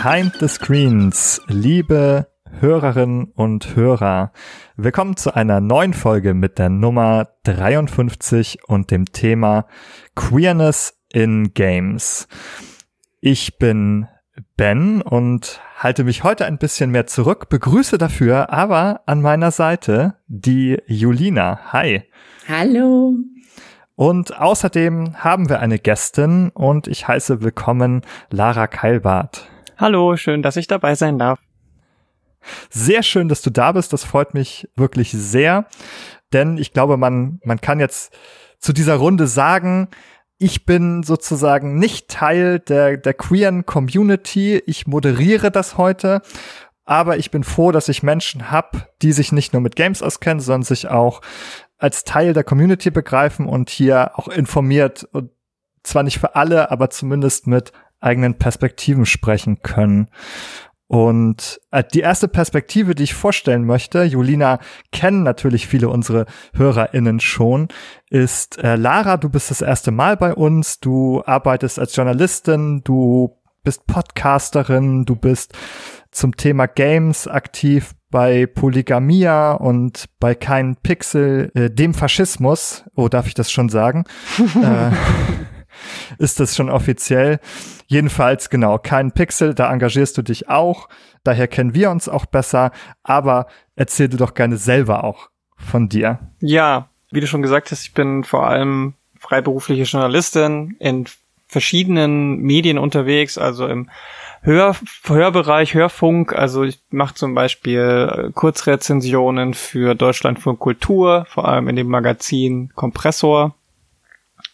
Behind the Screens, liebe Hörerinnen und Hörer, willkommen zu einer neuen Folge mit der Nummer 53 und dem Thema Queerness in Games. Ich bin Ben und halte mich heute ein bisschen mehr zurück, begrüße dafür aber an meiner Seite die Julina. Hi. Hallo. Und außerdem haben wir eine Gästin und ich heiße willkommen Lara Keilbart. Hallo, schön, dass ich dabei sein darf. Sehr schön, dass du da bist. Das freut mich wirklich sehr, denn ich glaube, man, man kann jetzt zu dieser Runde sagen, ich bin sozusagen nicht Teil der, der queeren Community. Ich moderiere das heute. Aber ich bin froh, dass ich Menschen hab, die sich nicht nur mit Games auskennen, sondern sich auch als Teil der Community begreifen und hier auch informiert und zwar nicht für alle, aber zumindest mit eigenen Perspektiven sprechen können. Und äh, die erste Perspektive, die ich vorstellen möchte, Julina kennen natürlich viele unsere HörerInnen schon, ist äh, Lara, du bist das erste Mal bei uns, du arbeitest als Journalistin, du bist Podcasterin, du bist zum Thema Games aktiv bei Polygamia und bei Kein Pixel, äh, dem Faschismus, oh, darf ich das schon sagen? äh, ist das schon offiziell. Jedenfalls, genau, kein Pixel, da engagierst du dich auch. Daher kennen wir uns auch besser. Aber erzähl du doch gerne selber auch von dir. Ja, wie du schon gesagt hast, ich bin vor allem freiberufliche Journalistin in verschiedenen Medien unterwegs, also im Hör Hörbereich, Hörfunk. Also ich mache zum Beispiel Kurzrezensionen für Deutschlandfunk Kultur, vor allem in dem Magazin Kompressor.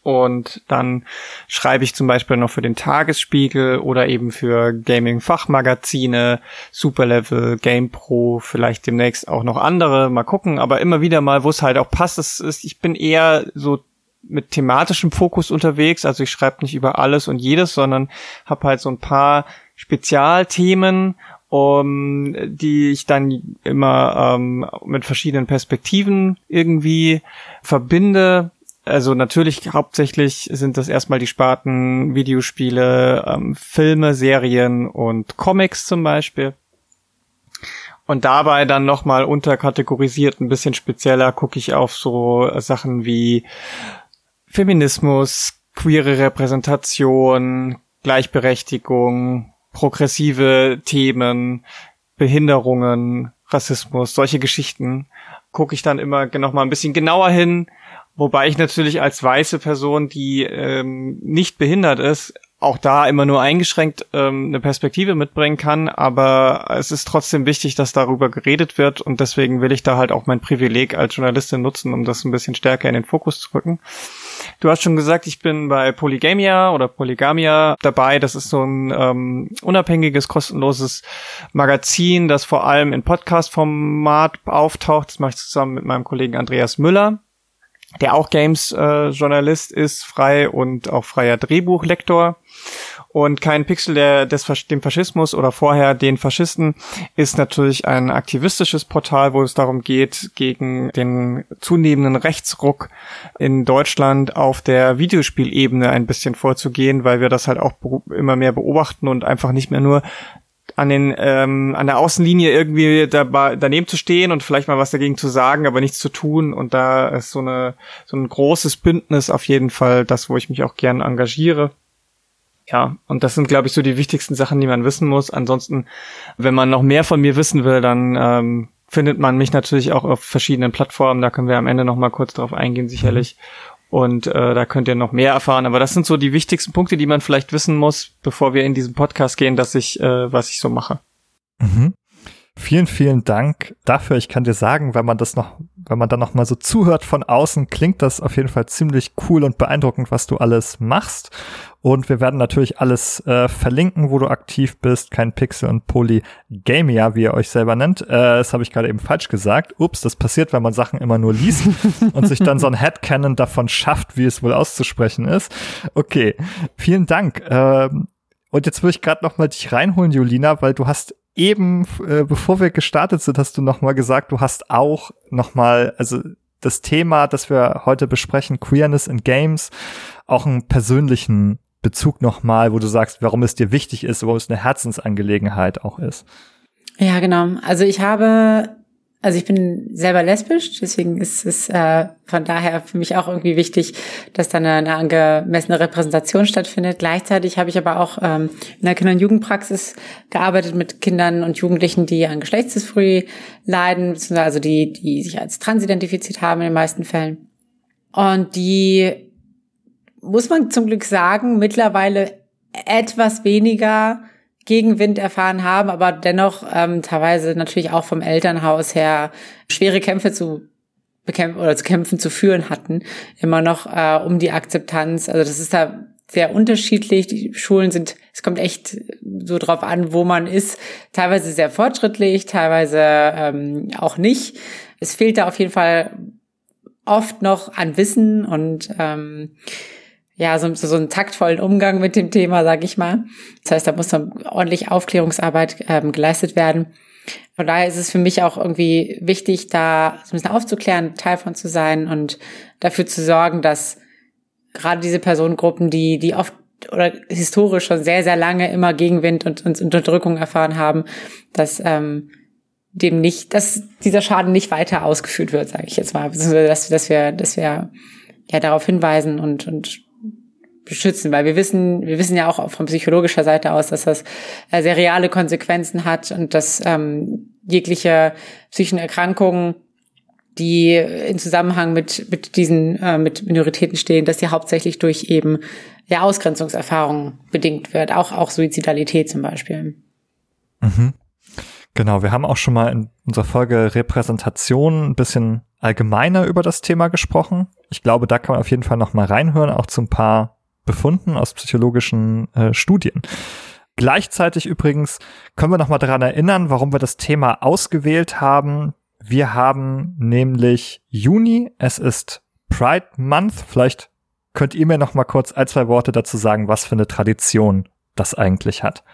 Und dann schreibe ich zum Beispiel noch für den Tagesspiegel oder eben für Gaming-Fachmagazine, Superlevel, GamePro, vielleicht demnächst auch noch andere, mal gucken, aber immer wieder mal, wo es halt auch passt. Es ist, ich bin eher so mit thematischem Fokus unterwegs, also ich schreibe nicht über alles und jedes, sondern habe halt so ein paar Spezialthemen, um, die ich dann immer ähm, mit verschiedenen Perspektiven irgendwie verbinde also natürlich hauptsächlich sind das erstmal die Sparten Videospiele, ähm, Filme, Serien und Comics zum Beispiel. Und dabei dann nochmal unterkategorisiert, ein bisschen spezieller, gucke ich auf so Sachen wie Feminismus, queere Repräsentation, Gleichberechtigung, progressive Themen, Behinderungen, Rassismus, solche Geschichten. Gucke ich dann immer noch mal ein bisschen genauer hin, Wobei ich natürlich als weiße Person, die ähm, nicht behindert ist, auch da immer nur eingeschränkt ähm, eine Perspektive mitbringen kann, aber es ist trotzdem wichtig, dass darüber geredet wird und deswegen will ich da halt auch mein Privileg als Journalistin nutzen, um das ein bisschen stärker in den Fokus zu rücken. Du hast schon gesagt, ich bin bei Polygamia oder Polygamia dabei. Das ist so ein ähm, unabhängiges, kostenloses Magazin, das vor allem in Podcast-Format auftaucht. Das mache ich zusammen mit meinem Kollegen Andreas Müller der auch Games-Journalist äh, ist, frei und auch freier Drehbuchlektor. Und kein Pixel der, des, dem Faschismus oder vorher den Faschisten ist natürlich ein aktivistisches Portal, wo es darum geht, gegen den zunehmenden Rechtsruck in Deutschland auf der Videospielebene ein bisschen vorzugehen, weil wir das halt auch immer mehr beobachten und einfach nicht mehr nur an den ähm, an der Außenlinie irgendwie dabei, daneben zu stehen und vielleicht mal was dagegen zu sagen, aber nichts zu tun und da ist so eine so ein großes Bündnis auf jeden Fall das, wo ich mich auch gern engagiere. Ja, und das sind glaube ich so die wichtigsten Sachen, die man wissen muss. Ansonsten, wenn man noch mehr von mir wissen will, dann ähm, findet man mich natürlich auch auf verschiedenen Plattformen. Da können wir am Ende noch mal kurz drauf eingehen, sicherlich. Und äh, da könnt ihr noch mehr erfahren. Aber das sind so die wichtigsten Punkte, die man vielleicht wissen muss, bevor wir in diesen Podcast gehen, dass ich, äh, was ich so mache. Mhm. Vielen, vielen Dank dafür. Ich kann dir sagen, wenn man das noch wenn man dann noch mal so zuhört von außen, klingt das auf jeden Fall ziemlich cool und beeindruckend, was du alles machst. Und wir werden natürlich alles äh, verlinken, wo du aktiv bist. Kein Pixel und Polygamia, wie ihr euch selber nennt. Äh, das habe ich gerade eben falsch gesagt. Ups, das passiert, wenn man Sachen immer nur liest und sich dann so ein Headcanon davon schafft, wie es wohl auszusprechen ist. Okay, vielen Dank. Ähm, und jetzt würde ich gerade noch mal dich reinholen, Julina, weil du hast eben, äh, bevor wir gestartet sind, hast du noch mal gesagt, du hast auch noch mal, also das Thema, das wir heute besprechen, Queerness in Games, auch einen persönlichen Bezug nochmal, wo du sagst, warum es dir wichtig ist, warum es eine Herzensangelegenheit auch ist. Ja, genau. Also ich habe also ich bin selber lesbisch, deswegen ist es äh, von daher für mich auch irgendwie wichtig, dass da eine, eine angemessene Repräsentation stattfindet. Gleichzeitig habe ich aber auch ähm, in der Kinder- und Jugendpraxis gearbeitet mit Kindern und Jugendlichen, die an Geschlechtsdysphorie leiden, beziehungsweise also die, die sich als trans identifiziert haben in den meisten Fällen. Und die, muss man zum Glück sagen, mittlerweile etwas weniger Gegenwind erfahren haben, aber dennoch ähm, teilweise natürlich auch vom Elternhaus her schwere Kämpfe zu bekämpfen oder zu kämpfen zu führen hatten, immer noch äh, um die Akzeptanz. Also das ist da sehr unterschiedlich. Die Schulen sind, es kommt echt so drauf an, wo man ist. Teilweise sehr fortschrittlich, teilweise ähm, auch nicht. Es fehlt da auf jeden Fall oft noch an Wissen und ähm, ja, so, so einen taktvollen Umgang mit dem Thema, sag ich mal. Das heißt, da muss dann ordentlich Aufklärungsarbeit ähm, geleistet werden. Von daher ist es für mich auch irgendwie wichtig, da so ein bisschen aufzuklären, Teil von zu sein und dafür zu sorgen, dass gerade diese Personengruppen, die, die oft oder historisch schon sehr, sehr lange immer Gegenwind und, und Unterdrückung erfahren haben, dass ähm, dem nicht, dass dieser Schaden nicht weiter ausgeführt wird, sage ich jetzt mal. Dass, dass wir, dass wir ja darauf hinweisen und, und beschützen, weil wir wissen, wir wissen ja auch von psychologischer Seite aus, dass das äh, sehr reale Konsequenzen hat und dass ähm, jegliche psychischen Erkrankungen, die in Zusammenhang mit mit diesen äh, mit Minoritäten stehen, dass die hauptsächlich durch eben ja Ausgrenzungserfahrungen bedingt wird, auch auch Suizidalität zum Beispiel. Mhm. Genau, wir haben auch schon mal in unserer Folge Repräsentation ein bisschen allgemeiner über das Thema gesprochen. Ich glaube, da kann man auf jeden Fall noch mal reinhören, auch zu ein paar Befunden aus psychologischen äh, Studien. Gleichzeitig übrigens können wir noch mal daran erinnern, warum wir das Thema ausgewählt haben. Wir haben nämlich Juni, es ist Pride Month. Vielleicht könnt ihr mir noch mal kurz ein, zwei Worte dazu sagen, was für eine Tradition das eigentlich hat.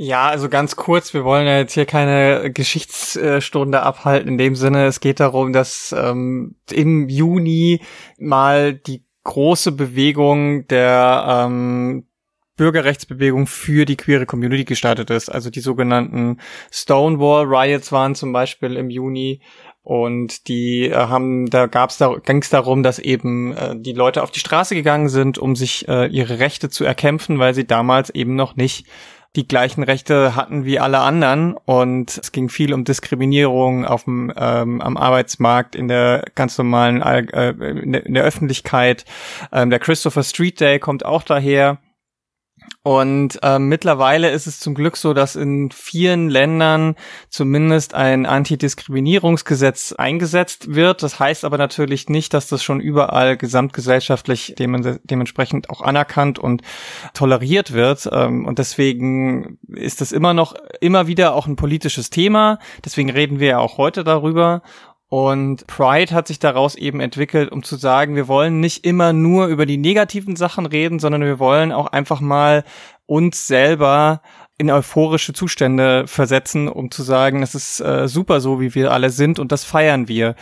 Ja, also ganz kurz, wir wollen ja jetzt hier keine Geschichtsstunde abhalten. In dem Sinne, es geht darum, dass ähm, im Juni mal die große Bewegung der ähm, Bürgerrechtsbewegung für die queere Community gestartet ist. Also die sogenannten Stonewall Riots waren zum Beispiel im Juni und die äh, haben, da gab's da, ging es darum, dass eben äh, die Leute auf die Straße gegangen sind, um sich äh, ihre Rechte zu erkämpfen, weil sie damals eben noch nicht die gleichen Rechte hatten wie alle anderen und es ging viel um Diskriminierung auf dem ähm, am Arbeitsmarkt in der ganz normalen äh, in, der, in der Öffentlichkeit. Ähm, der Christopher Street Day kommt auch daher und ähm, mittlerweile ist es zum Glück so, dass in vielen Ländern zumindest ein Antidiskriminierungsgesetz eingesetzt wird. Das heißt aber natürlich nicht, dass das schon überall gesamtgesellschaftlich dem dementsprechend auch anerkannt und toleriert wird. Ähm, und deswegen ist das immer noch, immer wieder auch ein politisches Thema. Deswegen reden wir ja auch heute darüber. Und Pride hat sich daraus eben entwickelt, um zu sagen, wir wollen nicht immer nur über die negativen Sachen reden, sondern wir wollen auch einfach mal uns selber in euphorische Zustände versetzen, um zu sagen, das ist äh, super so, wie wir alle sind und das feiern wir.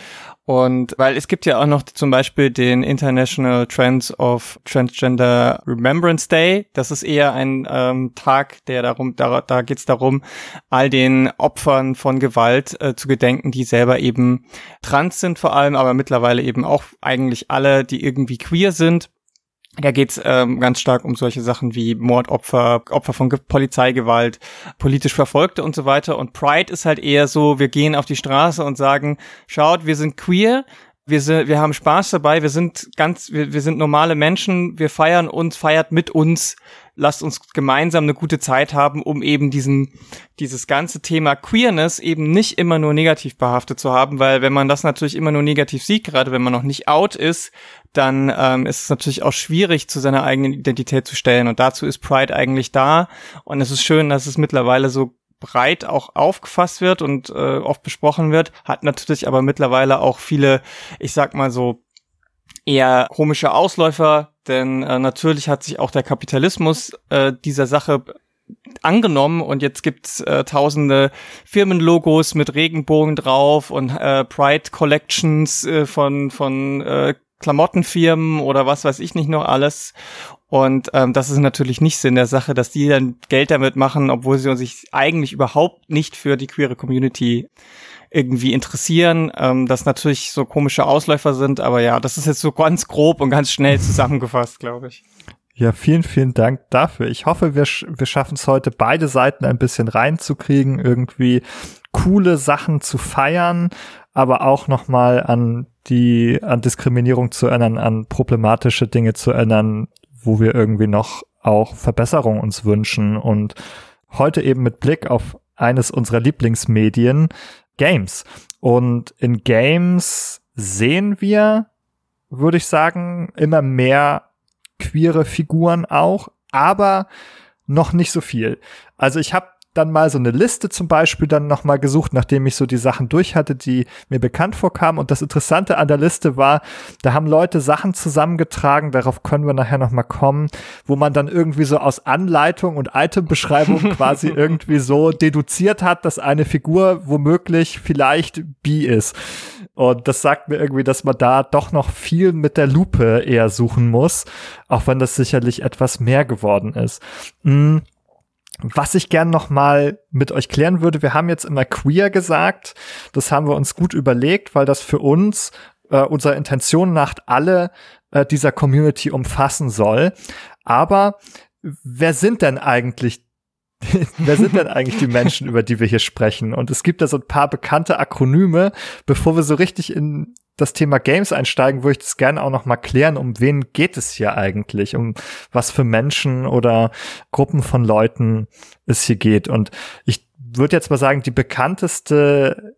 Und weil es gibt ja auch noch zum Beispiel den International Trends of Transgender Remembrance Day. Das ist eher ein ähm, Tag, der darum, da, da geht es darum, all den Opfern von Gewalt äh, zu gedenken, die selber eben trans sind vor allem, aber mittlerweile eben auch eigentlich alle, die irgendwie queer sind. Da geht's ähm, ganz stark um solche Sachen wie Mordopfer, Opfer von Ge Polizeigewalt, politisch Verfolgte und so weiter. Und Pride ist halt eher so, wir gehen auf die Straße und sagen, schaut, wir sind queer, wir sind, wir haben Spaß dabei, wir sind ganz, wir, wir sind normale Menschen, wir feiern uns, feiert mit uns, lasst uns gemeinsam eine gute Zeit haben, um eben diesen, dieses ganze Thema Queerness eben nicht immer nur negativ behaftet zu haben, weil wenn man das natürlich immer nur negativ sieht, gerade wenn man noch nicht out ist, dann ähm, ist es natürlich auch schwierig, zu seiner eigenen Identität zu stellen. Und dazu ist Pride eigentlich da. Und es ist schön, dass es mittlerweile so breit auch aufgefasst wird und äh, oft besprochen wird, hat natürlich aber mittlerweile auch viele, ich sag mal so, eher komische Ausläufer, denn äh, natürlich hat sich auch der Kapitalismus äh, dieser Sache angenommen und jetzt gibt's äh, tausende Firmenlogos mit Regenbogen drauf und äh, Pride Collections äh, von von äh, Klamottenfirmen oder was weiß ich nicht noch alles. Und ähm, das ist natürlich nicht Sinn der Sache, dass die dann Geld damit machen, obwohl sie sich eigentlich überhaupt nicht für die queere Community irgendwie interessieren, ähm, das natürlich so komische Ausläufer sind, aber ja, das ist jetzt so ganz grob und ganz schnell zusammengefasst, glaube ich. Ja, vielen, vielen Dank dafür. Ich hoffe, wir, wir schaffen es heute, beide Seiten ein bisschen reinzukriegen, irgendwie coole Sachen zu feiern, aber auch nochmal an die, an Diskriminierung zu erinnern, an problematische Dinge zu erinnern, wo wir irgendwie noch auch Verbesserung uns wünschen und heute eben mit Blick auf eines unserer Lieblingsmedien, Games. Und in Games sehen wir, würde ich sagen, immer mehr queere Figuren auch, aber noch nicht so viel. Also ich habe dann mal so eine Liste zum Beispiel dann nochmal gesucht, nachdem ich so die Sachen durch hatte, die mir bekannt vorkamen. Und das Interessante an der Liste war, da haben Leute Sachen zusammengetragen, darauf können wir nachher nochmal kommen, wo man dann irgendwie so aus Anleitung und Itembeschreibung quasi irgendwie so deduziert hat, dass eine Figur womöglich vielleicht bi ist. Und das sagt mir irgendwie, dass man da doch noch viel mit der Lupe eher suchen muss, auch wenn das sicherlich etwas mehr geworden ist. Mhm. Was ich gern noch mal mit euch klären würde, wir haben jetzt immer queer gesagt, das haben wir uns gut überlegt, weil das für uns äh, unserer Intention nach alle äh, dieser Community umfassen soll. Aber wer sind denn eigentlich Wer sind denn eigentlich die Menschen, über die wir hier sprechen? Und es gibt da so ein paar bekannte Akronyme. Bevor wir so richtig in das Thema Games einsteigen, würde ich das gerne auch noch mal klären, um wen geht es hier eigentlich, um was für Menschen oder Gruppen von Leuten es hier geht. Und ich würde jetzt mal sagen, die bekannteste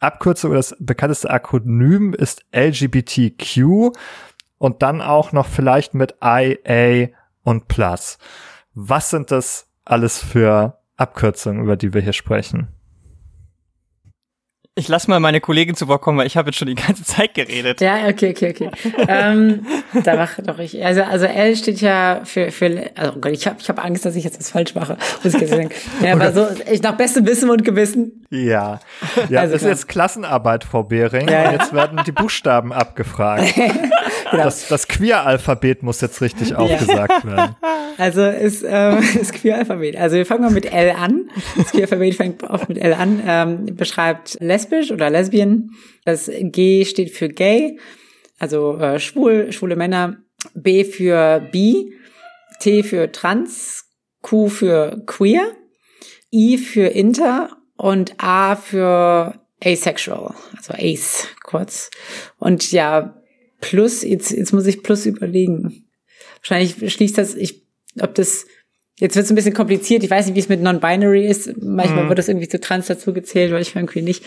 Abkürzung oder das bekannteste Akronym ist LGBTQ und dann auch noch vielleicht mit IA und Plus. Was sind das alles für Abkürzungen, über die wir hier sprechen? Ich lass mal meine Kollegin zu Wort kommen, weil ich habe jetzt schon die ganze Zeit geredet. Ja, okay, okay, okay. ähm, da mache doch ich. Also, also L steht ja für, für also oh Gott, ich habe ich hab Angst, dass ich jetzt was falsch mache. Muss ich jetzt sagen. Ja, aber so, ich nach bestem Wissen und Gewissen. Ja. Ja, also das ist jetzt Klassenarbeit, Frau Behring. Ja, ja. Jetzt werden die Buchstaben abgefragt. genau. Das, das Queer-Alphabet muss jetzt richtig ja. aufgesagt werden. Also ist ähm, das Queer-Alphabet. Also wir fangen mal mit L an. Das Queer-Alphabet fängt oft mit L an, ähm, beschreibt lesbisch oder lesbian. Das G steht für gay, also äh, schwul, schwule Männer. B für bi, T für trans, Q für queer, I für inter und A für asexual, also ace kurz. Und ja, plus, jetzt, jetzt muss ich plus überlegen. Wahrscheinlich schließt das, ich, ob das, jetzt wird es ein bisschen kompliziert, ich weiß nicht, wie es mit Non-Binary ist. Manchmal mhm. wird das irgendwie zu trans dazu gezählt, weil ich irgendwie nicht.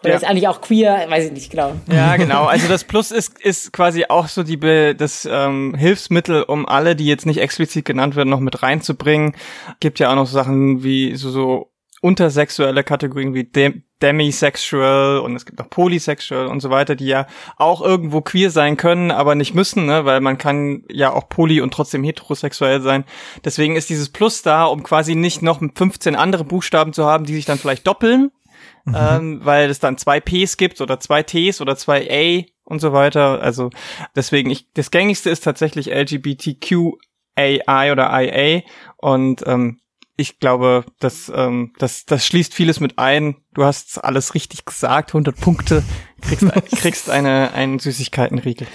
Oder ja. ist eigentlich auch queer, weiß ich nicht genau. Ja, genau. Also das Plus ist, ist quasi auch so die das ähm, Hilfsmittel, um alle, die jetzt nicht explizit genannt werden, noch mit reinzubringen. Gibt ja auch noch Sachen wie so, so untersexuelle Kategorien wie dem demisexual und es gibt auch polysexual und so weiter, die ja auch irgendwo queer sein können, aber nicht müssen, ne? weil man kann ja auch poly und trotzdem heterosexuell sein. Deswegen ist dieses Plus da, um quasi nicht noch 15 andere Buchstaben zu haben, die sich dann vielleicht doppeln, mhm. ähm, weil es dann zwei Ps gibt oder zwei Ts oder zwei A und so weiter. Also deswegen, ich, das gängigste ist tatsächlich LGBTQAI oder IA und ähm, ich glaube, das, ähm, das, das schließt vieles mit ein. Du hast alles richtig gesagt, 100 Punkte, kriegst, kriegst eine, einen Süßigkeitenriegel.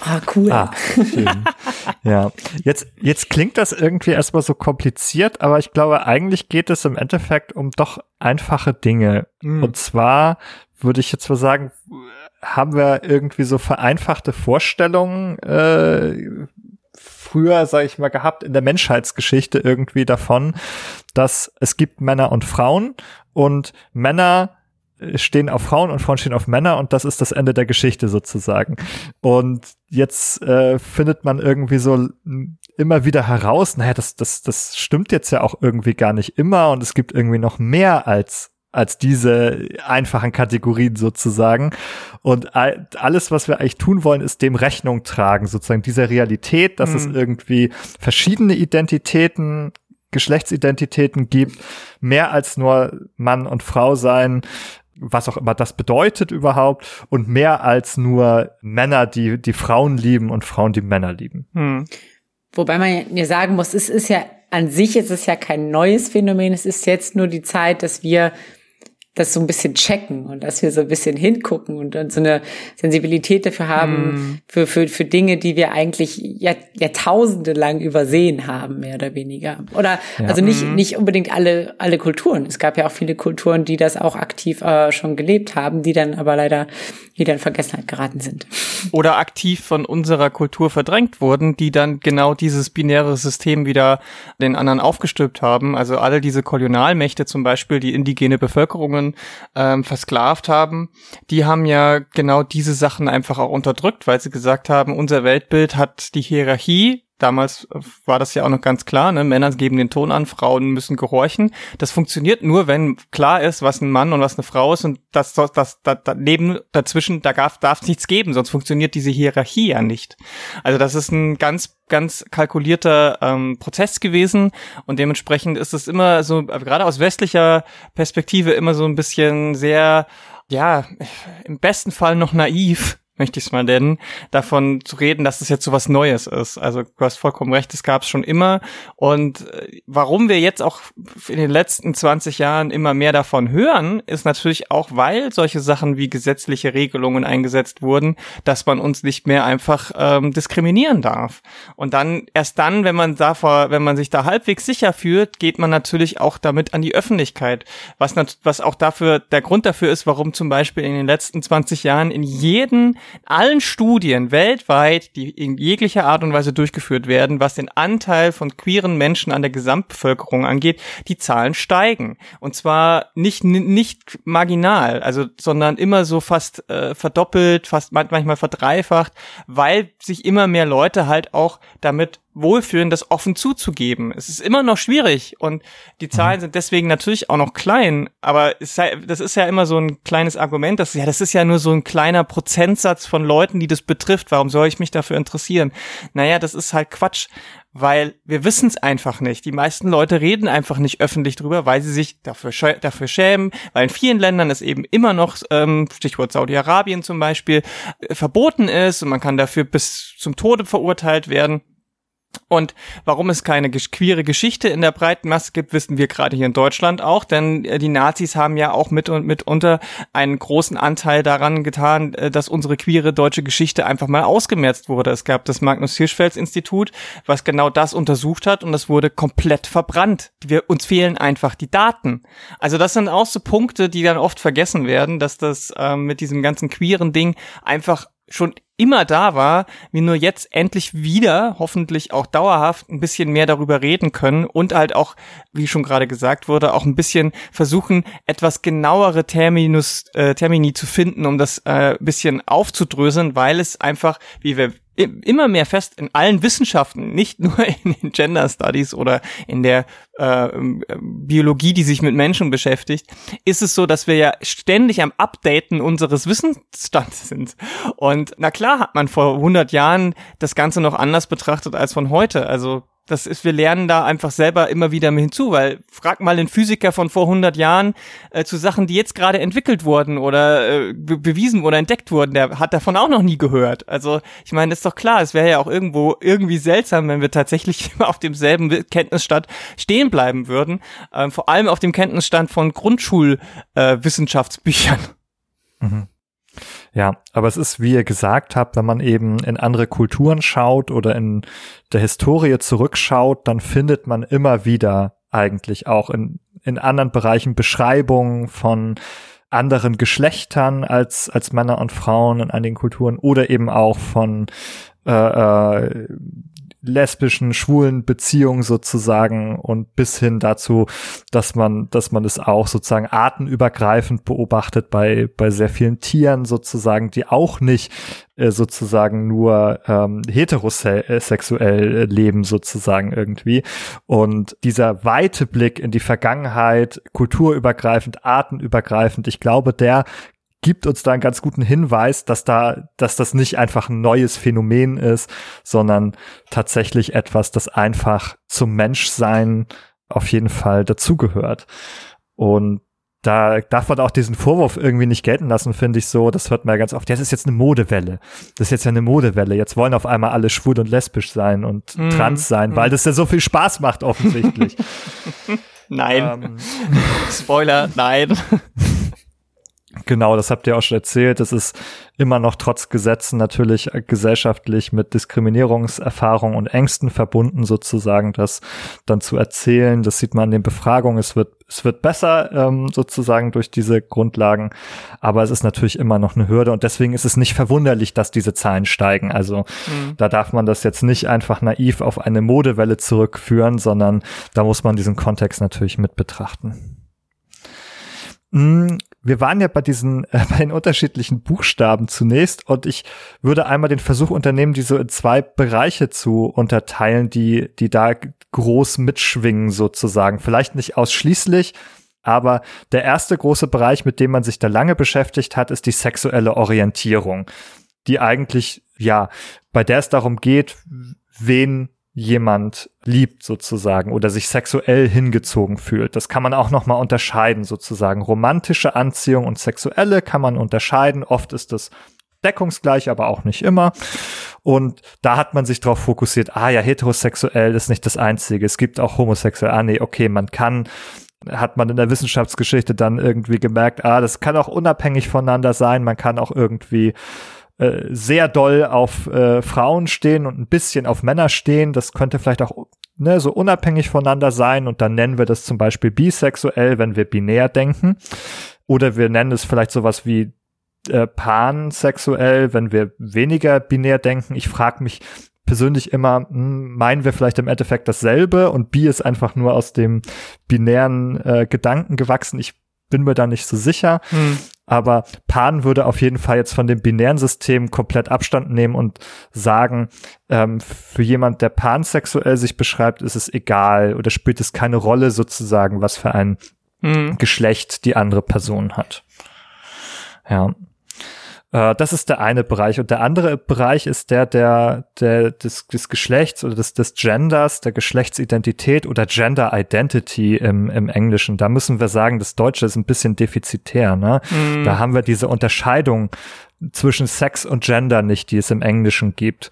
Ah, cool. Ah, schön. ja, jetzt, jetzt klingt das irgendwie erstmal so kompliziert, aber ich glaube, eigentlich geht es im Endeffekt um doch einfache Dinge. Mhm. Und zwar würde ich jetzt mal sagen, haben wir irgendwie so vereinfachte Vorstellungen, äh, früher, sage ich mal, gehabt in der Menschheitsgeschichte irgendwie davon, dass es gibt Männer und Frauen und Männer stehen auf Frauen und Frauen stehen auf Männer und das ist das Ende der Geschichte sozusagen. Und jetzt äh, findet man irgendwie so immer wieder heraus, naja, das, das, das stimmt jetzt ja auch irgendwie gar nicht immer und es gibt irgendwie noch mehr als als diese einfachen Kategorien sozusagen. Und alles, was wir eigentlich tun wollen, ist dem Rechnung tragen, sozusagen dieser Realität, dass mhm. es irgendwie verschiedene Identitäten, Geschlechtsidentitäten gibt, mehr als nur Mann und Frau sein, was auch immer das bedeutet überhaupt, und mehr als nur Männer, die die Frauen lieben und Frauen, die Männer lieben. Hm. Wobei man mir sagen muss, es ist ja an sich ist es ja kein neues Phänomen. Es ist jetzt nur die Zeit, dass wir das so ein bisschen checken und dass wir so ein bisschen hingucken und dann so eine Sensibilität dafür haben, mm. für, für, für Dinge, die wir eigentlich Jahr, Jahrtausende lang übersehen haben, mehr oder weniger. Oder ja. also nicht, mm. nicht unbedingt alle, alle Kulturen. Es gab ja auch viele Kulturen, die das auch aktiv äh, schon gelebt haben, die dann aber leider wieder in Vergessenheit geraten sind. Oder aktiv von unserer Kultur verdrängt wurden, die dann genau dieses binäre System wieder den anderen aufgestülpt haben. Also alle diese Kolonialmächte zum Beispiel, die indigene Bevölkerungen Frauen ähm, versklavt haben, die haben ja genau diese Sachen einfach auch unterdrückt, weil sie gesagt haben, unser Weltbild hat die Hierarchie Damals war das ja auch noch ganz klar, ne? Männer geben den Ton an, Frauen müssen gehorchen. Das funktioniert nur, wenn klar ist, was ein Mann und was eine Frau ist und das, das, das, das Leben dazwischen, da darf, darf nichts geben, sonst funktioniert diese Hierarchie ja nicht. Also das ist ein ganz, ganz kalkulierter ähm, Prozess gewesen und dementsprechend ist es immer so, gerade aus westlicher Perspektive immer so ein bisschen sehr, ja, im besten Fall noch naiv, möchte ich es mal nennen, davon zu reden, dass es jetzt so was Neues ist. Also du hast vollkommen recht, es gab es schon immer. Und äh, warum wir jetzt auch in den letzten 20 Jahren immer mehr davon hören, ist natürlich auch, weil solche Sachen wie gesetzliche Regelungen eingesetzt wurden, dass man uns nicht mehr einfach ähm, diskriminieren darf. Und dann, erst dann, wenn man davor, wenn man sich da halbwegs sicher fühlt, geht man natürlich auch damit an die Öffentlichkeit. Was, was auch dafür der Grund dafür ist, warum zum Beispiel in den letzten 20 Jahren in jedem allen Studien weltweit, die in jeglicher Art und Weise durchgeführt werden, was den Anteil von queeren Menschen an der Gesamtbevölkerung angeht, die Zahlen steigen. Und zwar nicht, nicht marginal, also, sondern immer so fast äh, verdoppelt, fast manchmal verdreifacht, weil sich immer mehr Leute halt auch damit wohlfühlen, das offen zuzugeben. Es ist immer noch schwierig und die Zahlen mhm. sind deswegen natürlich auch noch klein, aber es das ist ja immer so ein kleines Argument, dass ja, das ist ja nur so ein kleiner Prozentsatz von Leuten, die das betrifft. Warum soll ich mich dafür interessieren? Naja, das ist halt Quatsch, weil wir wissen es einfach nicht. Die meisten Leute reden einfach nicht öffentlich drüber, weil sie sich dafür, dafür schämen, weil in vielen Ländern es eben immer noch, ähm, Stichwort Saudi-Arabien zum Beispiel, äh, verboten ist und man kann dafür bis zum Tode verurteilt werden. Und warum es keine queere Geschichte in der breiten Masse gibt, wissen wir gerade hier in Deutschland auch, denn äh, die Nazis haben ja auch mit und mitunter einen großen Anteil daran getan, äh, dass unsere queere deutsche Geschichte einfach mal ausgemerzt wurde. Es gab das Magnus Hirschfelds Institut, was genau das untersucht hat und das wurde komplett verbrannt. Wir, uns fehlen einfach die Daten. Also das sind auch so Punkte, die dann oft vergessen werden, dass das ähm, mit diesem ganzen queeren Ding einfach schon immer da war, wir nur jetzt endlich wieder, hoffentlich auch dauerhaft, ein bisschen mehr darüber reden können und halt auch, wie schon gerade gesagt wurde, auch ein bisschen versuchen, etwas genauere Terminus, äh, Termini zu finden, um das äh, bisschen aufzudröseln, weil es einfach, wie wir immer mehr fest in allen Wissenschaften, nicht nur in den Gender Studies oder in der äh, Biologie, die sich mit Menschen beschäftigt, ist es so, dass wir ja ständig am Updaten unseres Wissensstands sind. Und na klar hat man vor 100 Jahren das Ganze noch anders betrachtet als von heute. Also das ist, wir lernen da einfach selber immer wieder hinzu, weil frag mal den Physiker von vor 100 Jahren äh, zu Sachen, die jetzt gerade entwickelt wurden oder äh, be bewiesen oder entdeckt wurden, der hat davon auch noch nie gehört. Also ich meine, ist doch klar, es wäre ja auch irgendwo irgendwie seltsam, wenn wir tatsächlich immer auf demselben Kenntnisstand stehen bleiben würden, äh, vor allem auf dem Kenntnisstand von Grundschulwissenschaftsbüchern. Äh, mhm. Ja, aber es ist, wie ihr gesagt habt, wenn man eben in andere Kulturen schaut oder in der Historie zurückschaut, dann findet man immer wieder eigentlich auch in, in anderen Bereichen Beschreibungen von anderen Geschlechtern als, als Männer und Frauen in einigen Kulturen oder eben auch von äh, äh, lesbischen, schwulen Beziehungen sozusagen und bis hin dazu, dass man, dass man es auch sozusagen artenübergreifend beobachtet bei, bei sehr vielen Tieren sozusagen, die auch nicht äh, sozusagen nur ähm, heterosexuell leben sozusagen irgendwie. Und dieser weite Blick in die Vergangenheit, kulturübergreifend, artenübergreifend, ich glaube, der gibt uns da einen ganz guten Hinweis, dass da, dass das nicht einfach ein neues Phänomen ist, sondern tatsächlich etwas, das einfach zum Menschsein auf jeden Fall dazugehört. Und da darf man auch diesen Vorwurf irgendwie nicht gelten lassen, finde ich so. Das hört man ja ganz oft. Das ist jetzt eine Modewelle. Das ist jetzt ja eine Modewelle. Jetzt wollen auf einmal alle schwul und lesbisch sein und mm. trans sein, mm. weil das ja so viel Spaß macht, offensichtlich. nein. Ähm. Spoiler, nein. Genau, das habt ihr auch schon erzählt. Es ist immer noch trotz Gesetzen natürlich gesellschaftlich mit Diskriminierungserfahrung und Ängsten verbunden, sozusagen, das dann zu erzählen. Das sieht man in den Befragungen. Es wird, es wird besser, ähm, sozusagen durch diese Grundlagen. Aber es ist natürlich immer noch eine Hürde und deswegen ist es nicht verwunderlich, dass diese Zahlen steigen. Also mhm. da darf man das jetzt nicht einfach naiv auf eine Modewelle zurückführen, sondern da muss man diesen Kontext natürlich mit betrachten. Hm, wir waren ja bei diesen, äh, bei den unterschiedlichen Buchstaben zunächst und ich würde einmal den Versuch unternehmen, die so in zwei Bereiche zu unterteilen, die, die da groß mitschwingen sozusagen. Vielleicht nicht ausschließlich, aber der erste große Bereich, mit dem man sich da lange beschäftigt hat, ist die sexuelle Orientierung, die eigentlich, ja, bei der es darum geht, wen jemand liebt sozusagen oder sich sexuell hingezogen fühlt. Das kann man auch noch mal unterscheiden sozusagen. Romantische Anziehung und sexuelle kann man unterscheiden. Oft ist das deckungsgleich, aber auch nicht immer. Und da hat man sich darauf fokussiert, ah ja, heterosexuell ist nicht das Einzige. Es gibt auch homosexuell. Ah nee, okay, man kann hat man in der Wissenschaftsgeschichte dann irgendwie gemerkt, ah, das kann auch unabhängig voneinander sein. Man kann auch irgendwie äh, sehr doll auf äh, Frauen stehen und ein bisschen auf Männer stehen. Das könnte vielleicht auch ne, so unabhängig voneinander sein und dann nennen wir das zum Beispiel bisexuell, wenn wir binär denken. Oder wir nennen es vielleicht sowas wie äh, pansexuell, wenn wir weniger binär denken. Ich frage mich persönlich immer, hm, meinen wir vielleicht im Endeffekt dasselbe und bi ist einfach nur aus dem binären äh, Gedanken gewachsen. Ich bin mir da nicht so sicher. Hm. Aber Pan würde auf jeden Fall jetzt von dem binären System komplett Abstand nehmen und sagen, ähm, für jemand, der pansexuell sich beschreibt, ist es egal oder spielt es keine Rolle sozusagen, was für ein hm. Geschlecht die andere Person hat. Ja. Äh, das ist der eine Bereich. Und der andere Bereich ist der, der, der des, des Geschlechts oder des, des Genders, der Geschlechtsidentität oder Gender Identity im, im Englischen. Da müssen wir sagen, das Deutsche ist ein bisschen defizitär. Ne? Mm. Da haben wir diese Unterscheidung zwischen Sex und Gender nicht, die es im Englischen gibt.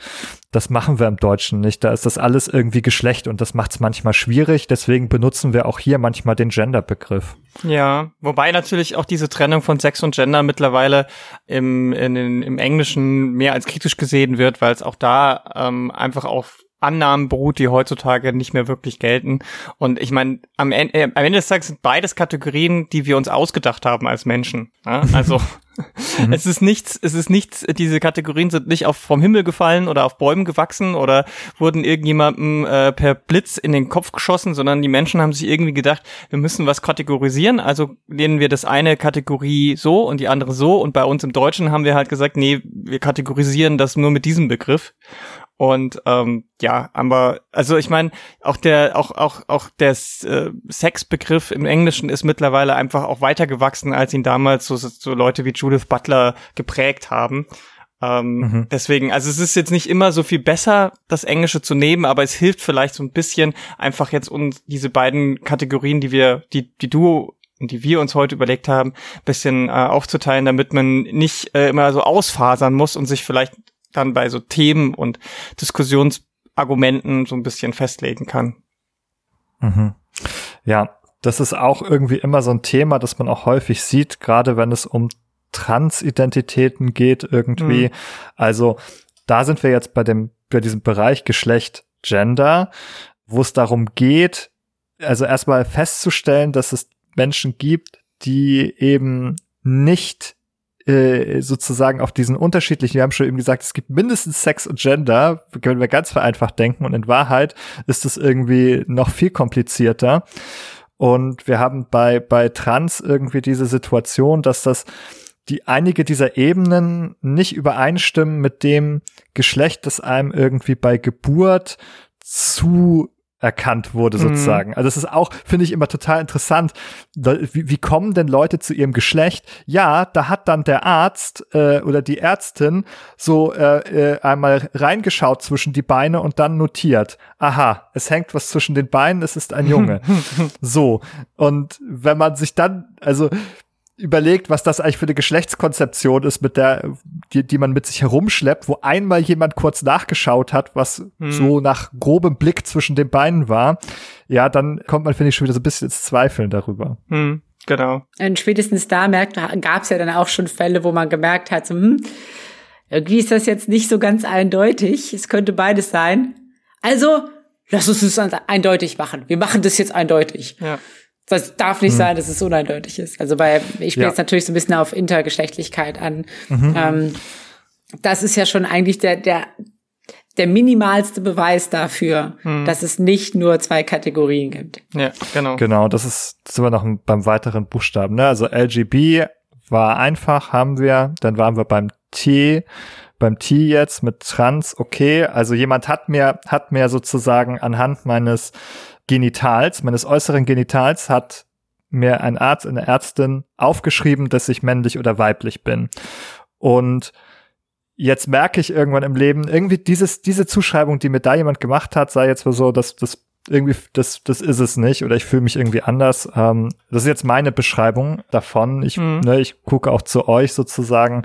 Das machen wir im Deutschen nicht. Da ist das alles irgendwie Geschlecht und das macht es manchmal schwierig. Deswegen benutzen wir auch hier manchmal den Gender-Begriff. Ja, wobei natürlich auch diese Trennung von Sex und Gender mittlerweile im, in, im Englischen mehr als kritisch gesehen wird, weil es auch da ähm, einfach auf Annahmen beruht, die heutzutage nicht mehr wirklich gelten. Und ich meine, am, Ende, äh, am Ende des Tages sind beides Kategorien, die wir uns ausgedacht haben als Menschen. Ja? Also mhm. es ist nichts, es ist nichts, diese Kategorien sind nicht auf vom Himmel gefallen oder auf Bäumen gewachsen oder wurden irgendjemandem äh, per Blitz in den Kopf geschossen, sondern die Menschen haben sich irgendwie gedacht, wir müssen was kategorisieren, also nennen wir das eine Kategorie so und die andere so. Und bei uns im Deutschen haben wir halt gesagt, nee, wir kategorisieren das nur mit diesem Begriff. Und ähm, ja, aber also ich meine, auch der auch auch auch der äh, Sexbegriff im Englischen ist mittlerweile einfach auch weitergewachsen, als ihn damals so, so Leute wie Judith Butler geprägt haben. Ähm, mhm. Deswegen, also es ist jetzt nicht immer so viel besser, das Englische zu nehmen, aber es hilft vielleicht so ein bisschen einfach jetzt uns diese beiden Kategorien, die wir, die die du die wir uns heute überlegt haben, bisschen äh, aufzuteilen, damit man nicht äh, immer so ausfasern muss und sich vielleicht dann bei so Themen und Diskussionsargumenten so ein bisschen festlegen kann. Mhm. Ja, das ist auch irgendwie immer so ein Thema, das man auch häufig sieht, gerade wenn es um Transidentitäten geht irgendwie. Mhm. Also da sind wir jetzt bei dem, bei diesem Bereich Geschlecht, Gender, wo es darum geht, also erstmal festzustellen, dass es Menschen gibt, die eben nicht äh, sozusagen auf diesen unterschiedlichen, wir haben schon eben gesagt, es gibt mindestens Sex und Gender, können wir ganz vereinfacht denken und in Wahrheit ist es irgendwie noch viel komplizierter. Und wir haben bei, bei Trans irgendwie diese Situation, dass das die einige dieser Ebenen nicht übereinstimmen mit dem Geschlecht, das einem irgendwie bei Geburt zu erkannt wurde sozusagen. Mhm. Also das ist auch, finde ich immer total interessant. Wie, wie kommen denn Leute zu ihrem Geschlecht? Ja, da hat dann der Arzt äh, oder die Ärztin so äh, äh, einmal reingeschaut zwischen die Beine und dann notiert. Aha, es hängt was zwischen den Beinen, es ist ein Junge. so. Und wenn man sich dann, also überlegt, was das eigentlich für eine Geschlechtskonzeption ist, mit der, die, die man mit sich herumschleppt, wo einmal jemand kurz nachgeschaut hat, was hm. so nach grobem Blick zwischen den Beinen war, ja, dann kommt man, finde ich, schon wieder so ein bisschen ins Zweifeln darüber. Hm, genau. Und spätestens da merkt, gab es ja dann auch schon Fälle, wo man gemerkt hat, so, hm, irgendwie ist das jetzt nicht so ganz eindeutig. Es könnte beides sein. Also, lass uns das eindeutig machen. Wir machen das jetzt eindeutig. Ja. Das darf nicht mhm. sein, dass es uneindeutig ist. Also bei, ich spiele ja. jetzt natürlich so ein bisschen auf Intergeschlechtlichkeit an. Mhm. Ähm, das ist ja schon eigentlich der, der, der minimalste Beweis dafür, mhm. dass es nicht nur zwei Kategorien gibt. Ja, genau. Genau, das ist, das sind wir noch beim weiteren Buchstaben. Ne? Also LGB war einfach, haben wir. Dann waren wir beim T, beim T jetzt mit Trans, okay. Also jemand hat mir, hat mir sozusagen anhand meines Genitals, meines äußeren Genitals hat mir ein Arzt, eine Ärztin aufgeschrieben, dass ich männlich oder weiblich bin. Und jetzt merke ich irgendwann im Leben, irgendwie dieses, diese Zuschreibung, die mir da jemand gemacht hat, sei jetzt so, dass das irgendwie, das, das ist es nicht oder ich fühle mich irgendwie anders. Ähm, das ist jetzt meine Beschreibung davon. Ich, mhm. ne, ich gucke auch zu euch sozusagen.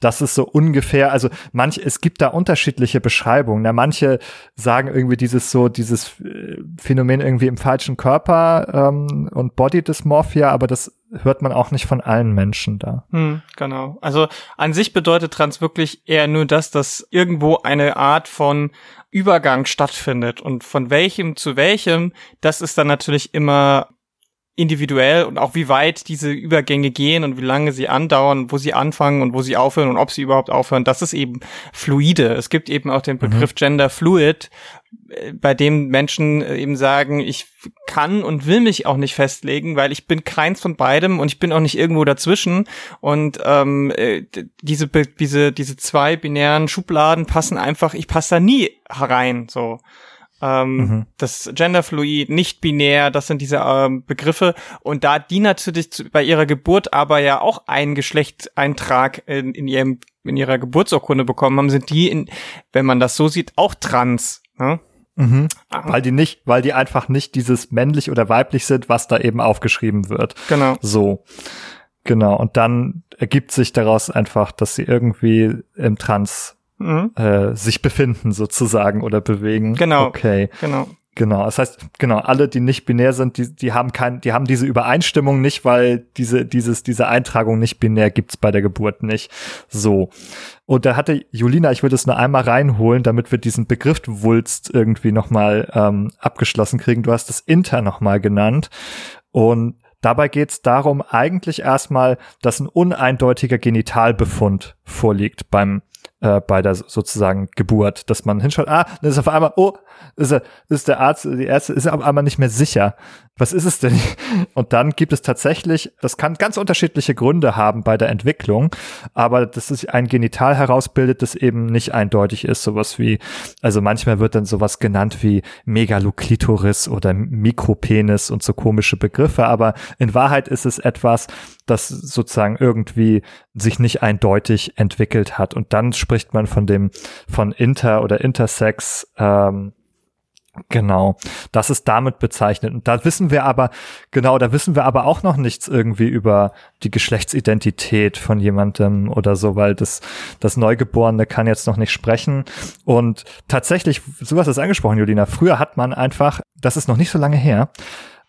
Das ist so ungefähr, also manche, es gibt da unterschiedliche Beschreibungen. Ne? Manche sagen irgendwie dieses so, dieses äh, Phänomen irgendwie im falschen Körper ähm, und Body Dysmorphia, aber das hört man auch nicht von allen Menschen da. Hm, genau. Also an sich bedeutet Trans wirklich eher nur das, dass irgendwo eine Art von Übergang stattfindet und von welchem zu welchem, das ist dann natürlich immer individuell und auch wie weit diese Übergänge gehen und wie lange sie andauern, wo sie anfangen und wo sie aufhören und ob sie überhaupt aufhören, das ist eben fluide. Es gibt eben auch den mhm. Begriff mhm. Gender Fluid, äh, bei dem Menschen äh, eben sagen, ich kann und will mich auch nicht festlegen, weil ich bin keins von beidem und ich bin auch nicht irgendwo dazwischen und ähm, äh, diese diese diese zwei binären Schubladen passen einfach, ich passe da nie herein so. Ähm, mhm. Das Genderfluid, nicht binär, das sind diese ähm, Begriffe. Und da die natürlich zu, bei ihrer Geburt aber ja auch einen Geschlechtseintrag in, in ihrem in ihrer Geburtsurkunde bekommen haben, sind die, in, wenn man das so sieht, auch trans. Ne? Mhm. Ah. Weil die nicht, weil die einfach nicht dieses männlich oder weiblich sind, was da eben aufgeschrieben wird. Genau. So. Genau. Und dann ergibt sich daraus einfach, dass sie irgendwie im Trans mhm. äh, sich befinden sozusagen oder bewegen. Genau. Okay. Genau. Genau, das heißt, genau, alle, die nicht binär sind, die, die haben kein, die haben diese Übereinstimmung nicht, weil diese, dieses, diese Eintragung nicht binär gibt's bei der Geburt nicht. So. Und da hatte Julina, ich würde es nur einmal reinholen, damit wir diesen Begriff Wulst irgendwie nochmal ähm, abgeschlossen kriegen. Du hast das Inter nochmal genannt. Und Dabei geht es darum, eigentlich erstmal, dass ein uneindeutiger Genitalbefund vorliegt beim äh, bei der sozusagen Geburt, dass man hinschaut, ah, dann ist auf einmal, oh, ist, er, ist der Arzt, die Ärzte ist einmal nicht mehr sicher. Was ist es denn? Und dann gibt es tatsächlich, das kann ganz unterschiedliche Gründe haben bei der Entwicklung, aber dass sich ein Genital herausbildet, das eben nicht eindeutig ist, sowas wie, also manchmal wird dann sowas genannt wie Megaloklitoris oder Mikropenis und so komische Begriffe, aber in Wahrheit ist es etwas, das sozusagen irgendwie sich nicht eindeutig entwickelt hat. Und dann spricht man von dem, von Inter oder Intersex, ähm, Genau, das ist damit bezeichnet. Und da wissen wir aber, genau, da wissen wir aber auch noch nichts irgendwie über die Geschlechtsidentität von jemandem oder so, weil das, das Neugeborene kann jetzt noch nicht sprechen. Und tatsächlich, sowas ist angesprochen, Julina, früher hat man einfach, das ist noch nicht so lange her,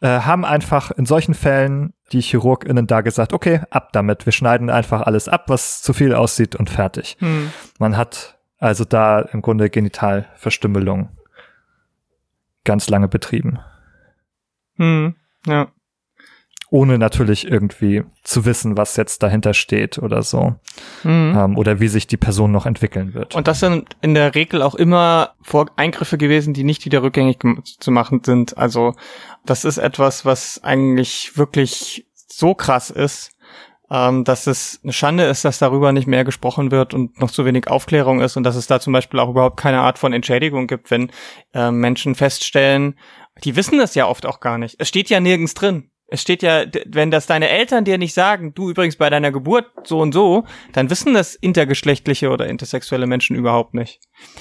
äh, haben einfach in solchen Fällen die ChirurgInnen da gesagt, okay, ab damit, wir schneiden einfach alles ab, was zu viel aussieht und fertig. Hm. Man hat also da im Grunde Genitalverstümmelung ganz lange betrieben. Hm, ja. Ohne natürlich irgendwie zu wissen, was jetzt dahinter steht oder so. Mhm. Ähm, oder wie sich die Person noch entwickeln wird. Und das sind in der Regel auch immer Vor Eingriffe gewesen, die nicht wieder rückgängig zu machen sind. Also das ist etwas, was eigentlich wirklich so krass ist, ähm, dass es eine Schande ist, dass darüber nicht mehr gesprochen wird und noch zu wenig Aufklärung ist und dass es da zum Beispiel auch überhaupt keine Art von Entschädigung gibt, wenn äh, Menschen feststellen, Die wissen das ja oft auch gar nicht. Es steht ja nirgends drin. Es steht ja, wenn das deine Eltern dir nicht sagen, du übrigens bei deiner Geburt so und so, dann wissen das intergeschlechtliche oder intersexuelle Menschen überhaupt nicht.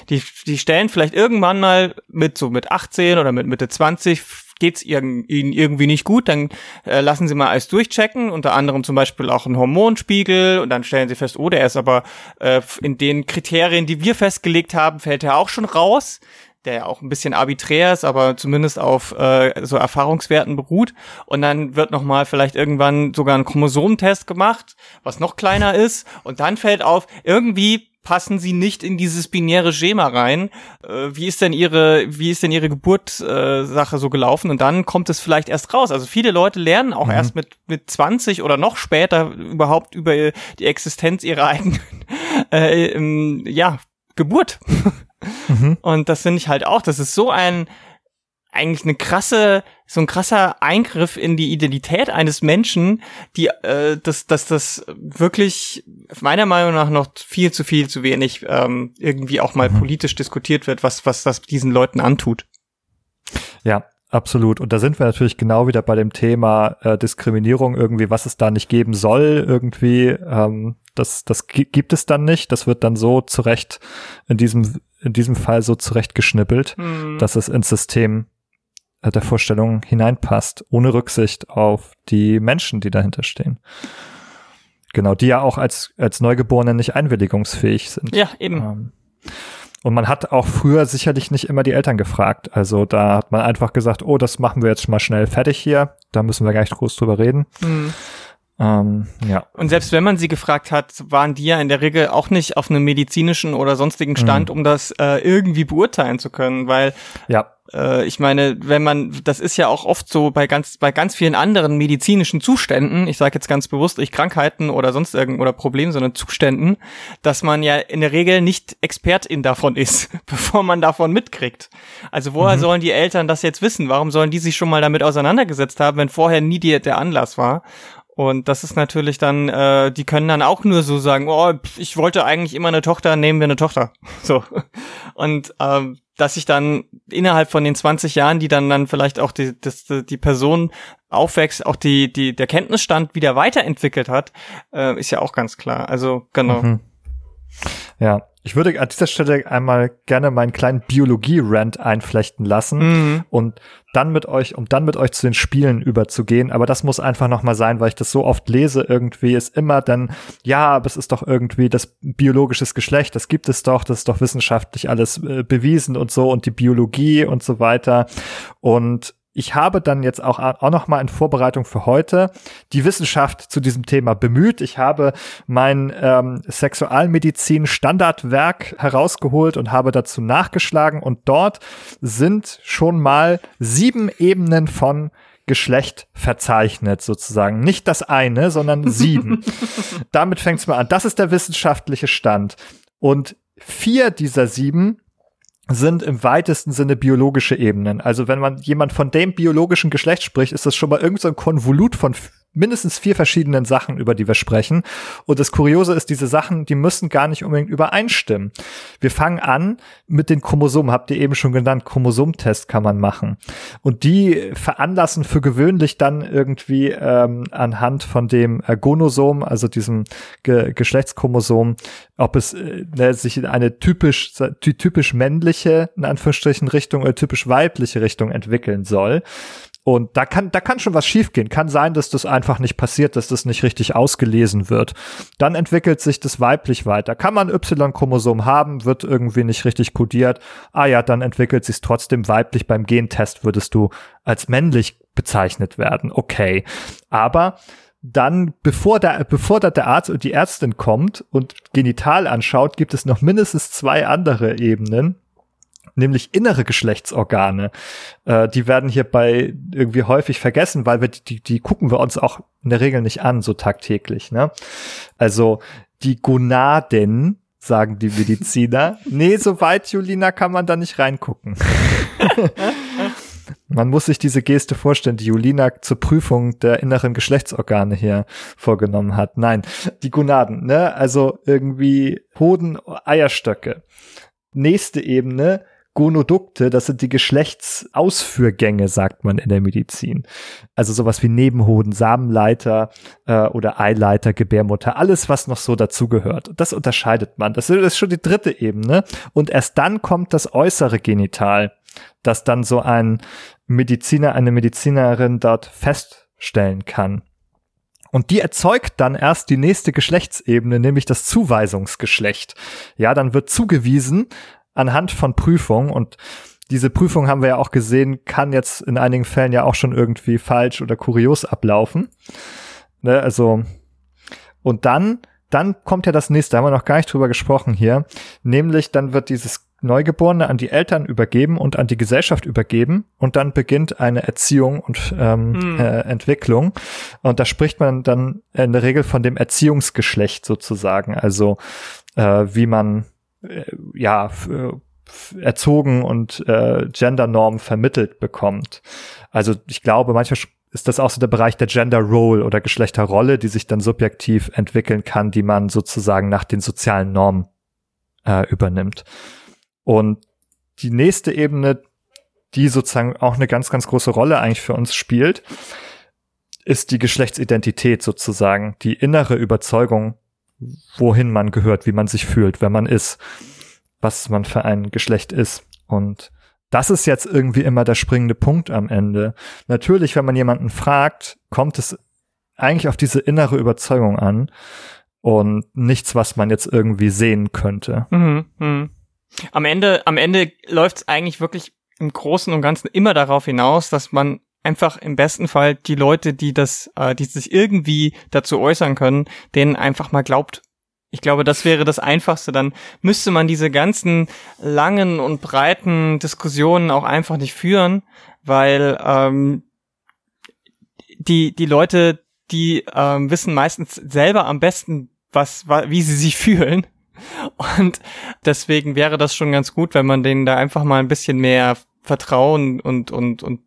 Die, die stellen vielleicht irgendwann mal mit so mit 18 oder mit Mitte 20 geht's ihnen irgendwie nicht gut, dann äh, lassen sie mal alles durchchecken, unter anderem zum Beispiel auch einen Hormonspiegel und dann stellen sie fest, oh, der ist aber äh, in den Kriterien, die wir festgelegt haben, fällt er auch schon raus der ja auch ein bisschen arbiträr ist, aber zumindest auf äh, so Erfahrungswerten beruht. Und dann wird nochmal vielleicht irgendwann sogar ein Chromosomentest gemacht, was noch kleiner ist. Und dann fällt auf, irgendwie passen sie nicht in dieses binäre Schema rein. Äh, wie ist denn ihre, wie ist denn ihre Geburtssache äh, so gelaufen? Und dann kommt es vielleicht erst raus. Also viele Leute lernen auch mhm. erst mit, mit 20 oder noch später überhaupt über die Existenz ihrer eigenen, äh, ähm, ja, Geburt. Mhm. Und das finde ich halt auch, das ist so ein, eigentlich eine krasse, so ein krasser Eingriff in die Identität eines Menschen, die, äh, dass, dass das wirklich meiner Meinung nach noch viel zu viel zu wenig ähm, irgendwie auch mal mhm. politisch diskutiert wird, was, was das diesen Leuten antut. Ja, Absolut. Und da sind wir natürlich genau wieder bei dem Thema äh, Diskriminierung irgendwie, was es da nicht geben soll, irgendwie. Ähm, das, das gibt es dann nicht. Das wird dann so zurecht, in diesem, in diesem Fall so zurechtgeschnippelt, mhm. dass es ins System der Vorstellung hineinpasst, ohne Rücksicht auf die Menschen, die dahinter stehen. Genau, die ja auch als, als Neugeborene nicht einwilligungsfähig sind. Ja, eben. Ähm, und man hat auch früher sicherlich nicht immer die Eltern gefragt. Also da hat man einfach gesagt, oh, das machen wir jetzt mal schnell fertig hier. Da müssen wir gar nicht groß drüber reden. Mhm. Ähm, ja. Und selbst wenn man sie gefragt hat, waren die ja in der Regel auch nicht auf einem medizinischen oder sonstigen Stand, mhm. um das äh, irgendwie beurteilen zu können, weil ja äh, ich meine, wenn man, das ist ja auch oft so bei ganz, bei ganz vielen anderen medizinischen Zuständen, ich sage jetzt ganz bewusst, nicht Krankheiten oder sonst irgend oder Problemen, sondern Zuständen, dass man ja in der Regel nicht Expertin davon ist, bevor man davon mitkriegt. Also woher mhm. sollen die Eltern das jetzt wissen? Warum sollen die sich schon mal damit auseinandergesetzt haben, wenn vorher nie die, der Anlass war? Und das ist natürlich dann, äh, die können dann auch nur so sagen, oh, ich wollte eigentlich immer eine Tochter, nehmen wir eine Tochter. So. Und ähm, dass sich dann innerhalb von den 20 Jahren, die dann dann vielleicht auch die, das, die Person aufwächst, auch die, die, der Kenntnisstand wieder weiterentwickelt hat, äh, ist ja auch ganz klar. Also, genau. Mhm. Ja, ich würde an dieser Stelle einmal gerne meinen kleinen Biologie-Rant einflechten lassen mhm. und dann mit euch, um dann mit euch zu den Spielen überzugehen. Aber das muss einfach nochmal sein, weil ich das so oft lese. Irgendwie ist immer dann, ja, aber es ist doch irgendwie das biologisches Geschlecht, das gibt es doch, das ist doch wissenschaftlich alles äh, bewiesen und so und die Biologie und so weiter. Und ich habe dann jetzt auch, auch noch mal in Vorbereitung für heute die Wissenschaft zu diesem Thema bemüht. Ich habe mein ähm, Sexualmedizin-Standardwerk herausgeholt und habe dazu nachgeschlagen und dort sind schon mal sieben Ebenen von Geschlecht verzeichnet, sozusagen. Nicht das eine, sondern sieben. Damit fängt es mal an. Das ist der wissenschaftliche Stand. Und vier dieser sieben sind im weitesten Sinne biologische Ebenen. Also wenn man jemand von dem biologischen Geschlecht spricht, ist das schon mal irgendein so Konvolut von mindestens vier verschiedenen Sachen, über die wir sprechen. Und das Kuriose ist, diese Sachen, die müssen gar nicht unbedingt übereinstimmen. Wir fangen an mit den Chromosomen, habt ihr eben schon genannt, Chromosomtest kann man machen. Und die veranlassen für gewöhnlich dann irgendwie ähm, anhand von dem äh, Gonosom, also diesem Ge Geschlechtschromosom, ob es äh, ne, sich in eine typisch, typisch männliche, in Anführungsstrichen, Richtung oder typisch weibliche Richtung entwickeln soll. Und da kann, da kann schon was schiefgehen. Kann sein, dass das einfach nicht passiert, dass das nicht richtig ausgelesen wird. Dann entwickelt sich das weiblich weiter. Kann man Y-Chromosom haben, wird irgendwie nicht richtig kodiert. Ah ja, dann entwickelt sich trotzdem weiblich. Beim Gentest würdest du als männlich bezeichnet werden. Okay. Aber dann, bevor der, bevor da der Arzt und die Ärztin kommt und genital anschaut, gibt es noch mindestens zwei andere Ebenen nämlich innere Geschlechtsorgane. Äh, die werden hierbei irgendwie häufig vergessen, weil wir die, die gucken wir uns auch in der Regel nicht an, so tagtäglich. Ne? Also die Gonaden, sagen die Mediziner. nee, so weit, Julina, kann man da nicht reingucken. Man muss sich diese Geste vorstellen, die Julina zur Prüfung der inneren Geschlechtsorgane hier vorgenommen hat. Nein, die Gonaden, ne? Also irgendwie Hoden, Eierstöcke. Nächste Ebene, Gonodukte, das sind die Geschlechtsausführgänge, sagt man in der Medizin. Also sowas wie Nebenhoden, Samenleiter äh, oder Eileiter, Gebärmutter, alles, was noch so dazugehört. Das unterscheidet man. Das ist schon die dritte Ebene. Und erst dann kommt das äußere Genital, das dann so ein Mediziner, eine Medizinerin dort feststellen kann. Und die erzeugt dann erst die nächste Geschlechtsebene, nämlich das Zuweisungsgeschlecht. Ja, dann wird zugewiesen anhand von Prüfungen und diese Prüfung haben wir ja auch gesehen, kann jetzt in einigen Fällen ja auch schon irgendwie falsch oder kurios ablaufen. Ne, also, und dann, dann kommt ja das nächste, da haben wir noch gar nicht drüber gesprochen hier, nämlich dann wird dieses Neugeborene an die Eltern übergeben und an die Gesellschaft übergeben und dann beginnt eine Erziehung und ähm, mhm. äh, Entwicklung. Und da spricht man dann in der Regel von dem Erziehungsgeschlecht sozusagen, also äh, wie man ja erzogen und äh, Gendernormen vermittelt bekommt. Also ich glaube, manchmal ist das auch so der Bereich der Gender Role oder Geschlechterrolle, die sich dann subjektiv entwickeln kann, die man sozusagen nach den sozialen Normen äh, übernimmt. Und die nächste Ebene, die sozusagen auch eine ganz, ganz große Rolle eigentlich für uns spielt, ist die Geschlechtsidentität sozusagen, die innere Überzeugung, wohin man gehört, wie man sich fühlt, wer man ist, was man für ein Geschlecht ist. Und das ist jetzt irgendwie immer der springende Punkt am Ende. Natürlich, wenn man jemanden fragt, kommt es eigentlich auf diese innere Überzeugung an und nichts, was man jetzt irgendwie sehen könnte. Mhm, mh. Am Ende, am Ende läuft es eigentlich wirklich im Großen und Ganzen immer darauf hinaus, dass man einfach im besten Fall die Leute, die das, äh, die sich irgendwie dazu äußern können, denen einfach mal glaubt. Ich glaube, das wäre das Einfachste. Dann müsste man diese ganzen langen und breiten Diskussionen auch einfach nicht führen, weil ähm, die die Leute, die ähm, wissen meistens selber am besten, was, wie sie sich fühlen. Und deswegen wäre das schon ganz gut, wenn man denen da einfach mal ein bisschen mehr Vertrauen und, und, und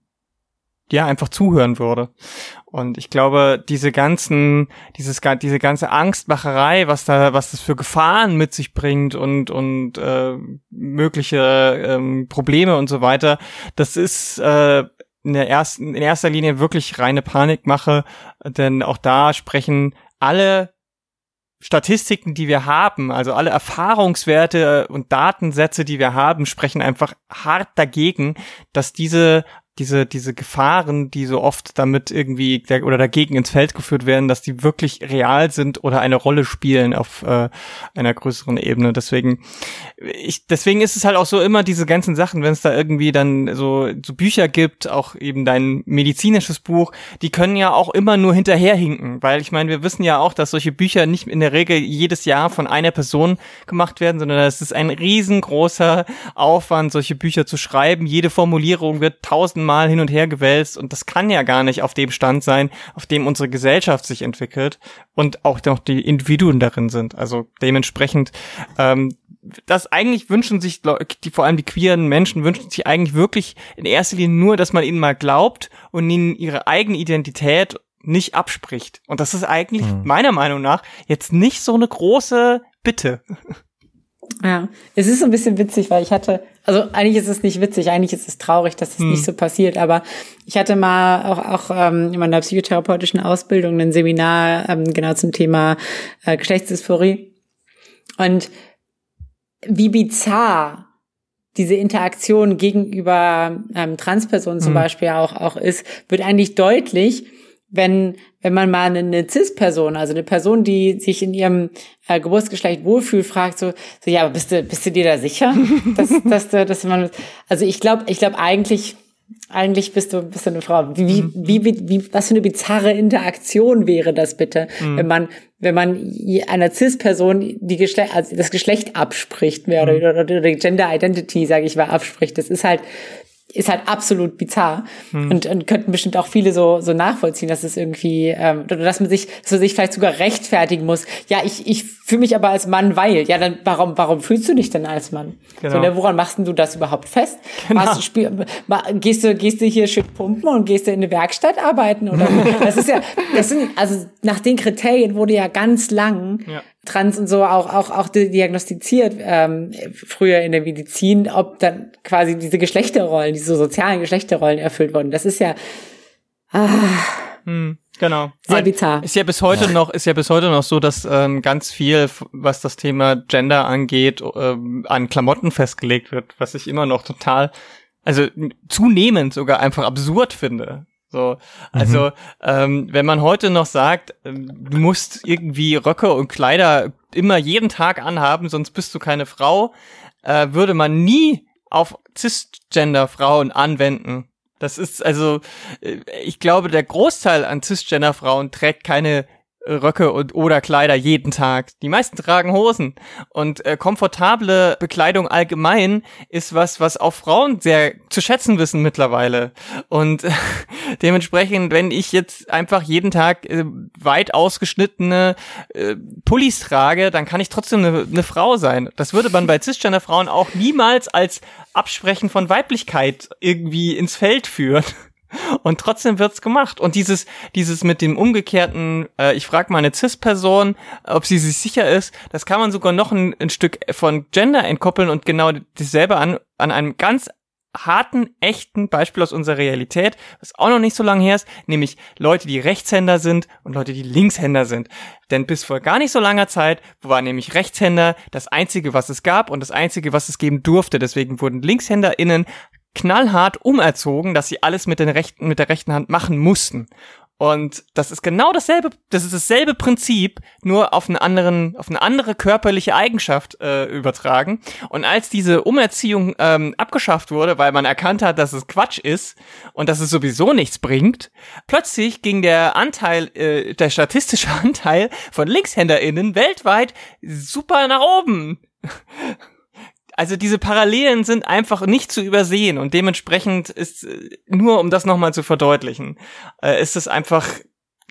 ja, einfach zuhören würde. Und ich glaube, diese ganzen, dieses, diese ganze Angstmacherei, was da, was das für Gefahren mit sich bringt und, und äh, mögliche ähm, Probleme und so weiter, das ist äh, in der ersten, in erster Linie wirklich reine Panikmache, denn auch da sprechen alle Statistiken, die wir haben, also alle Erfahrungswerte und Datensätze, die wir haben, sprechen einfach hart dagegen, dass diese diese, diese Gefahren, die so oft damit irgendwie oder dagegen ins Feld geführt werden, dass die wirklich real sind oder eine Rolle spielen auf äh, einer größeren Ebene. Deswegen, ich, deswegen ist es halt auch so immer diese ganzen Sachen, wenn es da irgendwie dann so, so Bücher gibt, auch eben dein medizinisches Buch, die können ja auch immer nur hinterherhinken, weil ich meine, wir wissen ja auch, dass solche Bücher nicht in der Regel jedes Jahr von einer Person gemacht werden, sondern es ist ein riesengroßer Aufwand, solche Bücher zu schreiben. Jede Formulierung wird tausend Mal hin und her gewälzt und das kann ja gar nicht auf dem Stand sein, auf dem unsere Gesellschaft sich entwickelt und auch noch die Individuen darin sind. Also dementsprechend, ähm, das eigentlich wünschen sich die, vor allem die queeren Menschen wünschen sich eigentlich wirklich in erster Linie nur, dass man ihnen mal glaubt und ihnen ihre eigene Identität nicht abspricht. Und das ist eigentlich mhm. meiner Meinung nach jetzt nicht so eine große Bitte. Ja, es ist so ein bisschen witzig, weil ich hatte, also eigentlich ist es nicht witzig, eigentlich ist es traurig, dass es hm. nicht so passiert, aber ich hatte mal auch, auch ähm, in meiner psychotherapeutischen Ausbildung ein Seminar ähm, genau zum Thema äh, Geschlechtsdysphorie und wie bizarr diese Interaktion gegenüber ähm, Transpersonen zum hm. Beispiel auch, auch ist, wird eigentlich deutlich, wenn, wenn man mal eine Cis-Person, also eine Person, die sich in ihrem äh, Geburtsgeschlecht wohlfühlt, fragt so, so ja, aber bist du, bist du dir da sicher, dass, dass, dass, dass man, also ich glaube, ich glaube eigentlich, eigentlich bist du, bist du eine Frau. Wie, mhm. wie, wie, wie, was für eine bizarre Interaktion wäre das bitte, mhm. wenn man, wenn man einer Cis-Person die Geschlecht, also das Geschlecht abspricht, mehr mhm. oder, oder, oder die Gender Identity, sage ich mal, abspricht. Das ist halt, ist halt absolut bizarr hm. und, und könnten bestimmt auch viele so so nachvollziehen, dass es irgendwie ähm, oder dass man sich dass man sich vielleicht sogar rechtfertigen muss. Ja, ich ich fühle mich aber als Mann, weil ja dann warum warum fühlst du dich denn als Mann? Genau. So, ne, woran machst du das überhaupt fest? Genau. Hast du Spiel, gehst du gehst du hier schön pumpen und gehst du in eine Werkstatt arbeiten oder das ist ja das sind also nach den Kriterien wurde ja ganz lang ja trans und so auch auch auch diagnostiziert ähm, früher in der Medizin, ob dann quasi diese Geschlechterrollen, diese sozialen Geschlechterrollen erfüllt wurden. Das ist ja ah, hm, genau sehr bizarr. Ist ja bis heute noch ist ja bis heute noch so, dass ähm, ganz viel, was das Thema Gender angeht, ähm, an Klamotten festgelegt wird, was ich immer noch total also zunehmend sogar einfach absurd finde. So, also mhm. ähm, wenn man heute noch sagt, ähm, du musst irgendwie Röcke und Kleider immer jeden Tag anhaben, sonst bist du keine Frau, äh, würde man nie auf Cisgender-Frauen anwenden. Das ist also, äh, ich glaube, der Großteil an Cisgender-Frauen trägt keine Röcke und oder Kleider jeden Tag. Die meisten tragen Hosen und äh, komfortable Bekleidung allgemein ist was, was auch Frauen sehr zu schätzen wissen mittlerweile. Und äh, dementsprechend, wenn ich jetzt einfach jeden Tag äh, weit ausgeschnittene äh, Pullis trage, dann kann ich trotzdem eine ne Frau sein. Das würde man bei cisgender Frauen auch niemals als Absprechen von Weiblichkeit irgendwie ins Feld führen. Und trotzdem wird's gemacht. Und dieses, dieses mit dem umgekehrten, äh, ich frage mal eine CIS-Person, ob sie sich sicher ist, das kann man sogar noch ein, ein Stück von Gender entkoppeln und genau dasselbe an, an einem ganz harten, echten Beispiel aus unserer Realität, was auch noch nicht so lange her ist, nämlich Leute, die Rechtshänder sind und Leute, die Linkshänder sind. Denn bis vor gar nicht so langer Zeit war nämlich Rechtshänder das einzige, was es gab und das einzige, was es geben durfte. Deswegen wurden LinkshänderInnen knallhart umerzogen, dass sie alles mit, den rechten, mit der rechten Hand machen mussten. Und das ist genau dasselbe, das ist dasselbe Prinzip, nur auf einen anderen, auf eine andere körperliche Eigenschaft äh, übertragen. Und als diese Umerziehung ähm, abgeschafft wurde, weil man erkannt hat, dass es Quatsch ist und dass es sowieso nichts bringt, plötzlich ging der Anteil, äh, der statistische Anteil von LinkshänderInnen weltweit super nach oben also diese Parallelen sind einfach nicht zu übersehen und dementsprechend ist, äh, nur um das nochmal zu verdeutlichen, äh, ist es einfach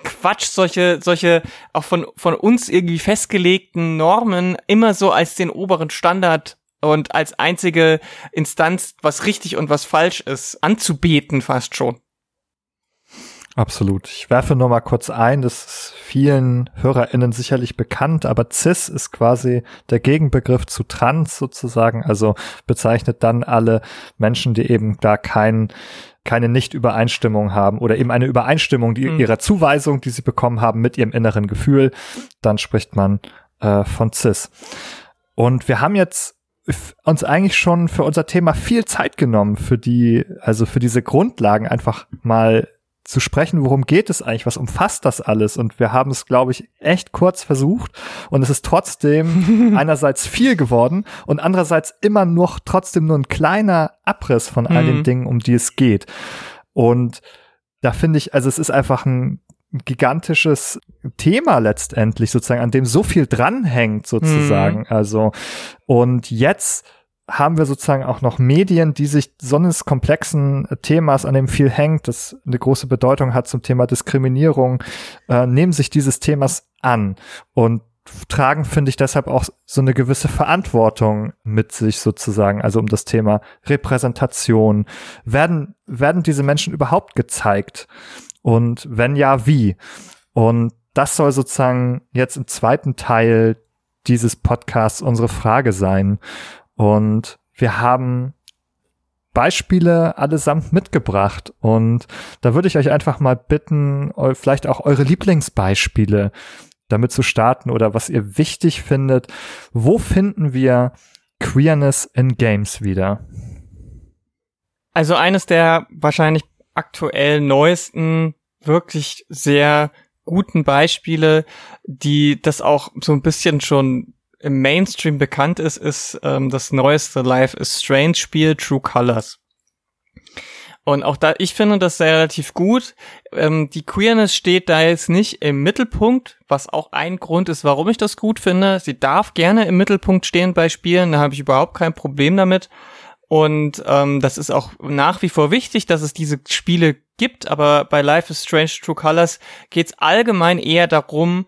Quatsch, solche, solche auch von, von uns irgendwie festgelegten Normen immer so als den oberen Standard und als einzige Instanz, was richtig und was falsch ist, anzubeten fast schon. Absolut. Ich werfe nur mal kurz ein, das ist vielen HörerInnen sicherlich bekannt, aber cis ist quasi der Gegenbegriff zu trans sozusagen, also bezeichnet dann alle Menschen, die eben da kein, keine Nicht-Übereinstimmung haben oder eben eine Übereinstimmung die, mhm. ihrer Zuweisung, die sie bekommen haben mit ihrem inneren Gefühl, dann spricht man äh, von cis. Und wir haben jetzt uns eigentlich schon für unser Thema viel Zeit genommen, für die, also für diese Grundlagen einfach mal zu sprechen, worum geht es eigentlich, was umfasst das alles? Und wir haben es, glaube ich, echt kurz versucht und es ist trotzdem einerseits viel geworden und andererseits immer noch trotzdem nur ein kleiner Abriss von all den mhm. Dingen, um die es geht. Und da finde ich, also es ist einfach ein gigantisches Thema letztendlich sozusagen, an dem so viel dranhängt sozusagen. Mhm. Also und jetzt haben wir sozusagen auch noch Medien, die sich so komplexen Themas, an dem viel hängt, das eine große Bedeutung hat zum Thema Diskriminierung, äh, nehmen sich dieses Themas an und tragen, finde ich, deshalb auch so eine gewisse Verantwortung mit sich sozusagen, also um das Thema Repräsentation. Werden, werden diese Menschen überhaupt gezeigt? Und wenn ja, wie? Und das soll sozusagen jetzt im zweiten Teil dieses Podcasts unsere Frage sein. Und wir haben Beispiele allesamt mitgebracht. Und da würde ich euch einfach mal bitten, vielleicht auch eure Lieblingsbeispiele damit zu starten oder was ihr wichtig findet. Wo finden wir Queerness in Games wieder? Also eines der wahrscheinlich aktuell neuesten, wirklich sehr guten Beispiele, die das auch so ein bisschen schon im Mainstream bekannt ist, ist ähm, das neueste Life is Strange Spiel True Colors. Und auch da, ich finde das sehr relativ gut. Ähm, die Queerness steht da jetzt nicht im Mittelpunkt, was auch ein Grund ist, warum ich das gut finde. Sie darf gerne im Mittelpunkt stehen bei Spielen, da habe ich überhaupt kein Problem damit. Und ähm, das ist auch nach wie vor wichtig, dass es diese Spiele gibt, aber bei Life is Strange True Colors geht es allgemein eher darum,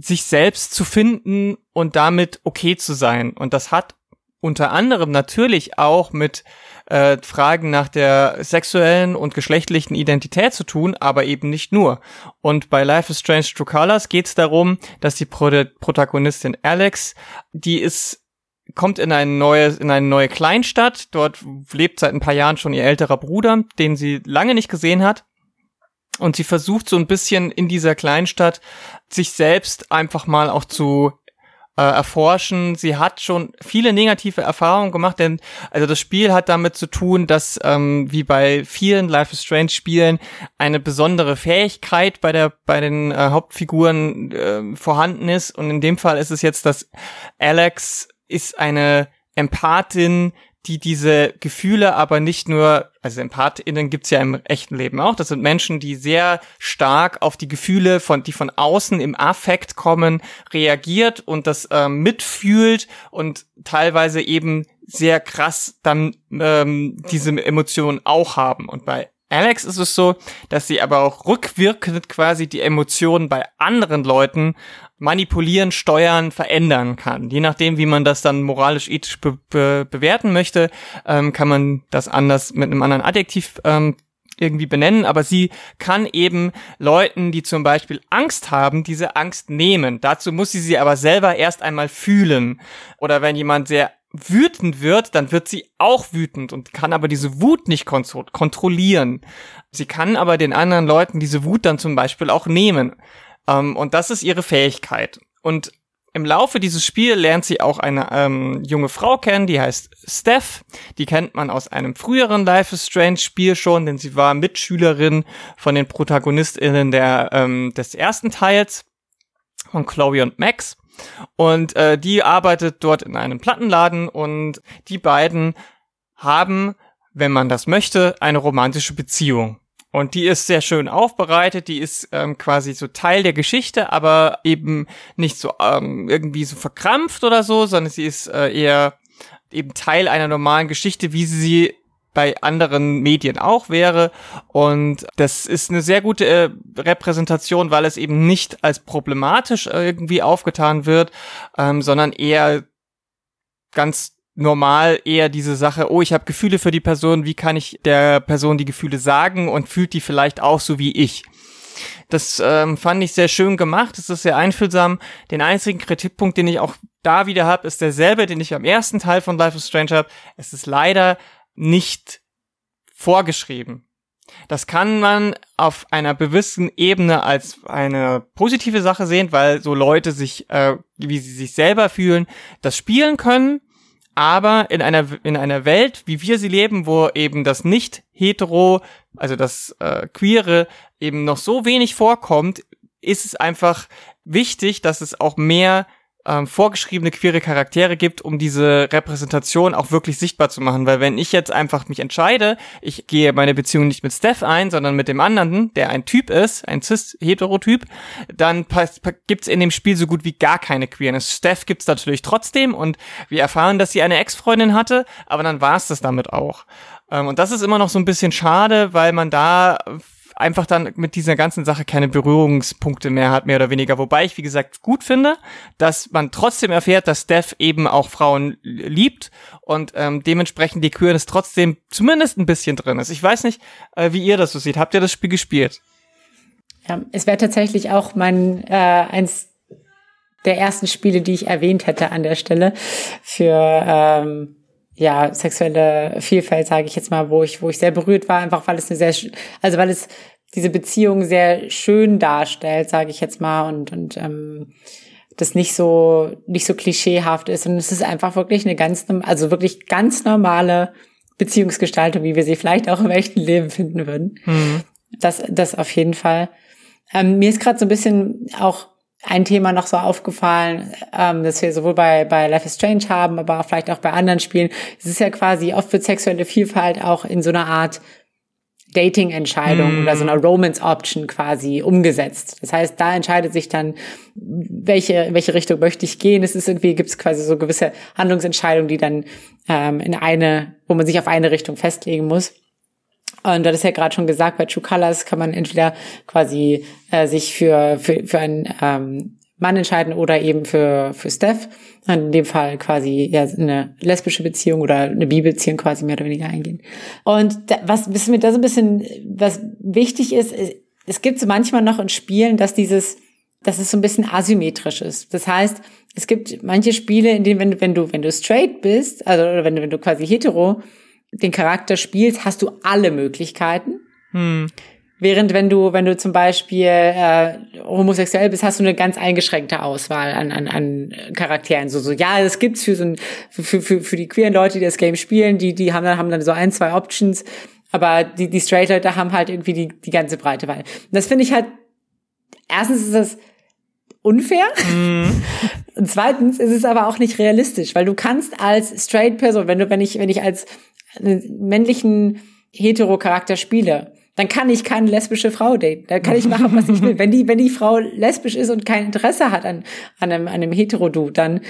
sich selbst zu finden und damit okay zu sein. Und das hat unter anderem natürlich auch mit äh, Fragen nach der sexuellen und geschlechtlichen Identität zu tun, aber eben nicht nur. Und bei Life is Strange True Colors geht es darum, dass die Pro Protagonistin Alex, die ist kommt in ein neues, in eine neue Kleinstadt. Dort lebt seit ein paar Jahren schon ihr älterer Bruder, den sie lange nicht gesehen hat. Und sie versucht so ein bisschen in dieser Kleinstadt sich selbst einfach mal auch zu äh, erforschen. Sie hat schon viele negative Erfahrungen gemacht, denn also das Spiel hat damit zu tun, dass ähm, wie bei vielen Life is Strange Spielen eine besondere Fähigkeit bei der bei den äh, Hauptfiguren äh, vorhanden ist und in dem Fall ist es jetzt, dass Alex ist eine Empathin, die diese Gefühle aber nicht nur, also EmpathInnen gibt's ja im echten Leben auch, das sind Menschen, die sehr stark auf die Gefühle, von, die von außen im Affekt kommen, reagiert und das ähm, mitfühlt und teilweise eben sehr krass dann ähm, diese Emotionen auch haben. Und bei Alex ist es so, dass sie aber auch rückwirkend quasi die Emotionen bei anderen Leuten manipulieren, steuern, verändern kann. Je nachdem, wie man das dann moralisch, ethisch be be bewerten möchte, ähm, kann man das anders mit einem anderen Adjektiv ähm, irgendwie benennen, aber sie kann eben Leuten, die zum Beispiel Angst haben, diese Angst nehmen. Dazu muss sie sie aber selber erst einmal fühlen. Oder wenn jemand sehr wütend wird, dann wird sie auch wütend und kann aber diese Wut nicht kontrollieren. Sie kann aber den anderen Leuten diese Wut dann zum Beispiel auch nehmen. Ähm, und das ist ihre Fähigkeit. Und im Laufe dieses Spiels lernt sie auch eine ähm, junge Frau kennen, die heißt Steph. Die kennt man aus einem früheren Life is Strange Spiel schon, denn sie war Mitschülerin von den ProtagonistInnen der, ähm, des ersten Teils von Chloe und Max. Und äh, die arbeitet dort in einem Plattenladen und die beiden haben, wenn man das möchte, eine romantische Beziehung. Und die ist sehr schön aufbereitet, die ist ähm, quasi so Teil der Geschichte, aber eben nicht so ähm, irgendwie so verkrampft oder so, sondern sie ist äh, eher eben Teil einer normalen Geschichte, wie sie sie bei anderen Medien auch wäre. Und das ist eine sehr gute äh, Repräsentation, weil es eben nicht als problematisch äh, irgendwie aufgetan wird, ähm, sondern eher ganz normal eher diese Sache, oh, ich habe Gefühle für die Person, wie kann ich der Person die Gefühle sagen und fühlt die vielleicht auch so wie ich. Das ähm, fand ich sehr schön gemacht, es ist sehr einfühlsam. Den einzigen Kritikpunkt, den ich auch da wieder habe, ist derselbe, den ich am ersten Teil von Life is Strange habe. Es ist leider nicht vorgeschrieben. Das kann man auf einer bewissen Ebene als eine positive Sache sehen, weil so Leute sich, äh, wie sie sich selber fühlen, das spielen können aber in einer in einer Welt, wie wir sie leben, wo eben das nicht hetero, also das äh, queere eben noch so wenig vorkommt, ist es einfach wichtig, dass es auch mehr ähm, vorgeschriebene queere Charaktere gibt, um diese Repräsentation auch wirklich sichtbar zu machen. Weil wenn ich jetzt einfach mich entscheide, ich gehe meine Beziehung nicht mit Steph ein, sondern mit dem anderen, der ein Typ ist, ein cis-heterotyp, dann gibt's in dem Spiel so gut wie gar keine Queerness. Steph gibt's natürlich trotzdem und wir erfahren, dass sie eine Ex-Freundin hatte, aber dann war's das damit auch. Ähm, und das ist immer noch so ein bisschen schade, weil man da einfach dann mit dieser ganzen Sache keine Berührungspunkte mehr hat, mehr oder weniger. Wobei ich, wie gesagt, gut finde, dass man trotzdem erfährt, dass Steph eben auch Frauen liebt und ähm, dementsprechend die Queerness trotzdem zumindest ein bisschen drin ist. Ich weiß nicht, äh, wie ihr das so seht. Habt ihr das Spiel gespielt? Ja, es wäre tatsächlich auch mein äh, eins der ersten Spiele, die ich erwähnt hätte an der Stelle für ähm, ja, sexuelle Vielfalt, sage ich jetzt mal, wo ich, wo ich sehr berührt war, einfach weil es eine sehr, also weil es diese Beziehung sehr schön darstellt, sage ich jetzt mal, und, und ähm, das nicht so, nicht so klischeehaft ist. Und es ist einfach wirklich eine ganz, also wirklich ganz normale Beziehungsgestaltung, wie wir sie vielleicht auch im echten Leben finden würden. Mhm. Das, das auf jeden Fall. Ähm, mir ist gerade so ein bisschen auch ein Thema noch so aufgefallen, ähm, dass wir sowohl bei, bei Life is Strange haben, aber vielleicht auch bei anderen Spielen. Es ist ja quasi, oft wird sexuelle Vielfalt auch in so einer Art Dating-Entscheidung mm. oder so einer Romance-Option quasi umgesetzt. Das heißt, da entscheidet sich dann, welche, in welche Richtung möchte ich gehen. Es ist irgendwie, gibt es quasi so gewisse Handlungsentscheidungen, die dann ähm, in eine, wo man sich auf eine Richtung festlegen muss. Und du hattest ja gerade schon gesagt, bei True Colors kann man entweder quasi äh, sich für, für, für ein ähm, Mann entscheiden oder eben für, für Steph. In dem Fall quasi ja, eine lesbische Beziehung oder eine Bibeziehung quasi mehr oder weniger eingehen. Und da, was was mir da so ein bisschen, was wichtig ist, es gibt so manchmal noch in Spielen, dass dieses, dass es so ein bisschen asymmetrisch ist. Das heißt, es gibt manche Spiele, in denen, wenn du, wenn du, wenn du straight bist, also oder wenn du, wenn du quasi hetero den Charakter spielst, hast du alle Möglichkeiten. Hm. Während wenn du, wenn du zum Beispiel äh, homosexuell bist, hast du eine ganz eingeschränkte Auswahl an, an, an Charakteren. So, so, ja, das gibt's für so ein, für, für, für die queeren Leute, die das Game spielen, die, die haben dann, haben dann so ein, zwei Options. Aber die, die Straight Leute haben halt irgendwie die, die ganze breite Wahl. Und das finde ich halt, erstens ist das unfair. Mm. Und zweitens ist es aber auch nicht realistisch, weil du kannst als straight Person, wenn du, wenn ich, wenn ich als männlichen Hetero-Charakter spiele, dann kann ich keine lesbische Frau daten. Da kann ich machen, was ich will. Wenn die, wenn die Frau lesbisch ist und kein Interesse hat an, an einem, an einem Hetero-Du, dann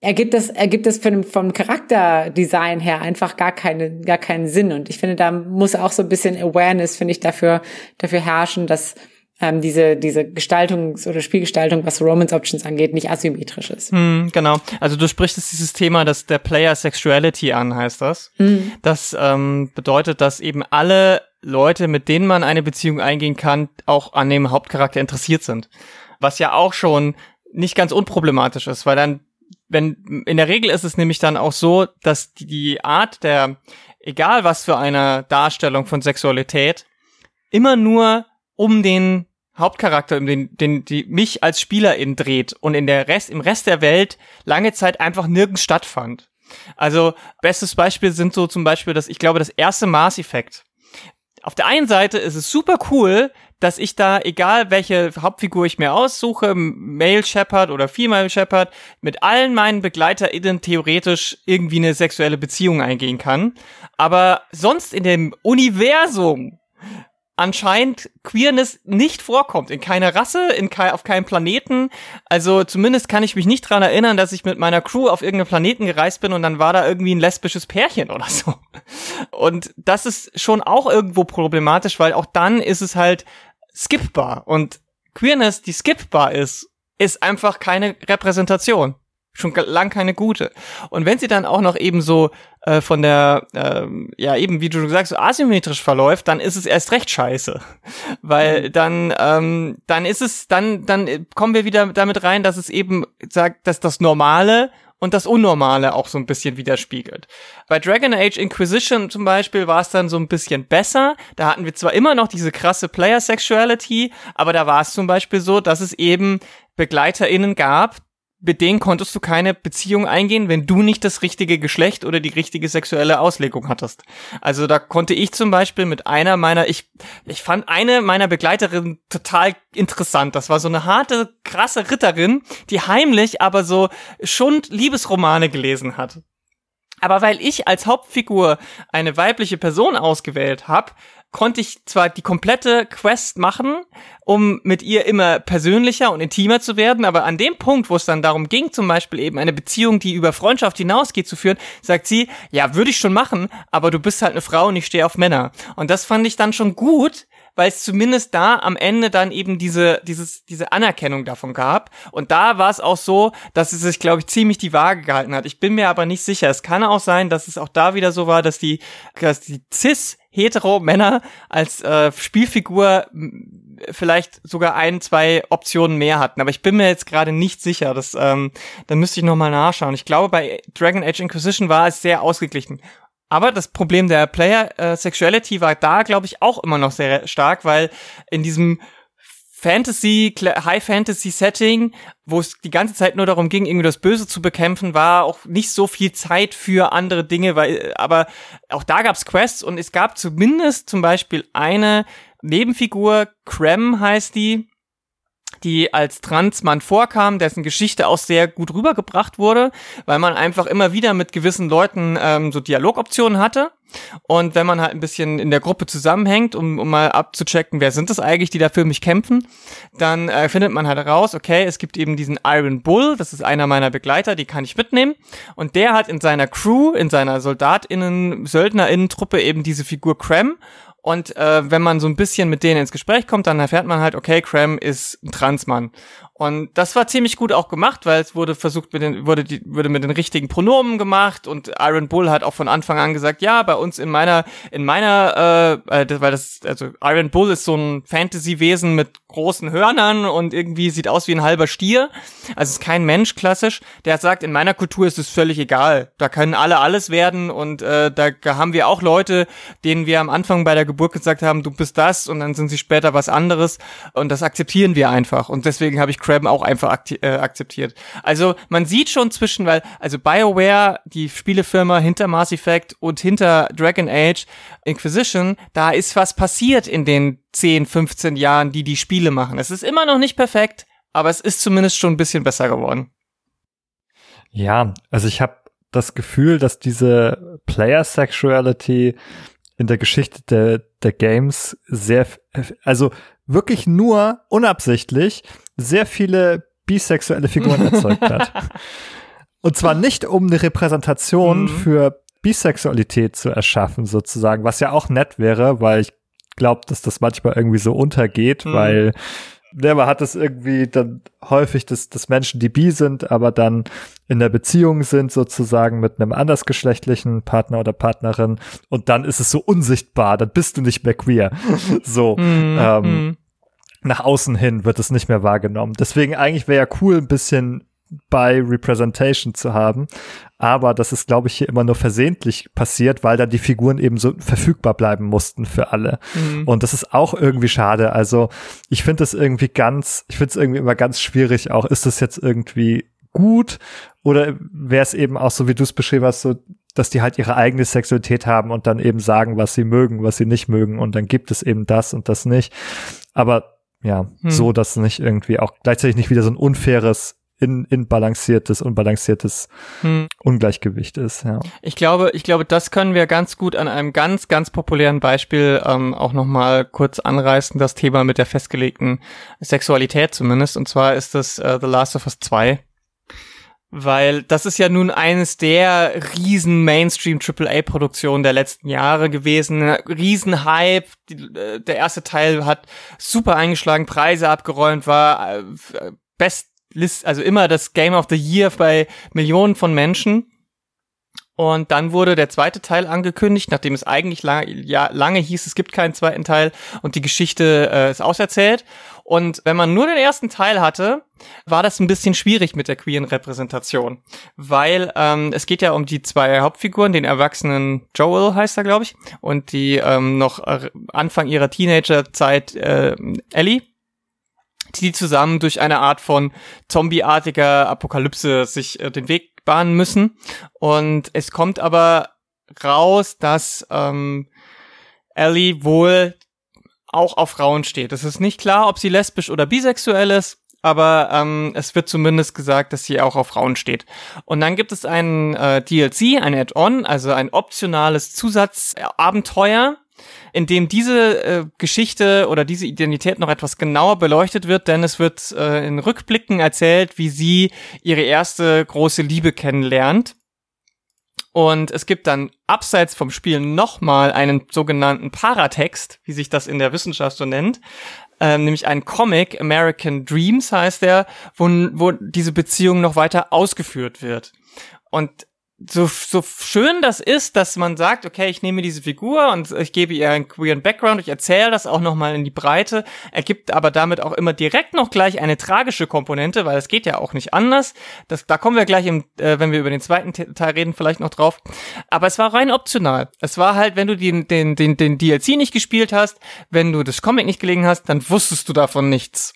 ergibt das, ergibt das von, vom Charakterdesign her einfach gar keine, gar keinen Sinn. Und ich finde, da muss auch so ein bisschen Awareness, finde ich, dafür, dafür herrschen, dass, ähm, diese, diese Gestaltungs- oder Spielgestaltung, was Romance Options angeht, nicht asymmetrisch ist. Mm, genau. Also du sprichst jetzt dieses Thema, dass der Player Sexuality an, heißt das. Mm. Das ähm, bedeutet, dass eben alle Leute, mit denen man eine Beziehung eingehen kann, auch an dem Hauptcharakter interessiert sind. Was ja auch schon nicht ganz unproblematisch ist, weil dann, wenn, in der Regel ist es nämlich dann auch so, dass die Art der, egal was für eine Darstellung von Sexualität, immer nur um den Hauptcharakter, um den, den, die mich als Spielerin dreht und in der Rest, im Rest der Welt lange Zeit einfach nirgends stattfand. Also, bestes Beispiel sind so zum Beispiel, dass ich glaube, das erste Mass Effect auf der einen Seite ist es super cool, dass ich da, egal welche Hauptfigur ich mir aussuche, Male Shepard oder Female Shepard, mit allen meinen BegleiterInnen theoretisch irgendwie eine sexuelle Beziehung eingehen kann. Aber sonst in dem Universum anscheinend Queerness nicht vorkommt. In keiner Rasse, in ke auf keinem Planeten. Also zumindest kann ich mich nicht dran erinnern, dass ich mit meiner Crew auf irgendeinem Planeten gereist bin und dann war da irgendwie ein lesbisches Pärchen oder so. Und das ist schon auch irgendwo problematisch, weil auch dann ist es halt skippbar. Und Queerness, die skippbar ist, ist einfach keine Repräsentation schon lang keine gute. Und wenn sie dann auch noch eben so äh, von der, äh, ja eben, wie du schon sagst, so asymmetrisch verläuft, dann ist es erst recht scheiße. Weil mhm. dann, ähm, dann ist es, dann, dann kommen wir wieder damit rein, dass es eben sagt, dass das Normale und das Unnormale auch so ein bisschen widerspiegelt. Bei Dragon Age Inquisition zum Beispiel war es dann so ein bisschen besser. Da hatten wir zwar immer noch diese krasse Player-Sexuality, aber da war es zum Beispiel so, dass es eben BegleiterInnen gab, mit denen konntest du keine Beziehung eingehen, wenn du nicht das richtige Geschlecht oder die richtige sexuelle Auslegung hattest. Also da konnte ich zum Beispiel mit einer meiner, ich, ich fand eine meiner Begleiterinnen total interessant. Das war so eine harte, krasse Ritterin, die heimlich aber so schon Liebesromane gelesen hat. Aber weil ich als Hauptfigur eine weibliche Person ausgewählt habe, konnte ich zwar die komplette Quest machen, um mit ihr immer persönlicher und intimer zu werden, aber an dem Punkt, wo es dann darum ging, zum Beispiel eben eine Beziehung, die über Freundschaft hinausgeht, zu führen, sagt sie, ja, würde ich schon machen, aber du bist halt eine Frau und ich stehe auf Männer. Und das fand ich dann schon gut, weil es zumindest da am Ende dann eben diese, dieses, diese Anerkennung davon gab. Und da war es auch so, dass es sich, glaube ich, ziemlich die Waage gehalten hat. Ich bin mir aber nicht sicher. Es kann auch sein, dass es auch da wieder so war, dass die, dass die cis hetero Männer als äh, Spielfigur vielleicht sogar ein, zwei Optionen mehr hatten. Aber ich bin mir jetzt gerade nicht sicher. Das, ähm, da müsste ich nochmal nachschauen. Ich glaube, bei Dragon Age Inquisition war es sehr ausgeglichen. Aber das Problem der Player äh, Sexuality war da, glaube ich, auch immer noch sehr stark, weil in diesem Fantasy, High Fantasy Setting, wo es die ganze Zeit nur darum ging, irgendwie das Böse zu bekämpfen, war auch nicht so viel Zeit für andere Dinge, weil, aber auch da gab's Quests und es gab zumindest zum Beispiel eine Nebenfigur, Crem heißt die, die als Transmann vorkam, dessen Geschichte auch sehr gut rübergebracht wurde, weil man einfach immer wieder mit gewissen Leuten ähm, so Dialogoptionen hatte. Und wenn man halt ein bisschen in der Gruppe zusammenhängt, um, um mal abzuchecken, wer sind das eigentlich, die da für mich kämpfen, dann äh, findet man halt heraus, okay, es gibt eben diesen Iron Bull, das ist einer meiner Begleiter, die kann ich mitnehmen. Und der hat in seiner Crew, in seiner SoldatInnen, SöldnerInnen-Truppe eben diese Figur Crem und äh, wenn man so ein bisschen mit denen ins Gespräch kommt, dann erfährt man halt, okay, Cram ist ein Transmann. Und das war ziemlich gut auch gemacht, weil es wurde versucht, mit den, wurde, die, wurde mit den richtigen Pronomen gemacht und Iron Bull hat auch von Anfang an gesagt, ja, bei uns in meiner, in meiner, äh, äh weil das, also Iron Bull ist so ein Fantasy-Wesen mit großen Hörnern und irgendwie sieht aus wie ein halber Stier. Also ist kein Mensch klassisch. Der sagt, in meiner Kultur ist es völlig egal. Da können alle alles werden und äh, da haben wir auch Leute, denen wir am Anfang bei der Geburt gesagt haben, du bist das und dann sind sie später was anderes und das akzeptieren wir einfach. Und deswegen habe ich Crabben auch einfach äh, akzeptiert. Also man sieht schon zwischen, weil, also BioWare, die Spielefirma hinter Mass Effect und hinter Dragon Age Inquisition, da ist was passiert in den 10, 15 Jahren, die die Spiele machen. Es ist immer noch nicht perfekt, aber es ist zumindest schon ein bisschen besser geworden. Ja, also ich habe das Gefühl, dass diese Player Sexuality in der Geschichte der, der Games sehr, also wirklich nur unabsichtlich sehr viele bisexuelle Figuren erzeugt hat. Und zwar nicht, um eine Repräsentation mhm. für Bisexualität zu erschaffen, sozusagen, was ja auch nett wäre, weil ich glaube, dass das manchmal irgendwie so untergeht, mhm. weil ja, man hat es irgendwie dann häufig, dass, dass Menschen, die bi sind, aber dann in der Beziehung sind, sozusagen mit einem andersgeschlechtlichen Partner oder Partnerin und dann ist es so unsichtbar, dann bist du nicht mehr queer. so. Mm, ähm, mm. Nach außen hin wird es nicht mehr wahrgenommen. Deswegen eigentlich wäre ja cool, ein bisschen bei Representation zu haben. Aber das ist, glaube ich, hier immer nur versehentlich passiert, weil dann die Figuren eben so verfügbar bleiben mussten für alle. Mhm. Und das ist auch irgendwie schade. Also ich finde es irgendwie ganz, ich finde es irgendwie immer ganz schwierig. Auch ist das jetzt irgendwie gut oder wäre es eben auch so, wie du es beschrieben hast, so, dass die halt ihre eigene Sexualität haben und dann eben sagen, was sie mögen, was sie nicht mögen und dann gibt es eben das und das nicht. Aber ja, hm. so, dass nicht irgendwie auch gleichzeitig nicht wieder so ein unfaires in, in balanciertes, unbalanciertes hm. Ungleichgewicht ist, ja. Ich glaube, ich glaube, das können wir ganz gut an einem ganz, ganz populären Beispiel ähm, auch nochmal kurz anreißen, das Thema mit der festgelegten Sexualität zumindest. Und zwar ist das äh, The Last of Us 2. Weil das ist ja nun eines der riesen Mainstream AAA Produktionen der letzten Jahre gewesen. Riesen Hype. Die, äh, der erste Teil hat super eingeschlagen, Preise abgeräumt, war äh, best List, also immer das Game of the Year bei Millionen von Menschen. Und dann wurde der zweite Teil angekündigt, nachdem es eigentlich lange, ja, lange hieß, es gibt keinen zweiten Teil und die Geschichte äh, ist auserzählt. Und wenn man nur den ersten Teil hatte, war das ein bisschen schwierig mit der queeren Repräsentation, weil ähm, es geht ja um die zwei Hauptfiguren, den erwachsenen Joel heißt er, glaube ich, und die ähm, noch äh, Anfang ihrer Teenagerzeit äh, Ellie die zusammen durch eine Art von zombieartiger Apokalypse sich äh, den Weg bahnen müssen. Und es kommt aber raus, dass ähm, Ellie wohl auch auf Frauen steht. Es ist nicht klar, ob sie lesbisch oder bisexuell ist, aber ähm, es wird zumindest gesagt, dass sie auch auf Frauen steht. Und dann gibt es ein äh, DLC, ein Add-on, also ein optionales Zusatzabenteuer, in dem diese äh, Geschichte oder diese Identität noch etwas genauer beleuchtet wird, denn es wird äh, in Rückblicken erzählt, wie sie ihre erste große Liebe kennenlernt. Und es gibt dann abseits vom Spiel nochmal einen sogenannten Paratext, wie sich das in der Wissenschaft so nennt, ähm, nämlich einen Comic, American Dreams heißt der, wo, wo diese Beziehung noch weiter ausgeführt wird. Und so, so schön das ist, dass man sagt, okay, ich nehme diese Figur und ich gebe ihr einen queeren Background, ich erzähle das auch nochmal in die Breite, ergibt aber damit auch immer direkt noch gleich eine tragische Komponente, weil es geht ja auch nicht anders. Das, da kommen wir gleich, im, äh, wenn wir über den zweiten Teil reden, vielleicht noch drauf. Aber es war rein optional. Es war halt, wenn du den, den, den, den DLC nicht gespielt hast, wenn du das Comic nicht gelegen hast, dann wusstest du davon nichts.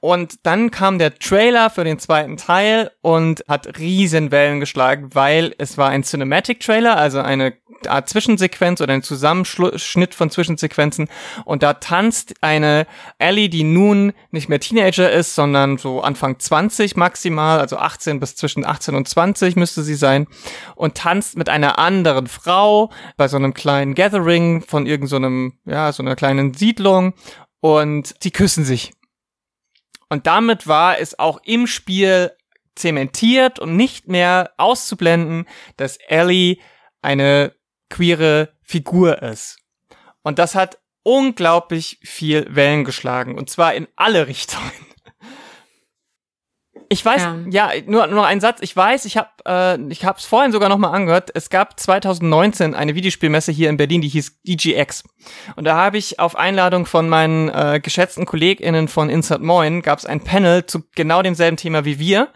Und dann kam der Trailer für den zweiten Teil und hat riesen Wellen geschlagen, weil es war ein Cinematic Trailer, also eine Art Zwischensequenz oder ein Zusammenschnitt von Zwischensequenzen. Und da tanzt eine Ellie, die nun nicht mehr Teenager ist, sondern so Anfang 20 maximal, also 18 bis zwischen 18 und 20 müsste sie sein, und tanzt mit einer anderen Frau bei so einem kleinen Gathering von irgendeinem, so ja, so einer kleinen Siedlung und die küssen sich. Und damit war es auch im Spiel zementiert und nicht mehr auszublenden, dass Ellie eine queere Figur ist. Und das hat unglaublich viel Wellen geschlagen. Und zwar in alle Richtungen. Ich weiß, ja, ja nur nur ein Satz. Ich weiß, ich habe äh, ich habe es vorhin sogar noch mal angehört. Es gab 2019 eine Videospielmesse hier in Berlin, die hieß DGX. Und da habe ich auf Einladung von meinen äh, geschätzten KollegInnen von Insert Moin gab es ein Panel zu genau demselben Thema wie wir,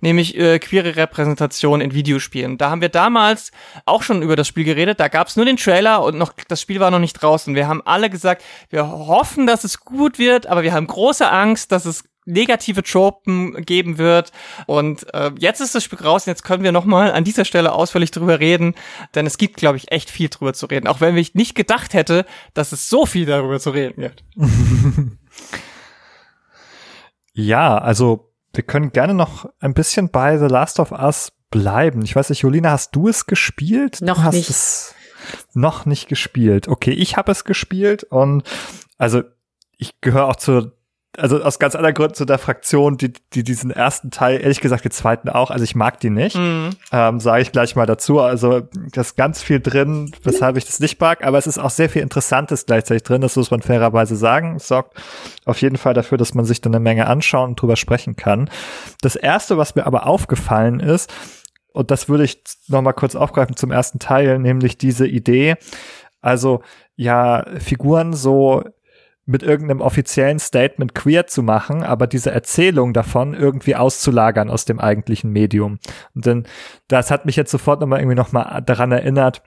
nämlich äh, queere Repräsentation in Videospielen. Da haben wir damals auch schon über das Spiel geredet. Da gab es nur den Trailer und noch das Spiel war noch nicht draußen. Wir haben alle gesagt, wir hoffen, dass es gut wird, aber wir haben große Angst, dass es negative Tropen geben wird. Und äh, jetzt ist das Spiel raus und jetzt können wir nochmal an dieser Stelle ausführlich drüber reden, denn es gibt, glaube ich, echt viel drüber zu reden. Auch wenn ich nicht gedacht hätte, dass es so viel darüber zu reden gibt. ja, also wir können gerne noch ein bisschen bei The Last of Us bleiben. Ich weiß nicht, Jolina, hast du es gespielt? Noch du hast nicht. Es noch nicht gespielt. Okay, ich habe es gespielt und also ich gehöre auch zur also aus ganz anderen Gründen zu der Fraktion, die, die diesen ersten Teil, ehrlich gesagt, den zweiten auch, also ich mag die nicht, mhm. ähm, sage ich gleich mal dazu. Also da ist ganz viel drin, weshalb ich das nicht mag, aber es ist auch sehr viel Interessantes gleichzeitig drin, das muss man fairerweise sagen. Es sorgt auf jeden Fall dafür, dass man sich dann eine Menge anschauen und drüber sprechen kann. Das erste, was mir aber aufgefallen ist, und das würde ich noch mal kurz aufgreifen zum ersten Teil, nämlich diese Idee, also ja, Figuren so mit irgendeinem offiziellen Statement queer zu machen, aber diese Erzählung davon irgendwie auszulagern aus dem eigentlichen Medium. Und dann, das hat mich jetzt sofort nochmal irgendwie nochmal daran erinnert,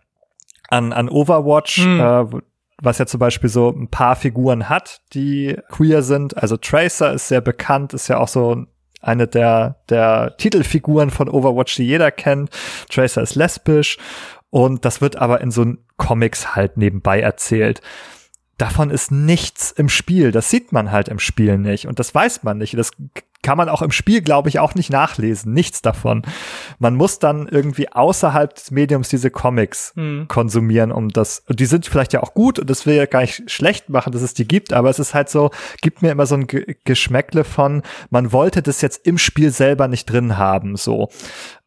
an, an Overwatch, hm. äh, was ja zum Beispiel so ein paar Figuren hat, die queer sind. Also Tracer ist sehr bekannt, ist ja auch so eine der, der Titelfiguren von Overwatch, die jeder kennt. Tracer ist lesbisch und das wird aber in so Comics halt nebenbei erzählt davon ist nichts im Spiel. Das sieht man halt im Spiel nicht und das weiß man nicht. Das kann man auch im Spiel, glaube ich, auch nicht nachlesen. Nichts davon. Man muss dann irgendwie außerhalb des Mediums diese Comics mhm. konsumieren, um das. Und die sind vielleicht ja auch gut und das will ja gar nicht schlecht machen, dass es die gibt, aber es ist halt so, gibt mir immer so ein G Geschmäckle von, man wollte das jetzt im Spiel selber nicht drin haben, so.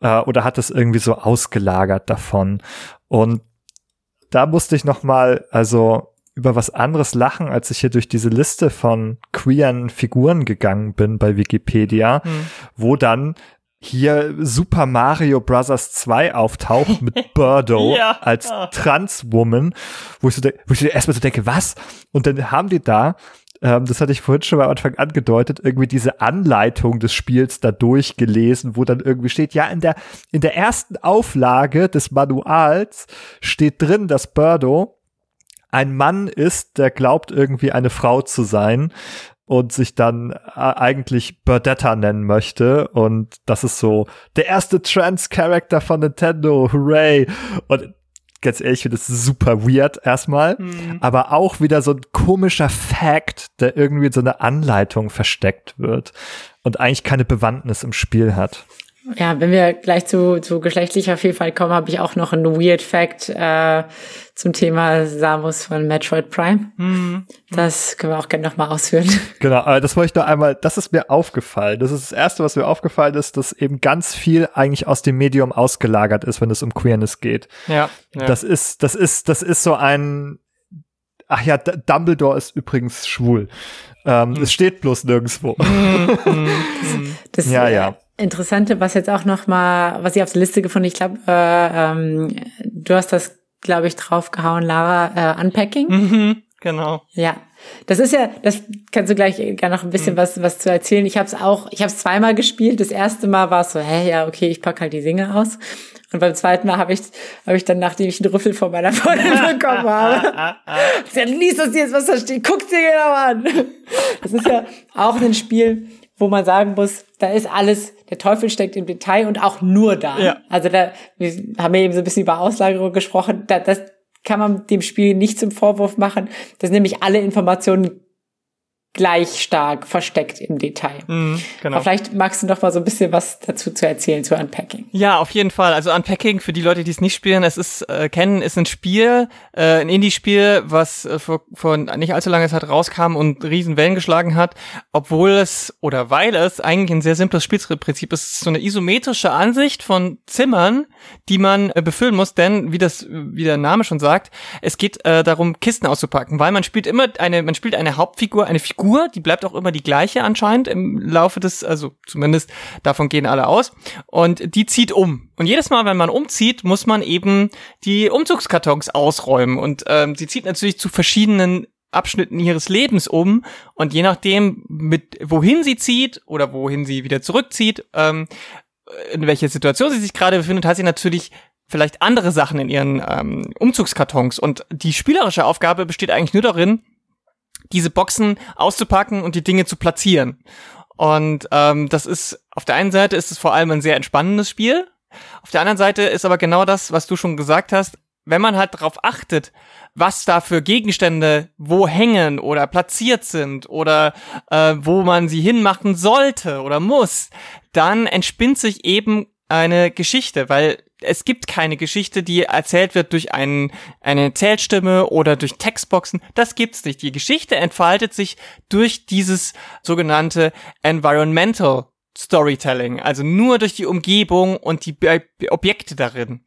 Äh, oder hat es irgendwie so ausgelagert davon. Und da musste ich noch mal, also über was anderes lachen, als ich hier durch diese Liste von queeren Figuren gegangen bin bei Wikipedia, hm. wo dann hier Super Mario Bros. 2 auftaucht mit Birdo ja. als Transwoman, wo ich so, wo ich erstmal so denke, was? Und dann haben die da, ähm, das hatte ich vorhin schon am Anfang angedeutet, irgendwie diese Anleitung des Spiels da durchgelesen, wo dann irgendwie steht, ja, in der, in der ersten Auflage des Manuals steht drin, dass Birdo ein Mann ist, der glaubt irgendwie eine Frau zu sein und sich dann äh, eigentlich Burdetta nennen möchte und das ist so der erste Trans-Character von Nintendo, hooray! Und ganz ehrlich, ich finde das super weird erstmal, mhm. aber auch wieder so ein komischer Fact, der irgendwie in so eine Anleitung versteckt wird und eigentlich keine Bewandtnis im Spiel hat. Ja, wenn wir gleich zu, zu geschlechtlicher Vielfalt kommen, habe ich auch noch einen Weird Fact äh, zum Thema Samus von Metroid Prime. Mhm. Das können wir auch gerne nochmal ausführen. Genau, aber das wollte ich noch einmal, das ist mir aufgefallen. Das ist das Erste, was mir aufgefallen ist, dass eben ganz viel eigentlich aus dem Medium ausgelagert ist, wenn es um Queerness geht. Ja. ja. Das ist, das ist, das ist so ein, ach ja, D Dumbledore ist übrigens schwul. Ähm, mhm. Es steht bloß nirgendwo. Mhm. das, ja, ja. Interessante, was jetzt auch noch mal, was ich auf der Liste gefunden, ich glaube, äh, ähm, du hast das, glaube ich, draufgehauen, Lara, äh, Unpacking. Mhm, genau. Ja, das ist ja, das kannst du gleich gerne noch ein bisschen mhm. was was zu erzählen. Ich habe es auch, ich habe es zweimal gespielt. Das erste Mal war es so, hä, ja, okay, ich pack halt die Single aus. Und beim zweiten Mal habe ich, habe ich dann, nachdem ich einen Rüffel von meiner Freundin bekommen habe, sie hat, lies das jetzt, was da steht, guck dir genau an. Das ist ja auch ein Spiel, wo man sagen muss, da ist alles, der Teufel steckt im Detail und auch nur da. Ja. Also da, wir haben ja eben so ein bisschen über Auslagerung gesprochen, da, das kann man dem Spiel nicht zum Vorwurf machen, dass nämlich alle Informationen gleich stark versteckt im Detail. Mhm, genau. Aber vielleicht magst du noch mal so ein bisschen was dazu zu erzählen zu Unpacking. Ja, auf jeden Fall. Also Unpacking für die Leute, die es nicht spielen, es ist äh, kennen, ist ein Spiel, äh, ein Indie-Spiel, was äh, vor, vor nicht allzu langer Zeit rauskam und riesen Wellen geschlagen hat, obwohl es oder weil es eigentlich ein sehr simples Spielprinzip ist, ist so eine isometrische Ansicht von Zimmern, die man äh, befüllen muss, denn wie das wie der Name schon sagt, es geht äh, darum Kisten auszupacken, weil man spielt immer eine man spielt eine Hauptfigur, eine Figur Figur, die bleibt auch immer die gleiche anscheinend im Laufe des, also zumindest davon gehen alle aus. Und die zieht um. Und jedes Mal, wenn man umzieht, muss man eben die Umzugskartons ausräumen. Und ähm, sie zieht natürlich zu verschiedenen Abschnitten ihres Lebens um und je nachdem, mit wohin sie zieht oder wohin sie wieder zurückzieht, ähm, in welcher Situation sie sich gerade befindet, hat sie natürlich vielleicht andere Sachen in ihren ähm, Umzugskartons. Und die spielerische Aufgabe besteht eigentlich nur darin, diese Boxen auszupacken und die Dinge zu platzieren. Und ähm, das ist auf der einen Seite ist es vor allem ein sehr entspannendes Spiel. Auf der anderen Seite ist aber genau das, was du schon gesagt hast, wenn man halt darauf achtet, was da für Gegenstände wo hängen oder platziert sind oder äh, wo man sie hinmachen sollte oder muss, dann entspinnt sich eben eine Geschichte, weil es gibt keine Geschichte, die erzählt wird durch einen, eine Erzählstimme oder durch Textboxen. Das gibt's nicht. Die Geschichte entfaltet sich durch dieses sogenannte Environmental Storytelling, also nur durch die Umgebung und die Objekte darin.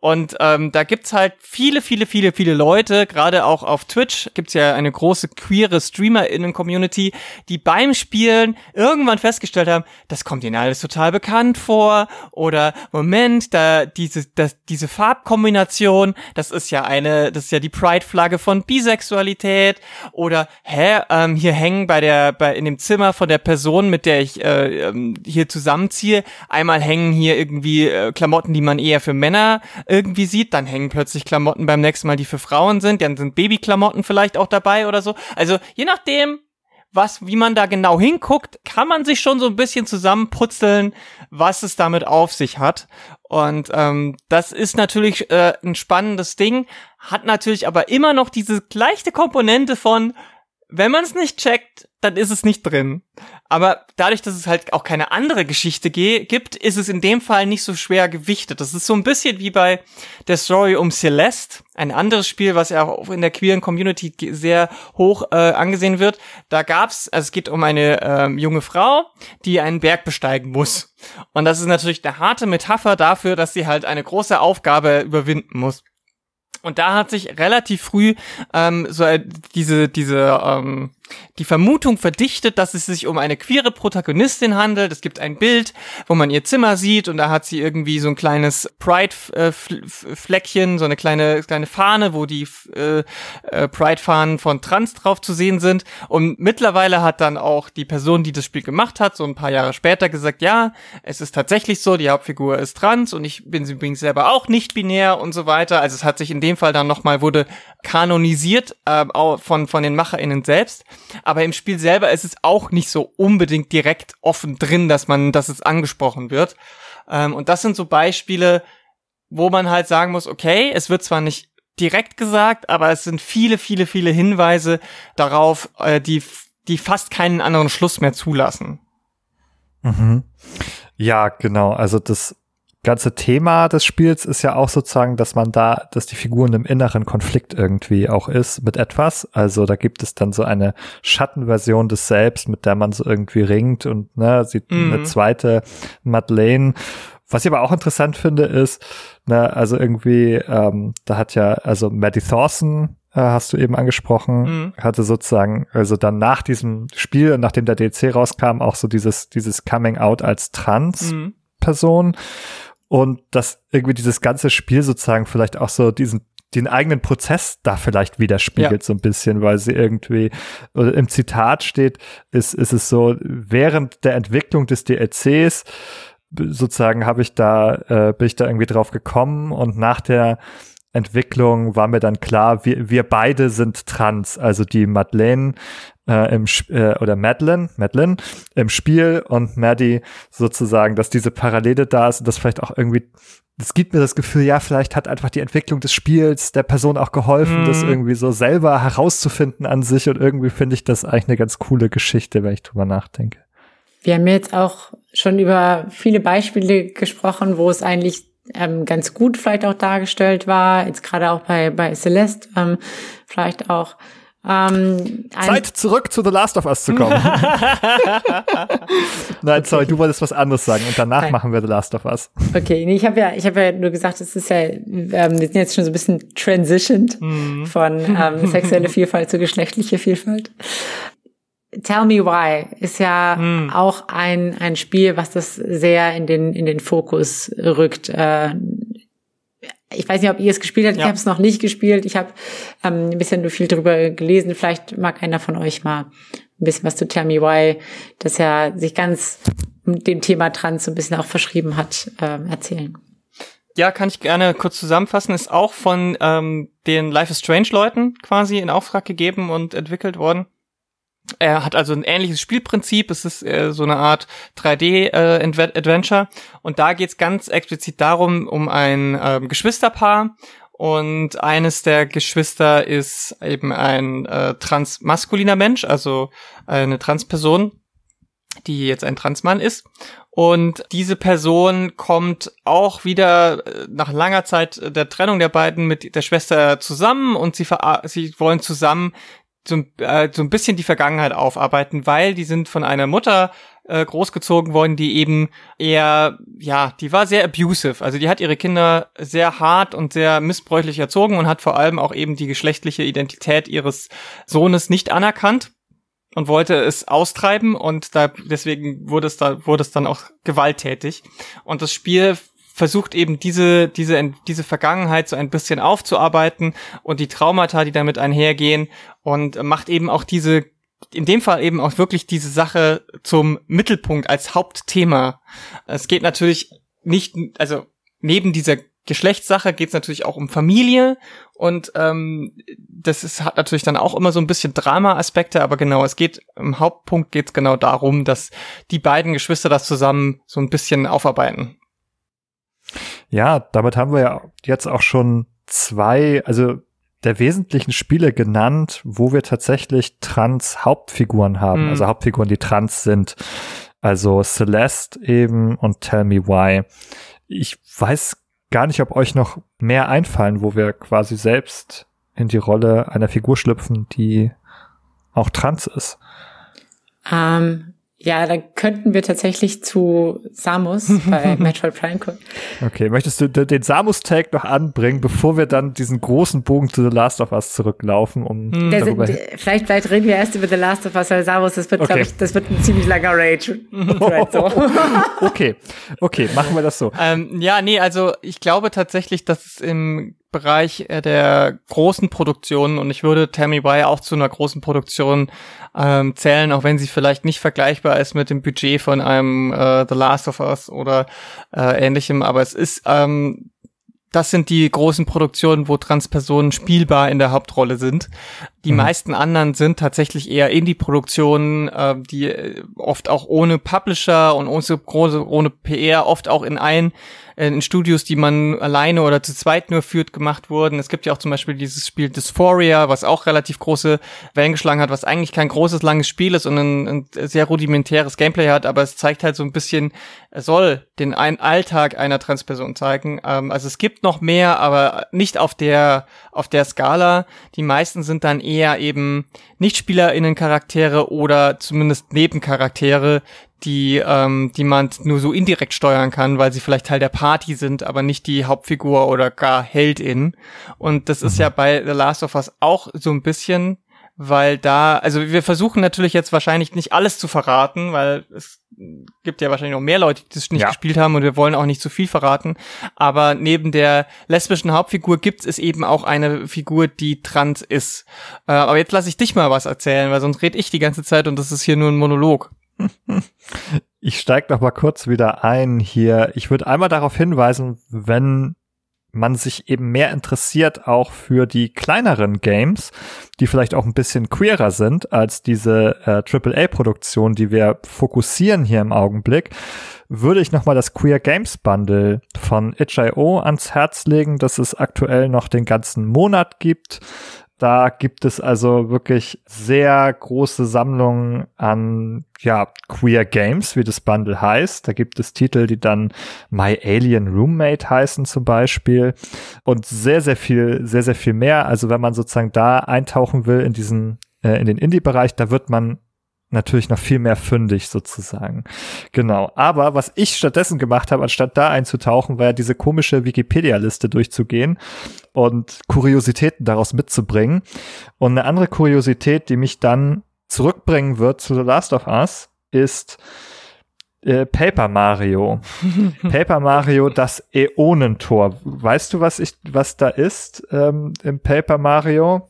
Und ähm, da gibt's halt viele, viele, viele, viele Leute, gerade auch auf Twitch gibt's ja eine große queere StreamerInnen-Community, die beim Spielen irgendwann festgestellt haben, das kommt ihnen alles total bekannt vor oder Moment, da diese, das, diese Farbkombination, das ist ja eine, das ist ja die Pride-Flagge von Bisexualität oder hä, ähm, hier hängen bei der, bei in dem Zimmer von der Person, mit der ich äh, ähm, hier zusammenziehe, einmal hängen hier irgendwie äh, Klamotten, die man eher für Männer irgendwie sieht, dann hängen plötzlich Klamotten beim nächsten Mal, die für Frauen sind, dann sind Babyklamotten vielleicht auch dabei oder so. Also je nachdem, was, wie man da genau hinguckt, kann man sich schon so ein bisschen zusammenputzeln, was es damit auf sich hat. Und ähm, das ist natürlich äh, ein spannendes Ding, hat natürlich aber immer noch diese leichte Komponente von, wenn man es nicht checkt, dann ist es nicht drin. Aber dadurch, dass es halt auch keine andere Geschichte gibt, ist es in dem Fall nicht so schwer gewichtet. Das ist so ein bisschen wie bei der Story um Celeste, ein anderes Spiel, was ja auch in der queeren Community sehr hoch äh, angesehen wird. Da gab's, also es geht um eine äh, junge Frau, die einen Berg besteigen muss. Und das ist natürlich eine harte Metapher dafür, dass sie halt eine große Aufgabe überwinden muss. Und da hat sich relativ früh ähm, so äh, diese diese ähm, die Vermutung verdichtet, dass es sich um eine queere Protagonistin handelt. Es gibt ein Bild, wo man ihr Zimmer sieht und da hat sie irgendwie so ein kleines Pride-Fleckchen, so eine kleine, kleine Fahne, wo die äh, äh, Pride-Fahnen von Trans drauf zu sehen sind. Und mittlerweile hat dann auch die Person, die das Spiel gemacht hat, so ein paar Jahre später gesagt, ja, es ist tatsächlich so, die Hauptfigur ist trans und ich bin übrigens selber auch nicht binär und so weiter. Also es hat sich in dem Fall dann nochmal, wurde kanonisiert äh, von, von den MacherInnen selbst. Aber im Spiel selber ist es auch nicht so unbedingt direkt offen drin, dass man, dass es angesprochen wird. Ähm, und das sind so Beispiele, wo man halt sagen muss, okay, es wird zwar nicht direkt gesagt, aber es sind viele, viele, viele Hinweise darauf, äh, die, die fast keinen anderen Schluss mehr zulassen. Mhm. Ja, genau. Also das ganze Thema des Spiels ist ja auch sozusagen, dass man da, dass die Figuren im inneren Konflikt irgendwie auch ist mit etwas. Also da gibt es dann so eine Schattenversion des Selbst, mit der man so irgendwie ringt und ne, sieht mhm. eine zweite Madeleine. Was ich aber auch interessant finde, ist, ne, also irgendwie, ähm, da hat ja, also Maddie Thorson, äh, hast du eben angesprochen, mhm. hatte sozusagen, also dann nach diesem Spiel, nachdem der DLC rauskam, auch so dieses, dieses Coming Out als Trans-Person. Mhm und dass irgendwie dieses ganze Spiel sozusagen vielleicht auch so diesen den eigenen Prozess da vielleicht widerspiegelt ja. so ein bisschen, weil sie irgendwie oder im Zitat steht, ist ist es so während der Entwicklung des DLCs sozusagen habe ich da äh, bin ich da irgendwie drauf gekommen und nach der Entwicklung war mir dann klar, wir, wir beide sind trans. Also die Madeleine äh, im äh, oder Madeline, Madeline im Spiel und Maddie sozusagen, dass diese Parallele da ist und das vielleicht auch irgendwie es gibt mir das Gefühl, ja, vielleicht hat einfach die Entwicklung des Spiels der Person auch geholfen, mm. das mhm. irgendwie so selber herauszufinden an sich und irgendwie finde ich das eigentlich eine ganz coole Geschichte, wenn ich drüber nachdenke. Wir haben jetzt auch schon über viele Beispiele gesprochen, wo es eigentlich ähm, ganz gut vielleicht auch dargestellt war, jetzt gerade auch bei, bei Celeste, ähm, vielleicht auch ähm, Zeit zurück zu The Last of Us zu kommen. Nein, sorry, du wolltest was anderes sagen und danach Nein. machen wir The Last of Us. Okay, nee, ich habe ja, ich habe ja nur gesagt, es ist ja, ähm, wir sind jetzt schon so ein bisschen transitioned mhm. von ähm, sexuelle Vielfalt zu geschlechtliche Vielfalt. Tell Me Why ist ja hm. auch ein, ein Spiel, was das sehr in den, in den Fokus rückt. Äh, ich weiß nicht, ob ihr es gespielt habt. Ja. Ich habe es noch nicht gespielt. Ich habe ähm, ein bisschen nur viel drüber gelesen. Vielleicht mag einer von euch mal ein bisschen was zu Tell Me Why, das ja sich ganz dem Thema Trans so ein bisschen auch verschrieben hat, äh, erzählen. Ja, kann ich gerne kurz zusammenfassen. Ist auch von ähm, den Life is Strange Leuten quasi in Auftrag gegeben und entwickelt worden. Er hat also ein ähnliches Spielprinzip. Es ist äh, so eine Art 3D-Adventure. Äh, und da geht's ganz explizit darum, um ein ähm, Geschwisterpaar. Und eines der Geschwister ist eben ein äh, transmaskuliner Mensch, also eine Transperson, die jetzt ein Transmann ist. Und diese Person kommt auch wieder äh, nach langer Zeit der Trennung der beiden mit der Schwester zusammen und sie, sie wollen zusammen so, äh, so ein bisschen die Vergangenheit aufarbeiten, weil die sind von einer Mutter äh, großgezogen worden, die eben eher, ja, die war sehr abusive. Also die hat ihre Kinder sehr hart und sehr missbräuchlich erzogen und hat vor allem auch eben die geschlechtliche Identität ihres Sohnes nicht anerkannt und wollte es austreiben und da deswegen wurde es da wurde es dann auch gewalttätig und das Spiel versucht eben diese, diese, diese Vergangenheit so ein bisschen aufzuarbeiten und die Traumata, die damit einhergehen und macht eben auch diese, in dem Fall eben auch wirklich diese Sache zum Mittelpunkt als Hauptthema. Es geht natürlich nicht, also neben dieser Geschlechtssache geht es natürlich auch um Familie und ähm, das ist, hat natürlich dann auch immer so ein bisschen Drama-Aspekte, aber genau, es geht im Hauptpunkt geht es genau darum, dass die beiden Geschwister das zusammen so ein bisschen aufarbeiten. Ja, damit haben wir ja jetzt auch schon zwei, also der wesentlichen Spiele genannt, wo wir tatsächlich Trans-Hauptfiguren haben, mhm. also Hauptfiguren, die trans sind. Also Celeste eben und Tell Me Why. Ich weiß gar nicht, ob euch noch mehr einfallen, wo wir quasi selbst in die Rolle einer Figur schlüpfen, die auch trans ist. Ähm, ja, dann könnten wir tatsächlich zu Samus bei Metroid Prime kommen. Okay, möchtest du den Samus-Tag noch anbringen, bevor wir dann diesen großen Bogen zu The Last of Us zurücklaufen, um hm. darüber vielleicht, vielleicht reden wir erst über The Last of Us, weil Samus, das wird, okay. glaube ich, das wird ein ziemlich langer Rage. so. okay, okay, machen wir das so. Ähm, ja, nee, also ich glaube tatsächlich, dass es im Bereich äh, der großen Produktionen und ich würde Tammy Why auch zu einer großen Produktion ähm, zählen, auch wenn sie vielleicht nicht vergleichbar ist mit dem Budget von einem äh, The Last of Us oder äh, ähnlichem, aber es ist ähm, das sind die großen Produktionen, wo Transpersonen spielbar in der Hauptrolle sind. Die mhm. meisten anderen sind tatsächlich eher Indie-Produktionen, äh, die äh, oft auch ohne Publisher und ohne, ohne PR, oft auch in ein in Studios, die man alleine oder zu zweit nur führt, gemacht wurden. Es gibt ja auch zum Beispiel dieses Spiel Dysphoria, was auch relativ große Wellen geschlagen hat, was eigentlich kein großes, langes Spiel ist und ein, ein sehr rudimentäres Gameplay hat, aber es zeigt halt so ein bisschen, es soll den Alltag einer Transperson zeigen. Ähm, also es gibt noch mehr, aber nicht auf der, auf der Skala. Die meisten sind dann eher eben Nicht-SpielerInnen-Charaktere oder zumindest Nebencharaktere, die, ähm, die man nur so indirekt steuern kann, weil sie vielleicht Teil der Party sind, aber nicht die Hauptfigur oder gar Heldin. Und das mhm. ist ja bei The Last of Us auch so ein bisschen, weil da, also wir versuchen natürlich jetzt wahrscheinlich nicht alles zu verraten, weil es gibt ja wahrscheinlich noch mehr Leute, die das nicht ja. gespielt haben und wir wollen auch nicht zu viel verraten. Aber neben der lesbischen Hauptfigur gibt es eben auch eine Figur, die trans ist. Äh, aber jetzt lasse ich dich mal was erzählen, weil sonst rede ich die ganze Zeit und das ist hier nur ein Monolog. Ich steige noch mal kurz wieder ein hier. Ich würde einmal darauf hinweisen, wenn man sich eben mehr interessiert auch für die kleineren Games, die vielleicht auch ein bisschen queerer sind als diese äh, AAA-Produktion, die wir fokussieren hier im Augenblick, würde ich nochmal das Queer Games Bundle von itch.io ans Herz legen, dass es aktuell noch den ganzen Monat gibt. Da gibt es also wirklich sehr große Sammlungen an ja, Queer Games, wie das Bundle heißt. Da gibt es Titel, die dann My Alien Roommate heißen zum Beispiel und sehr, sehr viel, sehr, sehr viel mehr. Also wenn man sozusagen da eintauchen will in diesen, äh, in den Indie-Bereich, da wird man natürlich noch viel mehr fündig sozusagen. Genau. Aber was ich stattdessen gemacht habe, anstatt da einzutauchen, war ja diese komische Wikipedia-Liste durchzugehen und Kuriositäten daraus mitzubringen. Und eine andere Kuriosität, die mich dann zurückbringen wird zu The Last of Us, ist äh, Paper Mario. Paper Mario, das Äonentor. Weißt du, was ich, was da ist ähm, im Paper Mario?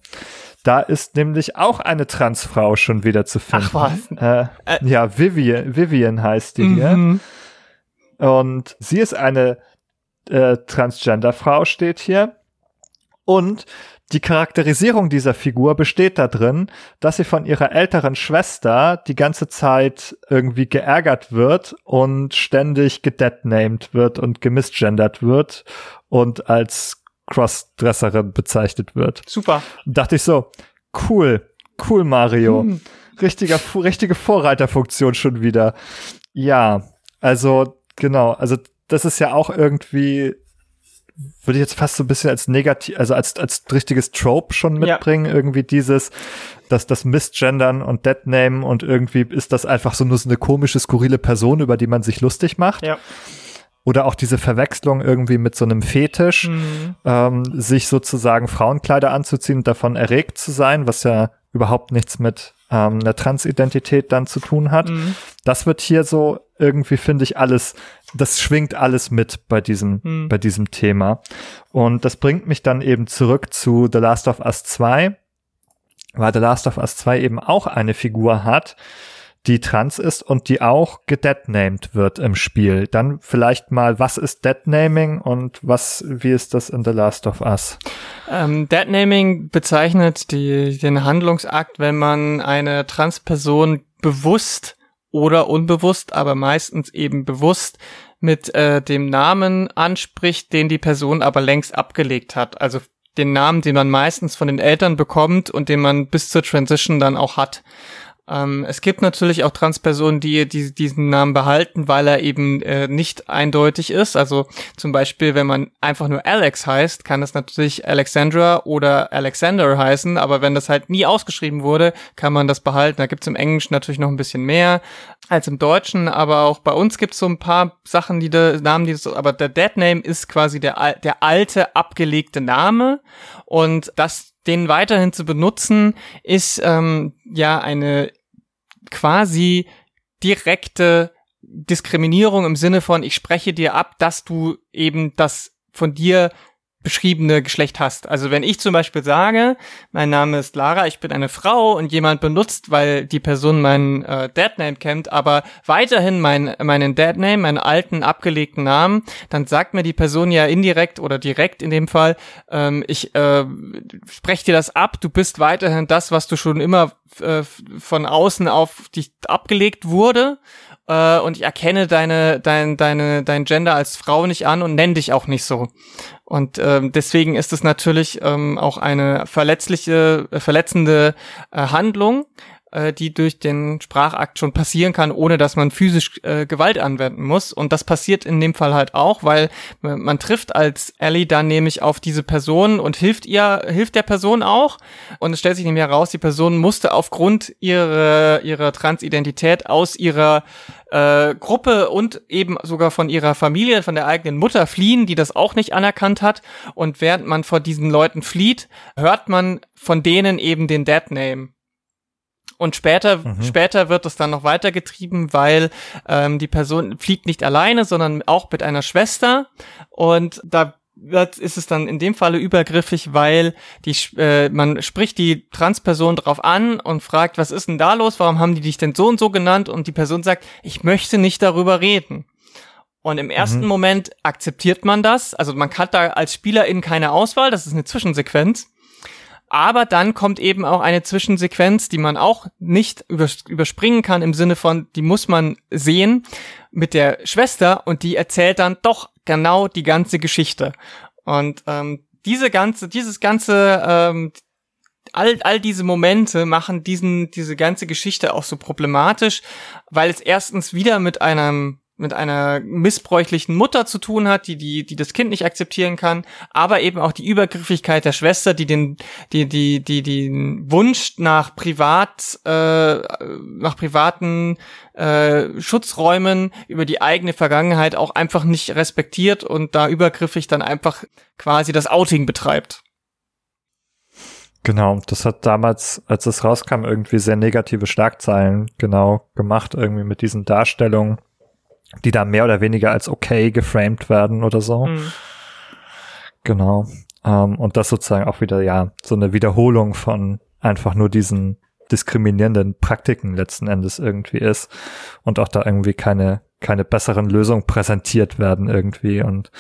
Da ist nämlich auch eine Transfrau schon wieder zu finden. Ach was. Äh, äh. Ja, Vivian, Vivian heißt die mhm. hier. Und sie ist eine äh, Transgender-Frau, steht hier. Und die Charakterisierung dieser Figur besteht darin, dass sie von ihrer älteren Schwester die ganze Zeit irgendwie geärgert wird und ständig gedeadnamed wird und gemisgendert wird und als Crossdresserin bezeichnet wird. Super. Und dachte ich so, cool, cool Mario. Hm. Richtiger, richtige Vorreiterfunktion schon wieder. Ja, also genau, also das ist ja auch irgendwie würde ich jetzt fast so ein bisschen als negativ, also als, als richtiges Trope schon mitbringen, ja. irgendwie dieses, dass das Missgendern und Deadname und irgendwie ist das einfach so nur so eine komische, skurrile Person, über die man sich lustig macht. Ja. Oder auch diese Verwechslung irgendwie mit so einem Fetisch, mhm. ähm, sich sozusagen Frauenkleider anzuziehen und davon erregt zu sein, was ja überhaupt nichts mit ähm, einer Transidentität dann zu tun hat. Mhm. Das wird hier so irgendwie, finde ich, alles das schwingt alles mit bei diesem, hm. bei diesem Thema. Und das bringt mich dann eben zurück zu The Last of Us 2, weil The Last of Us 2 eben auch eine Figur hat, die trans ist und die auch gedeadnamed wird im Spiel. Dann vielleicht mal, was ist Deadnaming und was, wie ist das in The Last of Us? Ähm, Deadnaming bezeichnet die, den Handlungsakt, wenn man eine Transperson bewusst oder unbewusst, aber meistens eben bewusst mit äh, dem Namen anspricht, den die Person aber längst abgelegt hat. Also den Namen, den man meistens von den Eltern bekommt und den man bis zur Transition dann auch hat. Ähm, es gibt natürlich auch Transpersonen, die, die diesen Namen behalten, weil er eben äh, nicht eindeutig ist. Also zum Beispiel, wenn man einfach nur Alex heißt, kann das natürlich Alexandra oder Alexander heißen, aber wenn das halt nie ausgeschrieben wurde, kann man das behalten. Da gibt's im Englischen natürlich noch ein bisschen mehr als im Deutschen, aber auch bei uns gibt's so ein paar Sachen, die da Namen, die so, aber der Dead Name ist quasi der, der alte abgelegte Name und das den weiterhin zu benutzen, ist ähm, ja eine quasi direkte Diskriminierung im Sinne von, ich spreche dir ab, dass du eben das von dir beschriebene Geschlecht hast. Also wenn ich zum Beispiel sage, mein Name ist Lara, ich bin eine Frau und jemand benutzt, weil die Person meinen äh, Deadname kennt, aber weiterhin mein, meinen Deadname, meinen alten abgelegten Namen, dann sagt mir die Person ja indirekt oder direkt in dem Fall, ähm, ich äh, spreche dir das ab, du bist weiterhin das, was du schon immer äh, von außen auf dich abgelegt wurde äh, und ich erkenne deine, dein, deine, dein Gender als Frau nicht an und nenne dich auch nicht so. Und ähm, deswegen ist es natürlich ähm, auch eine verletzliche, äh, verletzende äh, Handlung, äh, die durch den Sprachakt schon passieren kann, ohne dass man physisch äh, Gewalt anwenden muss. Und das passiert in dem Fall halt auch, weil man trifft als Ellie dann nämlich auf diese Person und hilft ihr, hilft der Person auch. Und es stellt sich nämlich heraus, die Person musste aufgrund ihrer, ihrer Transidentität aus ihrer äh, Gruppe und eben sogar von ihrer Familie, von der eigenen Mutter fliehen, die das auch nicht anerkannt hat. Und während man vor diesen Leuten flieht, hört man von denen eben den Dead Name. Und später, mhm. später wird es dann noch weitergetrieben, weil ähm, die Person fliegt nicht alleine, sondern auch mit einer Schwester. Und da wird, ist es dann in dem Falle übergriffig, weil die, äh, man spricht die Transperson drauf an und fragt, was ist denn da los? Warum haben die dich denn so und so genannt? Und die Person sagt, ich möchte nicht darüber reden. Und im ersten mhm. Moment akzeptiert man das. Also man hat da als Spielerin keine Auswahl. Das ist eine Zwischensequenz. Aber dann kommt eben auch eine Zwischensequenz, die man auch nicht überspringen kann im Sinne von, die muss man sehen mit der Schwester und die erzählt dann doch genau die ganze Geschichte. Und ähm, diese ganze, dieses ganze, ähm, all, all diese Momente machen diesen, diese ganze Geschichte auch so problematisch, weil es erstens wieder mit einem mit einer missbräuchlichen Mutter zu tun hat, die, die, die das Kind nicht akzeptieren kann, aber eben auch die Übergriffigkeit der Schwester, die den, die, die, die, den Wunsch nach privat, äh, nach privaten äh, Schutzräumen über die eigene Vergangenheit auch einfach nicht respektiert und da übergriffig dann einfach quasi das Outing betreibt. Genau, das hat damals, als es rauskam, irgendwie sehr negative Schlagzeilen genau gemacht, irgendwie mit diesen Darstellungen, die da mehr oder weniger als okay geframed werden oder so. Mhm. Genau. Ähm, und das sozusagen auch wieder, ja, so eine Wiederholung von einfach nur diesen diskriminierenden Praktiken letzten Endes irgendwie ist und auch da irgendwie keine keine besseren Lösungen präsentiert werden irgendwie. Und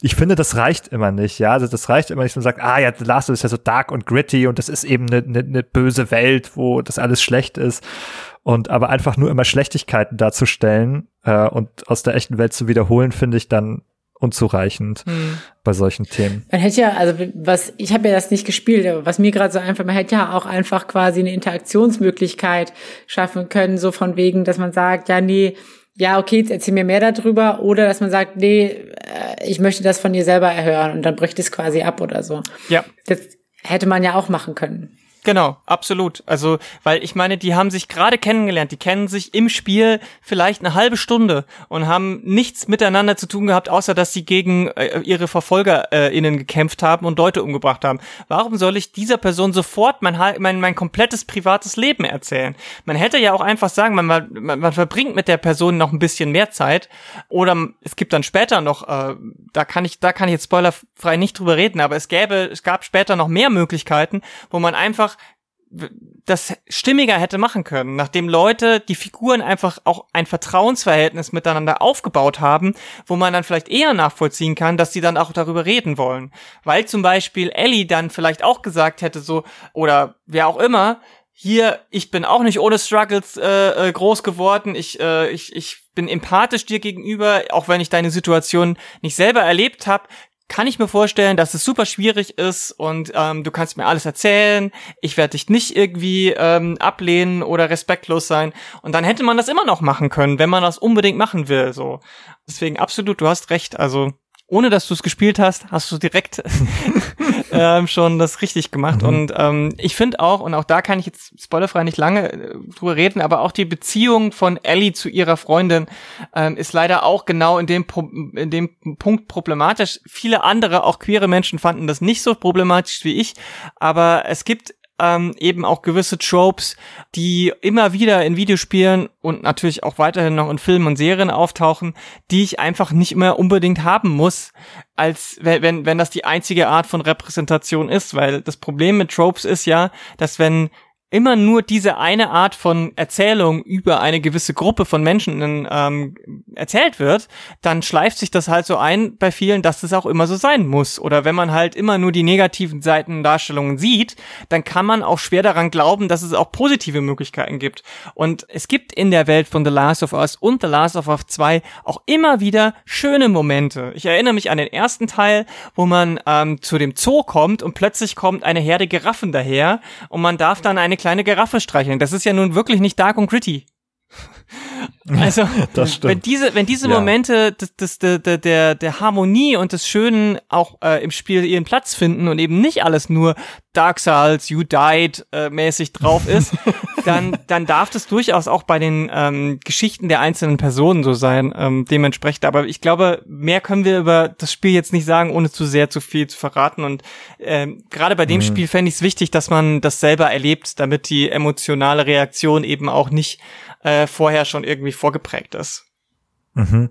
ich finde, das reicht immer nicht. Ja, also das reicht immer nicht, wenn man sagt, ah ja, The Last ist ja so dark und gritty und das ist eben eine, eine, eine böse Welt, wo das alles schlecht ist. Und aber einfach nur immer Schlechtigkeiten darzustellen äh, und aus der echten Welt zu wiederholen, finde ich dann unzureichend hm. bei solchen Themen. Man hätte ja, also was, ich habe ja das nicht gespielt, aber was mir gerade so einfach, man hätte ja auch einfach quasi eine Interaktionsmöglichkeit schaffen können, so von wegen, dass man sagt, ja, nee, ja, okay, jetzt erzähl mir mehr darüber, oder dass man sagt, nee, äh, ich möchte das von dir selber erhören und dann bricht es quasi ab oder so. Ja. Das hätte man ja auch machen können. Genau, absolut. Also, weil ich meine, die haben sich gerade kennengelernt, die kennen sich im Spiel vielleicht eine halbe Stunde und haben nichts miteinander zu tun gehabt, außer dass sie gegen äh, ihre VerfolgerInnen äh, gekämpft haben und Leute umgebracht haben. Warum soll ich dieser Person sofort mein, mein, mein komplettes privates Leben erzählen? Man hätte ja auch einfach sagen, man, man, man verbringt mit der Person noch ein bisschen mehr Zeit oder es gibt dann später noch, äh, da kann ich, da kann ich jetzt spoilerfrei nicht drüber reden, aber es gäbe, es gab später noch mehr Möglichkeiten, wo man einfach das stimmiger hätte machen können, nachdem Leute, die Figuren einfach auch ein Vertrauensverhältnis miteinander aufgebaut haben, wo man dann vielleicht eher nachvollziehen kann, dass sie dann auch darüber reden wollen. Weil zum Beispiel Ellie dann vielleicht auch gesagt hätte so, oder wer auch immer, hier, ich bin auch nicht ohne Struggles äh, äh groß geworden, ich, äh, ich, ich bin empathisch dir gegenüber, auch wenn ich deine Situation nicht selber erlebt habe, kann ich mir vorstellen, dass es super schwierig ist und ähm, du kannst mir alles erzählen. Ich werde dich nicht irgendwie ähm, ablehnen oder respektlos sein. Und dann hätte man das immer noch machen können, wenn man das unbedingt machen will. So, deswegen absolut, du hast recht. Also ohne dass du es gespielt hast, hast du direkt ähm, schon das richtig gemacht. Mhm. Und ähm, ich finde auch, und auch da kann ich jetzt spoilerfrei nicht lange äh, drüber reden, aber auch die Beziehung von Ellie zu ihrer Freundin ähm, ist leider auch genau in dem, in dem Punkt problematisch. Viele andere, auch queere Menschen, fanden das nicht so problematisch wie ich, aber es gibt ähm, eben auch gewisse Tropes, die immer wieder in Videospielen und natürlich auch weiterhin noch in Filmen und Serien auftauchen, die ich einfach nicht mehr unbedingt haben muss, als wenn, wenn das die einzige Art von Repräsentation ist, weil das Problem mit Tropes ist ja, dass wenn immer nur diese eine Art von Erzählung über eine gewisse Gruppe von Menschen ähm, erzählt wird, dann schleift sich das halt so ein bei vielen, dass das auch immer so sein muss. Oder wenn man halt immer nur die negativen Seiten Darstellungen sieht, dann kann man auch schwer daran glauben, dass es auch positive Möglichkeiten gibt. Und es gibt in der Welt von The Last of Us und The Last of Us 2 auch immer wieder schöne Momente. Ich erinnere mich an den ersten Teil, wo man ähm, zu dem Zoo kommt und plötzlich kommt eine Herde Giraffen daher und man darf dann eine kleine Giraffe streicheln. Das ist ja nun wirklich nicht dark und gritty. Also, wenn diese, wenn diese ja. Momente des, des, der, der, der Harmonie und des Schönen auch äh, im Spiel ihren Platz finden und eben nicht alles nur Dark Souls, You Died äh, mäßig drauf ist, dann, dann darf das durchaus auch bei den ähm, Geschichten der einzelnen Personen so sein, ähm, dementsprechend. Aber ich glaube, mehr können wir über das Spiel jetzt nicht sagen, ohne zu sehr zu viel zu verraten. Und ähm, gerade bei dem mhm. Spiel fände ich es wichtig, dass man das selber erlebt, damit die emotionale Reaktion eben auch nicht äh, vorher schon irgendwie vorgeprägt ist. Mhm.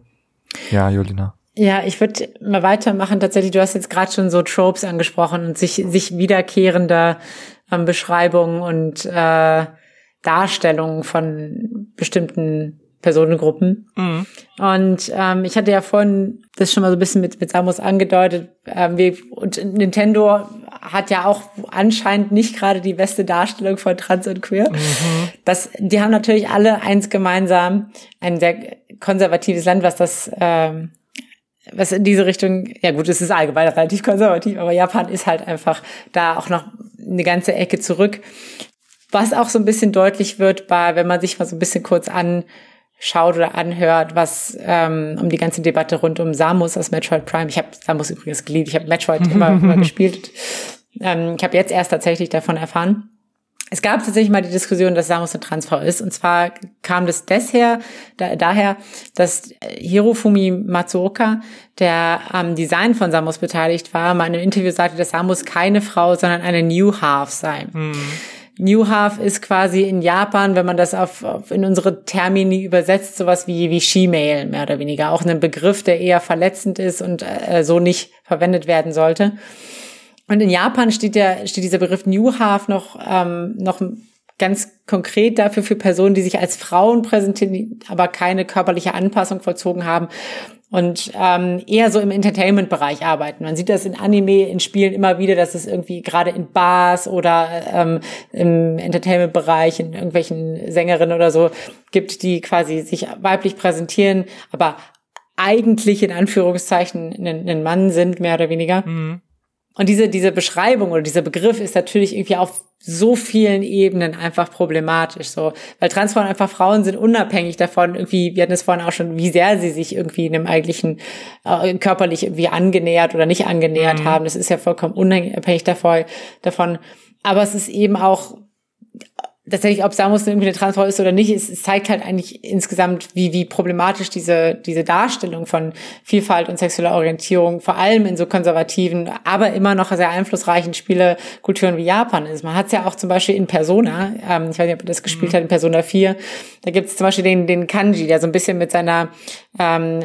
Ja, Julina. Ja, ich würde mal weitermachen. Tatsächlich, du hast jetzt gerade schon so Tropes angesprochen und sich, sich wiederkehrende ähm, Beschreibungen und äh, Darstellungen von bestimmten Personengruppen. Mhm. Und ähm, ich hatte ja vorhin das schon mal so ein bisschen mit, mit Samus angedeutet. Ähm, wir, und Nintendo hat ja auch anscheinend nicht gerade die beste Darstellung von Trans und Queer. Mhm. Das, die haben natürlich alle eins gemeinsam, ein sehr konservatives Land, was das ähm, was in diese Richtung, ja gut, es ist allgemein relativ konservativ, aber Japan ist halt einfach da auch noch eine ganze Ecke zurück. Was auch so ein bisschen deutlich wird, bei, wenn man sich mal so ein bisschen kurz an schaut oder anhört, was ähm, um die ganze Debatte rund um Samus aus Metroid Prime. Ich habe Samus übrigens geliebt. Ich habe Metroid immer, immer gespielt. Ähm, ich habe jetzt erst tatsächlich davon erfahren. es gab tatsächlich mal die Diskussion, dass Samus eine Transfrau ist. Und zwar kam das desher, da, daher, dass Hirofumi Matsuoka, der am Design von Samus beteiligt war, mal in einem Interview sagte, dass Samus keine Frau, sondern eine New Half sei. Mhm. New Half ist quasi in Japan, wenn man das auf, auf in unsere Termini übersetzt, sowas wie wie She-Mail mehr oder weniger, auch ein Begriff, der eher verletzend ist und äh, so nicht verwendet werden sollte. Und in Japan steht der, steht dieser Begriff New Half noch, ähm, noch ganz konkret dafür für Personen, die sich als Frauen präsentieren, aber keine körperliche Anpassung vollzogen haben und ähm, eher so im Entertainment-Bereich arbeiten. Man sieht das in Anime, in Spielen immer wieder, dass es irgendwie gerade in Bars oder ähm, im Entertainment-Bereich, in irgendwelchen Sängerinnen oder so gibt, die quasi sich weiblich präsentieren, aber eigentlich in Anführungszeichen ein, Mann sind, mehr oder weniger. Mhm. Und diese, diese Beschreibung oder dieser Begriff ist natürlich irgendwie auf so vielen Ebenen einfach problematisch, so. Weil Transfrauen einfach Frauen sind unabhängig davon, irgendwie, wir hatten es vorhin auch schon, wie sehr sie sich irgendwie in einem eigentlichen, äh, körperlich irgendwie angenähert oder nicht angenähert mhm. haben. Das ist ja vollkommen unabhängig davon, davon. Aber es ist eben auch tatsächlich, ob Samus irgendwie eine Transfrau ist oder nicht, es, es, zeigt halt eigentlich insgesamt, wie, wie problematisch diese, diese Darstellung von Vielfalt und sexueller Orientierung, vor allem in so konservativen, aber immer noch sehr einflussreichen Spielekulturen wie Japan ist. Man hat es ja auch zum Beispiel in Persona, ähm, ich weiß nicht, ob ihr das gespielt mhm. hat, in Persona 4, da gibt es zum Beispiel den, den Kanji, der so ein bisschen mit seiner, ähm,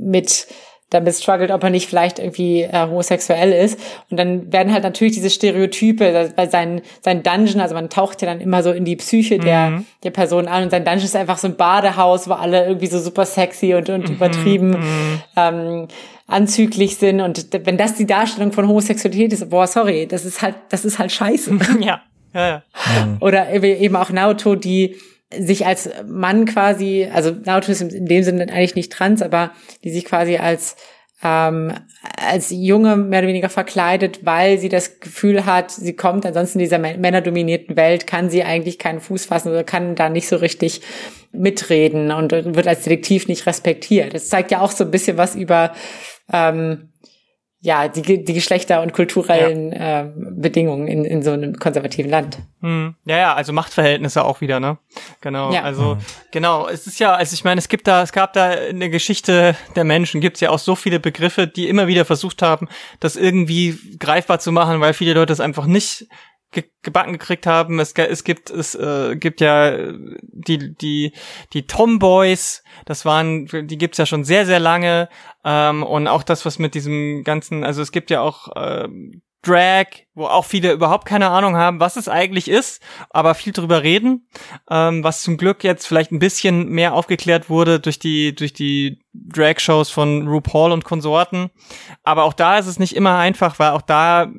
mit damit struggelt, ob er nicht vielleicht irgendwie äh, homosexuell ist. Und dann werden halt natürlich diese Stereotype, weil sein, sein Dungeon, also man taucht ja dann immer so in die Psyche der, mhm. der Person an und sein Dungeon ist einfach so ein Badehaus, wo alle irgendwie so super sexy und, und mhm. übertrieben mhm. ähm, anzüglich sind. Und wenn das die Darstellung von Homosexualität ist, boah, sorry, das ist halt, das ist halt scheiße. ja. Ja, ja. Oder eben auch Naoto, die sich als Mann quasi, also ist in dem Sinne eigentlich nicht trans, aber die sich quasi als ähm, als Junge mehr oder weniger verkleidet, weil sie das Gefühl hat, sie kommt ansonsten in dieser männerdominierten Welt, kann sie eigentlich keinen Fuß fassen oder kann da nicht so richtig mitreden und wird als Detektiv nicht respektiert. Das zeigt ja auch so ein bisschen was über ähm, ja, die, die Geschlechter- und kulturellen ja. äh, Bedingungen in, in so einem konservativen Land. Hm. Ja, ja, also Machtverhältnisse auch wieder, ne? Genau. Ja. Also, mhm. genau, es ist ja, also ich meine, es gibt da, es gab da in der Geschichte der Menschen gibt's ja auch so viele Begriffe, die immer wieder versucht haben, das irgendwie greifbar zu machen, weil viele Leute es einfach nicht ge gebacken gekriegt haben. Es, es gibt es äh, gibt ja die die die Tomboys, das waren die gibt's ja schon sehr sehr lange ähm, und auch das was mit diesem ganzen, also es gibt ja auch äh, Drag, wo auch viele überhaupt keine Ahnung haben, was es eigentlich ist, aber viel drüber reden, ähm, was zum Glück jetzt vielleicht ein bisschen mehr aufgeklärt wurde durch die durch die Drag-Shows von RuPaul und Konsorten. Aber auch da ist es nicht immer einfach, weil auch da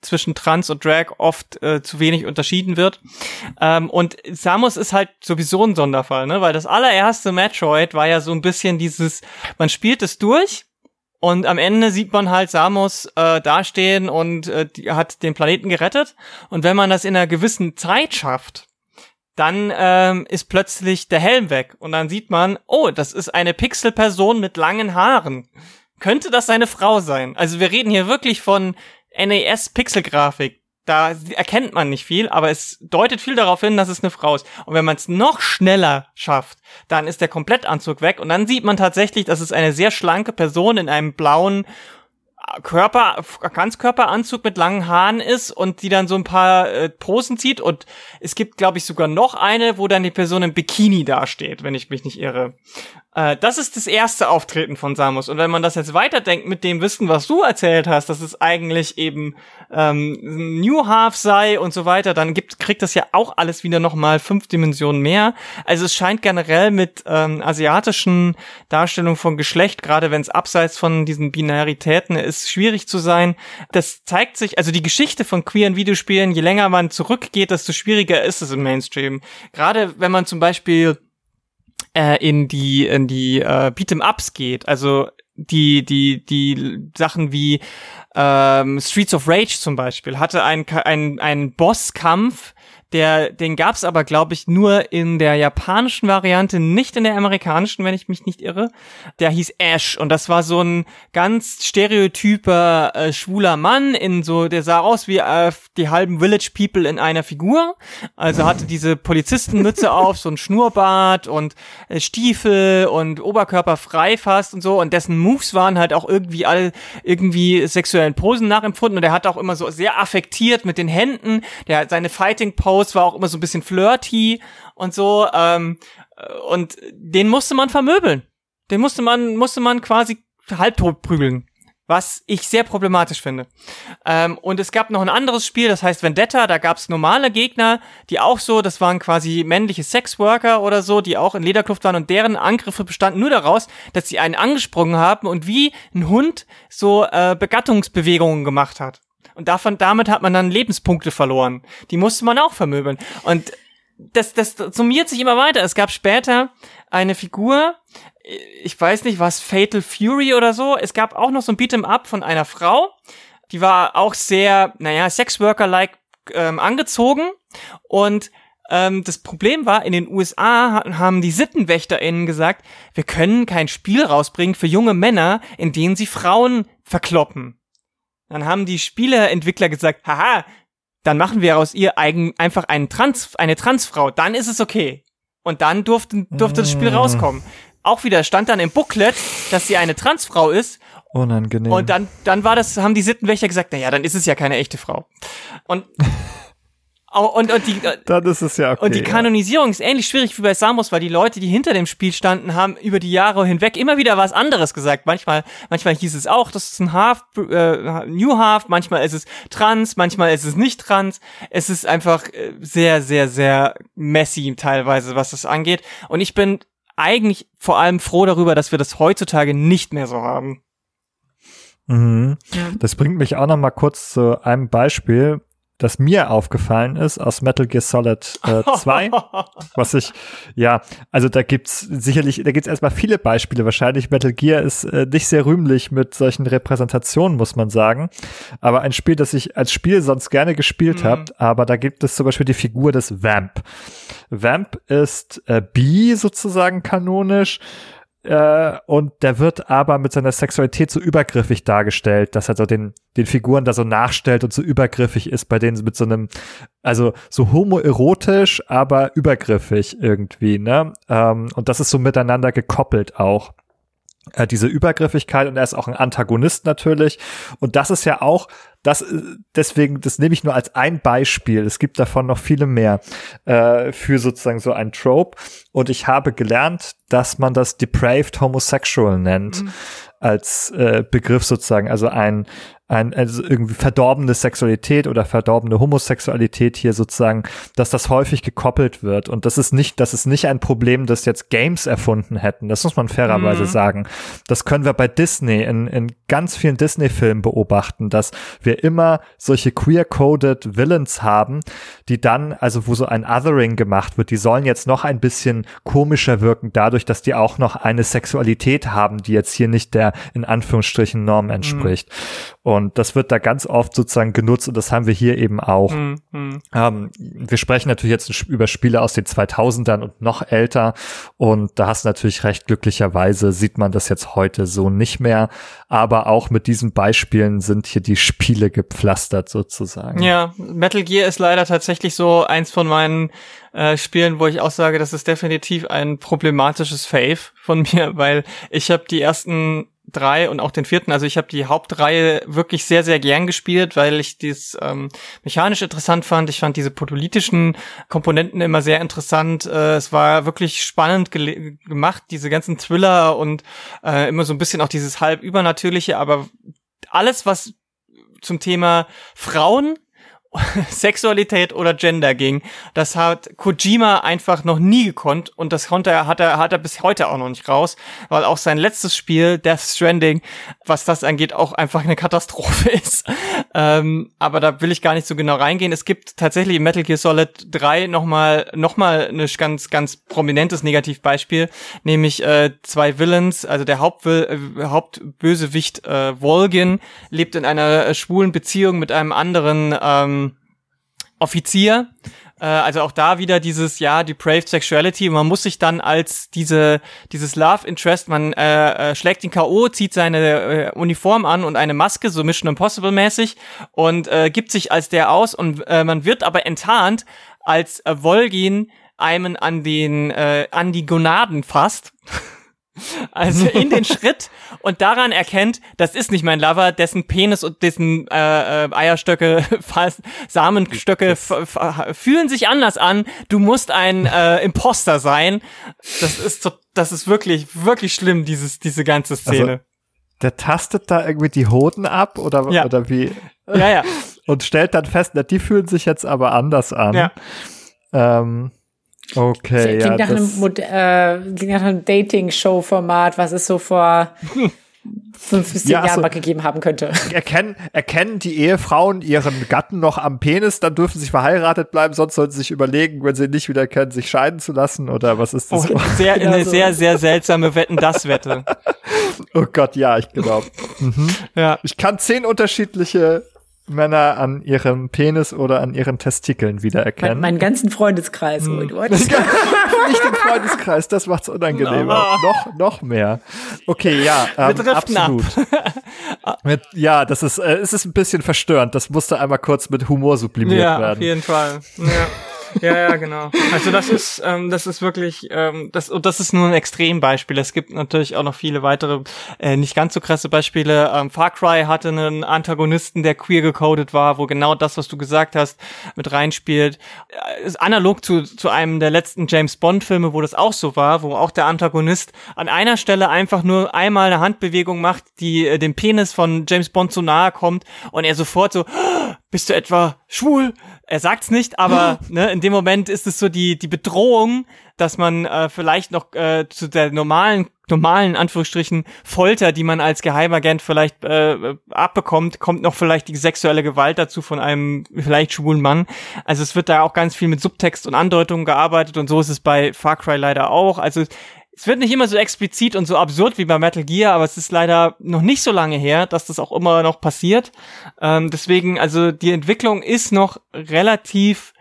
zwischen Trans und Drag oft äh, zu wenig unterschieden wird. Ähm, und Samus ist halt sowieso ein Sonderfall, ne? Weil das allererste Metroid war ja so ein bisschen dieses, man spielt es durch und am Ende sieht man halt Samus äh, dastehen und äh, die hat den Planeten gerettet. Und wenn man das in einer gewissen Zeit schafft, dann ähm, ist plötzlich der Helm weg. Und dann sieht man, oh, das ist eine Pixelperson mit langen Haaren. Könnte das seine Frau sein? Also wir reden hier wirklich von NES-Pixelgrafik da erkennt man nicht viel, aber es deutet viel darauf hin, dass es eine Frau ist. Und wenn man es noch schneller schafft, dann ist der Komplettanzug weg und dann sieht man tatsächlich, dass es eine sehr schlanke Person in einem blauen Körper, Ganzkörperanzug mit langen Haaren ist und die dann so ein paar äh, Posen zieht und es gibt, glaube ich, sogar noch eine, wo dann die Person im Bikini dasteht, wenn ich mich nicht irre. Äh, das ist das erste Auftreten von Samus. Und wenn man das jetzt weiterdenkt mit dem Wissen, was du erzählt hast, dass es eigentlich eben ähm, New Half sei und so weiter, dann gibt, kriegt das ja auch alles wieder nochmal fünf Dimensionen mehr. Also es scheint generell mit ähm, asiatischen Darstellungen von Geschlecht, gerade wenn es abseits von diesen Binaritäten ist, schwierig zu sein. Das zeigt sich, also die Geschichte von queeren Videospielen, je länger man zurückgeht, desto schwieriger ist es im Mainstream. Gerade wenn man zum Beispiel äh, in die in die äh, Beat'em Ups geht, also die die die Sachen wie ähm, Streets of Rage zum Beispiel hatte einen ein, ein Bosskampf, Der, den gab's aber, glaube ich, nur in der japanischen Variante, nicht in der amerikanischen, wenn ich mich nicht irre. Der hieß Ash und das war so ein ganz stereotyper äh, schwuler Mann in so, der sah aus wie äh, die halben Village People in einer Figur. Also hatte diese Polizistenmütze auf, so ein Schnurrbart und äh, Stiefel und Oberkörper frei fast und so und dessen Moves waren halt auch irgendwie alle irgendwie sexuellen Posen nachempfunden und er hat auch immer so sehr affektiert mit den Händen. Der seine Fighting Pose Post war auch immer so ein bisschen flirty und so. Ähm, und den musste man vermöbeln. Den musste man, musste man quasi halbtot prügeln. Was ich sehr problematisch finde. Ähm, und es gab noch ein anderes Spiel, das heißt Vendetta, da gab es normale Gegner, die auch so, das waren quasi männliche Sexworker oder so, die auch in Lederkluft waren und deren Angriffe bestanden nur daraus, dass sie einen angesprungen haben und wie ein Hund so äh, Begattungsbewegungen gemacht hat. Und davon, damit hat man dann Lebenspunkte verloren. Die musste man auch vermöbeln. Und das, das summiert sich immer weiter. Es gab später eine Figur, ich weiß nicht, was Fatal Fury oder so. Es gab auch noch so ein Beat'em Up von einer Frau. Die war auch sehr, naja, Sexworker-like ähm, angezogen. Und ähm, das Problem war, in den USA haben die SittenwächterInnen gesagt, wir können kein Spiel rausbringen für junge Männer, in denen sie Frauen verkloppen. Dann haben die Spieleentwickler gesagt, haha, dann machen wir aus ihr eigen, einfach einen Trans, eine Transfrau. Dann ist es okay. Und dann durfte, durfte das Spiel mm. rauskommen. Auch wieder stand dann im Booklet, dass sie eine Transfrau ist. Unangenehm. Und dann, dann war das, haben die Sittenwächter gesagt, naja, dann ist es ja keine echte Frau. Und Und, und, die, äh, Dann ist es ja okay, und die Kanonisierung ja. ist ähnlich schwierig wie bei Samus, weil die Leute, die hinter dem Spiel standen, haben über die Jahre hinweg immer wieder was anderes gesagt. Manchmal, manchmal hieß es auch, das ist ein Half, äh, New Half, manchmal ist es trans, manchmal ist es nicht trans. Es ist einfach äh, sehr, sehr, sehr messy teilweise, was das angeht. Und ich bin eigentlich vor allem froh darüber, dass wir das heutzutage nicht mehr so haben. Mhm. Das bringt mich auch noch mal kurz zu einem Beispiel das mir aufgefallen ist aus Metal Gear Solid äh, 2, was ich, ja, also da gibt's sicherlich, da gibt's erstmal viele Beispiele. Wahrscheinlich Metal Gear ist äh, nicht sehr rühmlich mit solchen Repräsentationen, muss man sagen. Aber ein Spiel, das ich als Spiel sonst gerne gespielt mhm. habe, aber da gibt es zum Beispiel die Figur des Vamp. Vamp ist äh, B sozusagen kanonisch äh, und der wird aber mit seiner Sexualität so übergriffig dargestellt, dass er so den, den Figuren da so nachstellt und so übergriffig ist, bei denen mit so einem, also so homoerotisch, aber übergriffig irgendwie, ne? Ähm, und das ist so miteinander gekoppelt auch äh, diese Übergriffigkeit und er ist auch ein Antagonist natürlich. Und das ist ja auch, das äh, deswegen, das nehme ich nur als ein Beispiel. Es gibt davon noch viele mehr äh, für sozusagen so ein Trope. Und ich habe gelernt, dass man das depraved homosexual nennt. Mhm als äh, Begriff sozusagen, also ein, ein also irgendwie verdorbene Sexualität oder verdorbene Homosexualität hier sozusagen, dass das häufig gekoppelt wird und das ist nicht, das ist nicht ein Problem, das jetzt Games erfunden hätten. Das muss man fairerweise mhm. sagen. Das können wir bei Disney in, in ganz vielen Disney-Filmen beobachten, dass wir immer solche queer-coded Villains haben, die dann, also wo so ein Othering gemacht wird, die sollen jetzt noch ein bisschen komischer wirken, dadurch, dass die auch noch eine Sexualität haben, die jetzt hier nicht der in Anführungsstrichen Norm entspricht. Mhm. Und das wird da ganz oft sozusagen genutzt und das haben wir hier eben auch. Mhm. mhm. Ähm, wir sprechen natürlich jetzt über Spiele aus den 2000ern und noch älter und da hast du natürlich recht, glücklicherweise sieht man das jetzt heute so nicht mehr, aber auch mit diesen Beispielen sind hier die Spiele gepflastert sozusagen. Ja, Metal Gear ist leider tatsächlich so eins von meinen äh, Spielen, wo ich auch sage, das ist definitiv ein problematisches Fave von mir, weil ich habe die ersten drei und auch den vierten. Also ich habe die Hauptreihe wirklich sehr, sehr gern gespielt, weil ich dies ähm, mechanisch interessant fand. Ich fand diese politischen Komponenten immer sehr interessant. Äh, es war wirklich spannend gemacht, diese ganzen Thriller und äh, immer so ein bisschen auch dieses halb übernatürliche, aber alles, was zum Thema Frauen Sexualität oder Gender ging. Das hat Kojima einfach noch nie gekonnt und das konnte er, hat er, hat er bis heute auch noch nicht raus, weil auch sein letztes Spiel, Death Stranding, was das angeht, auch einfach eine Katastrophe ist. Ähm, aber da will ich gar nicht so genau reingehen. Es gibt tatsächlich in Metal Gear Solid 3 nochmal, nochmal ein ganz, ganz prominentes Negativbeispiel, nämlich äh, zwei Villains, also der Hauptwill, äh, Hauptbösewicht äh, Volgin lebt in einer äh, schwulen Beziehung mit einem anderen ähm, Offizier Äh, also auch da wieder dieses, ja, depraved sexuality. Man muss sich dann als diese, dieses Love Interest, man äh, äh, schlägt ihn K.O., zieht seine äh, Uniform an und eine Maske, so Mission Impossible mäßig und äh, gibt sich als der aus und äh, man wird aber enttarnt als äh, Volgin einem an den, äh, an die Gonaden fasst. Also in den Schritt und daran erkennt, das ist nicht mein Lover, dessen Penis und dessen äh, äh, Eierstöcke, Samenstöcke fühlen sich anders an. Du musst ein äh, Imposter sein. Das ist das ist wirklich wirklich schlimm dieses diese ganze also, Szene. Also, der tastet da irgendwie die Hoden ab oder ja. oder wie? Ja ja. Und stellt dann fest, na, die fühlen sich jetzt aber anders an. Ja. Ähm, Okay, klingt ja. Nach einem, äh, klingt nach einem Dating-Show-Format, was es so vor fünf bis zehn ja, Jahren mal gegeben haben könnte. Erkennen, erkennen die Ehefrauen ihren Gatten noch am Penis, dann dürfen sie verheiratet bleiben, sonst sollten sie sich überlegen, wenn sie ihn nicht wieder kennen, sich scheiden zu lassen oder was ist das? Oh, sehr, eine so. sehr, sehr seltsame Wetten-Das-Wette. oh Gott, ja, ich glaube. Mhm. Ja. Ich kann zehn unterschiedliche Männer an ihrem Penis oder an ihren Testikeln wiedererkennen. Mein, meinen ganzen Freundeskreis. Hm. nicht den Freundeskreis, das macht's unangenehmer. No. Noch, noch mehr. Okay, ja, ähm, absolut. mit, ja, das ist, äh, es ist ein bisschen verstörend. Das musste einmal kurz mit Humor sublimiert ja, werden. Ja, auf jeden Fall. Ja ja, ja, genau. Also das ist, ähm, das ist wirklich, ähm, das und das ist nur ein Extrembeispiel. Es gibt natürlich auch noch viele weitere, äh, nicht ganz so krasse Beispiele. Ähm, Far Cry hatte einen Antagonisten, der queer gecodet war, wo genau das, was du gesagt hast, mit reinspielt. Äh, ist analog zu zu einem der letzten James Bond Filme, wo das auch so war, wo auch der Antagonist an einer Stelle einfach nur einmal eine Handbewegung macht, die äh, dem Penis von James Bond zu nahe kommt und er sofort so, bist du etwa schwul? Er sagt's nicht, aber ne, in dem Moment ist es so die die Bedrohung, dass man äh, vielleicht noch äh, zu der normalen normalen Anführungsstrichen Folter, die man als Geheimagent vielleicht äh, abbekommt, kommt noch vielleicht die sexuelle Gewalt dazu von einem vielleicht schwulen Mann. Also es wird da auch ganz viel mit Subtext und Andeutungen gearbeitet und so ist es bei Far Cry leider auch. Also es wird nicht immer so explizit und so absurd wie bei Metal Gear, aber es ist leider noch nicht so lange her, dass das auch immer noch passiert. Ähm, deswegen, also die Entwicklung ist noch relativ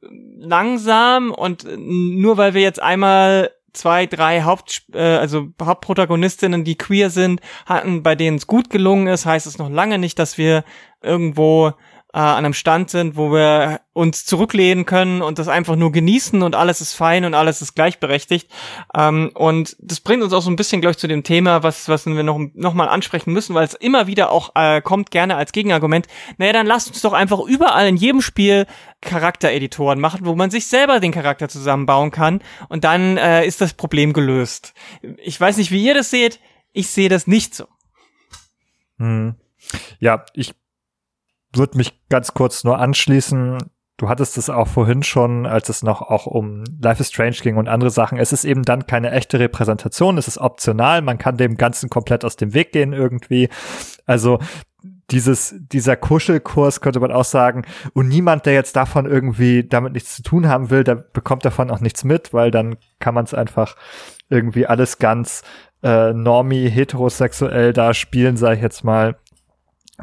langsam und nur weil wir jetzt einmal zwei, drei Haupt, äh, also Hauptprotagonistinnen, die queer sind, hatten, bei denen es gut gelungen ist, heißt es noch lange nicht, dass wir irgendwo äh, an einem Stand sind, wo wir uns zurücklehnen können und das einfach nur genießen und alles ist fein und alles ist gleichberechtigt. Ähm, und das bringt uns auch so ein bisschen, glaube ich, zu dem Thema, was, was wir noch, noch mal ansprechen müssen, weil es immer wieder auch äh, kommt, gerne als Gegenargument. Naja, dann lasst uns doch einfach überall in jedem Spiel Charaktereditoren machen, wo man sich selber den Charakter zusammenbauen kann und dann äh, ist das Problem gelöst. Ich weiß nicht, wie ihr das seht. Ich sehe das nicht so. Hm. Ja, ich würde mich ganz kurz nur anschließen. Du hattest es auch vorhin schon, als es noch auch um Life is Strange ging und andere Sachen. Es ist eben dann keine echte Repräsentation, es ist optional, man kann dem Ganzen komplett aus dem Weg gehen irgendwie. Also dieses, dieser Kuschelkurs könnte man auch sagen, und niemand, der jetzt davon irgendwie damit nichts zu tun haben will, der bekommt davon auch nichts mit, weil dann kann man es einfach irgendwie alles ganz äh, normie heterosexuell da spielen, sage ich jetzt mal.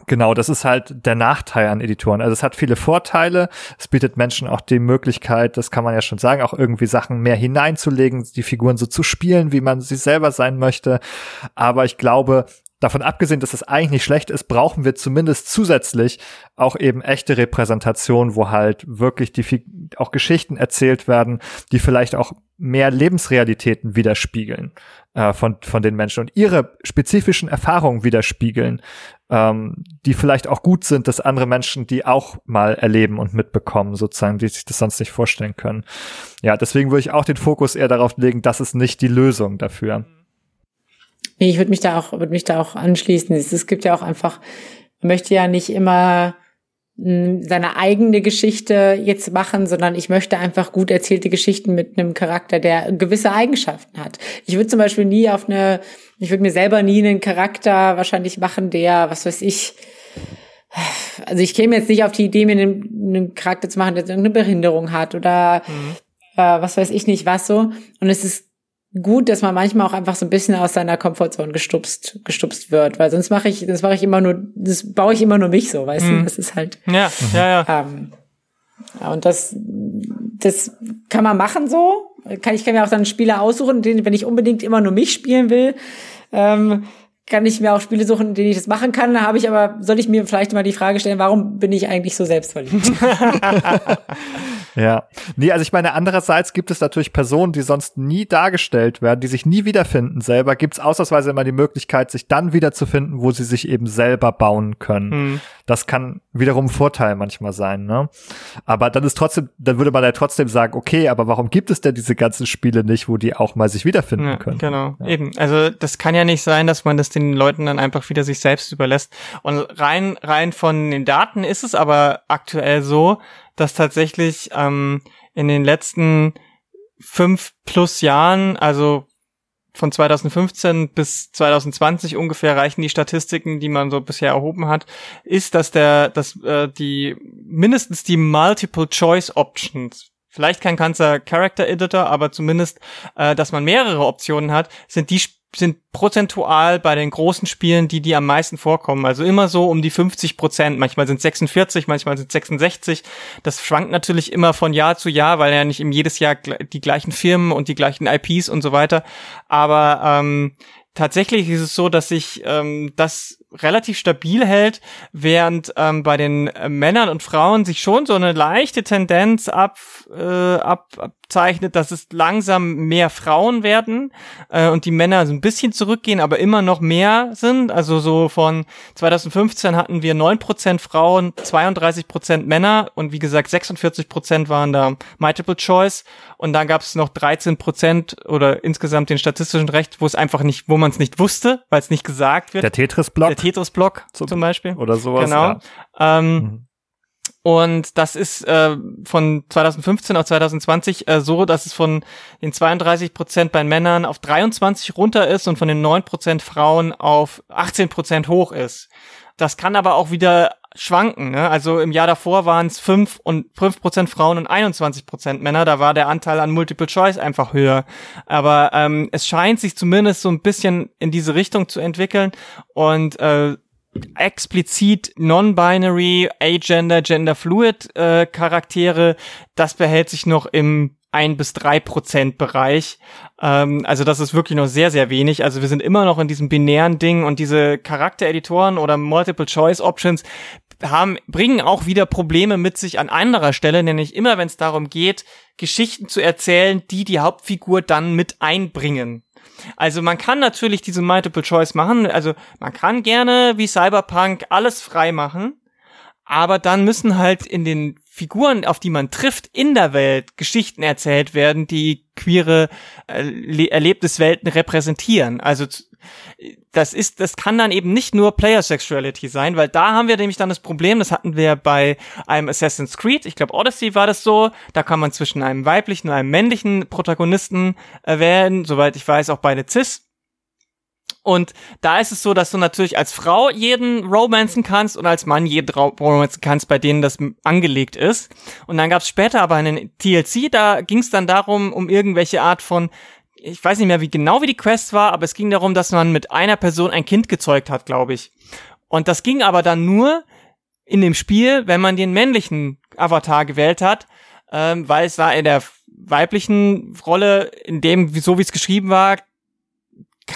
Genau, das ist halt der Nachteil an Editoren. Also es hat viele Vorteile. Es bietet Menschen auch die Möglichkeit, das kann man ja schon sagen, auch irgendwie Sachen mehr hineinzulegen, die Figuren so zu spielen, wie man sie selber sein möchte. Aber ich glaube, davon abgesehen, dass das eigentlich nicht schlecht ist, brauchen wir zumindest zusätzlich auch eben echte Repräsentation, wo halt wirklich die auch Geschichten erzählt werden, die vielleicht auch mehr Lebensrealitäten widerspiegeln äh, von von den Menschen und ihre spezifischen Erfahrungen widerspiegeln, ähm, die vielleicht auch gut sind, dass andere Menschen die auch mal erleben und mitbekommen, sozusagen, die sich das sonst nicht vorstellen können. Ja, deswegen würde ich auch den Fokus eher darauf legen, das ist nicht die Lösung dafür. Nee, ich würde mich da auch, würde mich da auch anschließen. Es, gibt ja auch einfach, man möchte ja nicht immer hm, seine eigene Geschichte jetzt machen, sondern ich möchte einfach gut erzählte Geschichten mit einem Charakter, der gewisse Eigenschaften hat. Ich würde zum Beispiel nie auf eine, ich würde mir selber nie einen Charakter wahrscheinlich machen, der, was weiß ich, also ich käme jetzt nicht auf die Idee, mir einen, einen Charakter zu machen, der irgendeine Behinderung hat oder mhm. äh, was weiß ich nicht was so. Und es ist gut, dass man manchmal auch einfach so ein bisschen aus seiner Komfortzone gestupst, gestupst wird, weil sonst mache ich, das mache ich immer nur, das baue ich immer nur mich so, weißt mhm. du? Das ist halt. Ja, ja, ja. Ähm, und das, das kann man machen so. Kann, ich kann mir auch dann Spieler aussuchen, den, wenn ich unbedingt immer nur mich spielen will. Ähm, kann ich mir auch Spiele suchen, in denen ich das machen kann. Da habe ich aber, soll ich mir vielleicht mal die Frage stellen, warum bin ich eigentlich so selbstverliebt? Ja. Nee, also ich meine, andererseits gibt es natürlich Personen, die sonst nie dargestellt werden, die sich nie wiederfinden selber. Gibt es ausnahmsweise immer die Möglichkeit, sich dann wiederzufinden, wo sie sich eben selber bauen können. Mhm. Das kann wiederum ein Vorteil manchmal sein, ne? Aber dann ist trotzdem, dann würde man ja trotzdem sagen, okay, aber warum gibt es denn diese ganzen Spiele nicht, wo die auch mal sich wiederfinden ja, können? Genau, ja. eben. Also das kann ja nicht sein, dass man das den Leuten dann einfach wieder sich selbst überlässt. Und rein, rein von den Daten ist es aber aktuell so, dass tatsächlich ähm, in den letzten fünf plus Jahren, also von 2015 bis 2020 ungefähr reichen die Statistiken, die man so bisher erhoben hat, ist, dass der, dass äh, die mindestens die Multiple Choice Options vielleicht kein ganzer Character Editor, aber zumindest, äh, dass man mehrere Optionen hat, sind die sind prozentual bei den großen Spielen die, die am meisten vorkommen. Also immer so um die 50 Prozent. Manchmal sind 46, manchmal sind 66. Das schwankt natürlich immer von Jahr zu Jahr, weil ja nicht im jedes Jahr die gleichen Firmen und die gleichen IPs und so weiter. Aber ähm, tatsächlich ist es so, dass sich ähm, das relativ stabil hält, während ähm, bei den äh, Männern und Frauen sich schon so eine leichte Tendenz ab, äh, ab, abzeichnet, dass es langsam mehr Frauen werden äh, und die Männer so ein bisschen zurückgehen, aber immer noch mehr sind. Also so von 2015 hatten wir neun Prozent Frauen, 32 Prozent Männer und wie gesagt 46 Prozent waren da Multiple Choice und dann gab es noch 13 Prozent oder insgesamt den statistischen Recht, wo es einfach nicht, wo man es nicht wusste, weil es nicht gesagt wird. Der Tetris-Block. Der Tetris-Block zum, zum Beispiel. Oder sowas. Genau. Ja. Ähm, mhm. Und das ist äh, von 2015 auf 2020 äh, so, dass es von den 32 Prozent bei Männern auf 23 runter ist und von den 9 Prozent Frauen auf 18 Prozent hoch ist. Das kann aber auch wieder schwanken. Ne? Also im Jahr davor waren es 5 und 5 Prozent Frauen und 21 Prozent Männer. Da war der Anteil an Multiple Choice einfach höher. Aber ähm, es scheint sich zumindest so ein bisschen in diese Richtung zu entwickeln und äh, explizit non-binary, agender, genderfluid äh, Charaktere, das behält sich noch im ein bis drei Prozent Bereich. Ähm, also das ist wirklich noch sehr, sehr wenig. Also wir sind immer noch in diesem binären Ding und diese Charaktereditoren oder Multiple Choice Options haben, bringen auch wieder Probleme mit sich an anderer Stelle, nämlich immer wenn es darum geht, Geschichten zu erzählen, die die Hauptfigur dann mit einbringen. Also man kann natürlich diese Multiple Choice machen, also man kann gerne wie Cyberpunk alles frei machen, aber dann müssen halt in den Figuren, auf die man trifft, in der Welt Geschichten erzählt werden, die queere äh, Erlebniswelten repräsentieren. Also das ist, das kann dann eben nicht nur Player Sexuality sein, weil da haben wir nämlich dann das Problem, das hatten wir bei einem Assassin's Creed, ich glaube Odyssey war das so, da kann man zwischen einem weiblichen und einem männlichen Protagonisten äh, wählen, soweit ich weiß auch beide cis. Und da ist es so, dass du natürlich als Frau jeden romanzen kannst und als Mann jeden romanzen kannst, bei denen das angelegt ist. Und dann gab es später aber einen TLC, da ging es dann darum, um irgendwelche Art von ich weiß nicht mehr, wie genau wie die Quest war, aber es ging darum, dass man mit einer Person ein Kind gezeugt hat, glaube ich. Und das ging aber dann nur in dem Spiel, wenn man den männlichen Avatar gewählt hat, ähm, weil es war in der weiblichen Rolle, in dem, so wie es geschrieben war,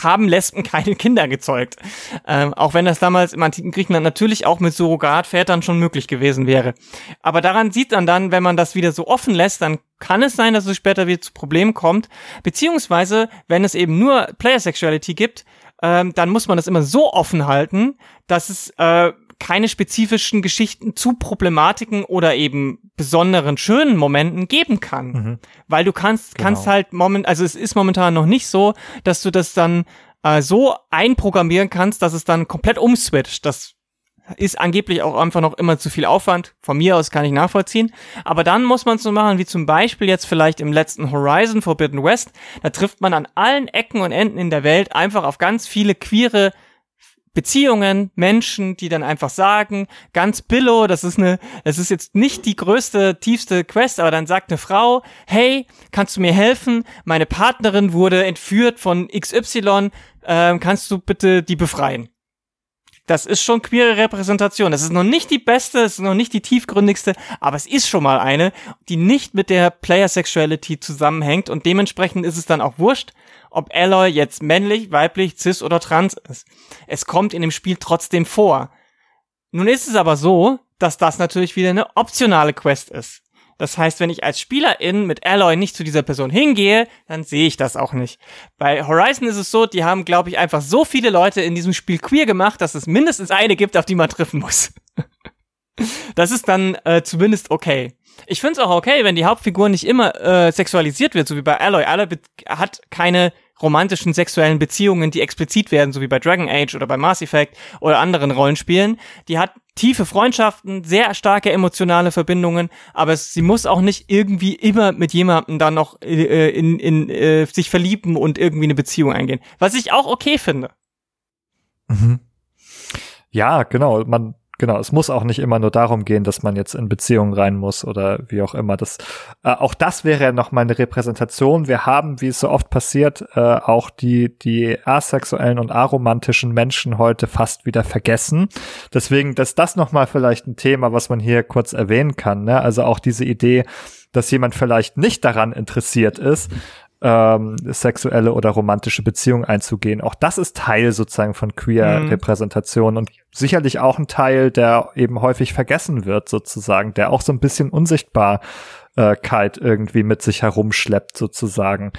haben Lesben keine Kinder gezeugt. Ähm, auch wenn das damals im antiken Griechenland natürlich auch mit Surrogatvätern schon möglich gewesen wäre. Aber daran sieht man dann, wenn man das wieder so offen lässt, dann kann es sein, dass es später wieder zu Problemen kommt. Beziehungsweise, wenn es eben nur Player Sexuality gibt, ähm, dann muss man das immer so offen halten, dass es äh, keine spezifischen Geschichten zu Problematiken oder eben besonderen schönen Momenten geben kann. Mhm. Weil du kannst, genau. kannst halt moment, also es ist momentan noch nicht so, dass du das dann äh, so einprogrammieren kannst, dass es dann komplett umswitcht. Das ist angeblich auch einfach noch immer zu viel Aufwand. Von mir aus kann ich nachvollziehen. Aber dann muss man es so machen, wie zum Beispiel jetzt vielleicht im letzten Horizon Forbidden West. Da trifft man an allen Ecken und Enden in der Welt einfach auf ganz viele queere Beziehungen, Menschen, die dann einfach sagen, ganz billo, das ist eine, das ist jetzt nicht die größte, tiefste Quest, aber dann sagt eine Frau, hey, kannst du mir helfen? Meine Partnerin wurde entführt von XY, ähm, kannst du bitte die befreien? Das ist schon queere Repräsentation. Das ist noch nicht die beste, es ist noch nicht die tiefgründigste, aber es ist schon mal eine, die nicht mit der Player Sexuality zusammenhängt und dementsprechend ist es dann auch wurscht, ob Alloy jetzt männlich, weiblich, cis oder trans ist. Es kommt in dem Spiel trotzdem vor. Nun ist es aber so, dass das natürlich wieder eine optionale Quest ist. Das heißt, wenn ich als Spielerin mit Alloy nicht zu dieser Person hingehe, dann sehe ich das auch nicht. Bei Horizon ist es so, die haben, glaube ich, einfach so viele Leute in diesem Spiel queer gemacht, dass es mindestens eine gibt, auf die man treffen muss. das ist dann äh, zumindest okay. Ich finde es auch okay, wenn die Hauptfigur nicht immer äh, sexualisiert wird, so wie bei Alloy. Alloy hat keine romantischen sexuellen Beziehungen, die explizit werden, so wie bei Dragon Age oder bei Mass Effect oder anderen Rollenspielen. Die hat tiefe Freundschaften, sehr starke emotionale Verbindungen, aber sie muss auch nicht irgendwie immer mit jemandem dann noch äh, in, in, äh, sich verlieben und irgendwie eine Beziehung eingehen. Was ich auch okay finde. Mhm. Ja, genau. Man Genau, es muss auch nicht immer nur darum gehen, dass man jetzt in Beziehungen rein muss oder wie auch immer. Das, äh, auch das wäre ja noch mal eine Repräsentation. Wir haben, wie es so oft passiert, äh, auch die, die asexuellen und aromantischen Menschen heute fast wieder vergessen. Deswegen, dass das noch mal vielleicht ein Thema, was man hier kurz erwähnen kann. Ne? Also auch diese Idee, dass jemand vielleicht nicht daran interessiert ist, ähm, sexuelle oder romantische Beziehungen einzugehen. Auch das ist Teil sozusagen von Queer-Repräsentation mhm. und sicherlich auch ein Teil, der eben häufig vergessen wird sozusagen, der auch so ein bisschen unsichtbar Keit irgendwie mit sich herumschleppt sozusagen.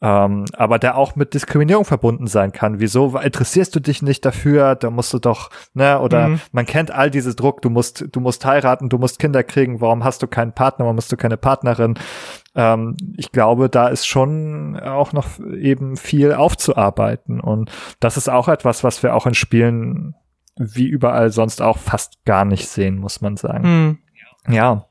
Ähm, aber der auch mit Diskriminierung verbunden sein kann. Wieso interessierst du dich nicht dafür? Da musst du doch, ne? Oder mhm. man kennt all diese Druck. Du musst, du musst heiraten, du musst Kinder kriegen. Warum hast du keinen Partner? Warum hast du keine Partnerin? Ähm, ich glaube, da ist schon auch noch eben viel aufzuarbeiten. Und das ist auch etwas, was wir auch in Spielen wie überall sonst auch fast gar nicht sehen, muss man sagen. Mhm. Ja.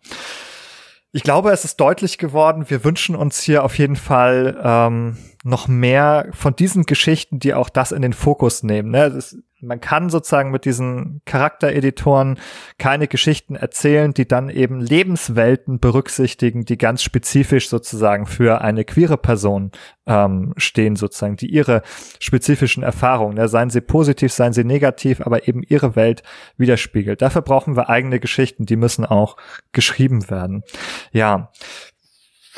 Ich glaube, es ist deutlich geworden. Wir wünschen uns hier auf jeden Fall ähm, noch mehr von diesen Geschichten, die auch das in den Fokus nehmen. Ne? Das, man kann sozusagen mit diesen Charaktereditoren keine Geschichten erzählen, die dann eben Lebenswelten berücksichtigen, die ganz spezifisch sozusagen für eine queere Person ähm, stehen, sozusagen, die ihre spezifischen Erfahrungen, ne, seien sie positiv, seien sie negativ, aber eben ihre Welt widerspiegelt. Dafür brauchen wir eigene Geschichten, die müssen auch geschrieben werden. Ja,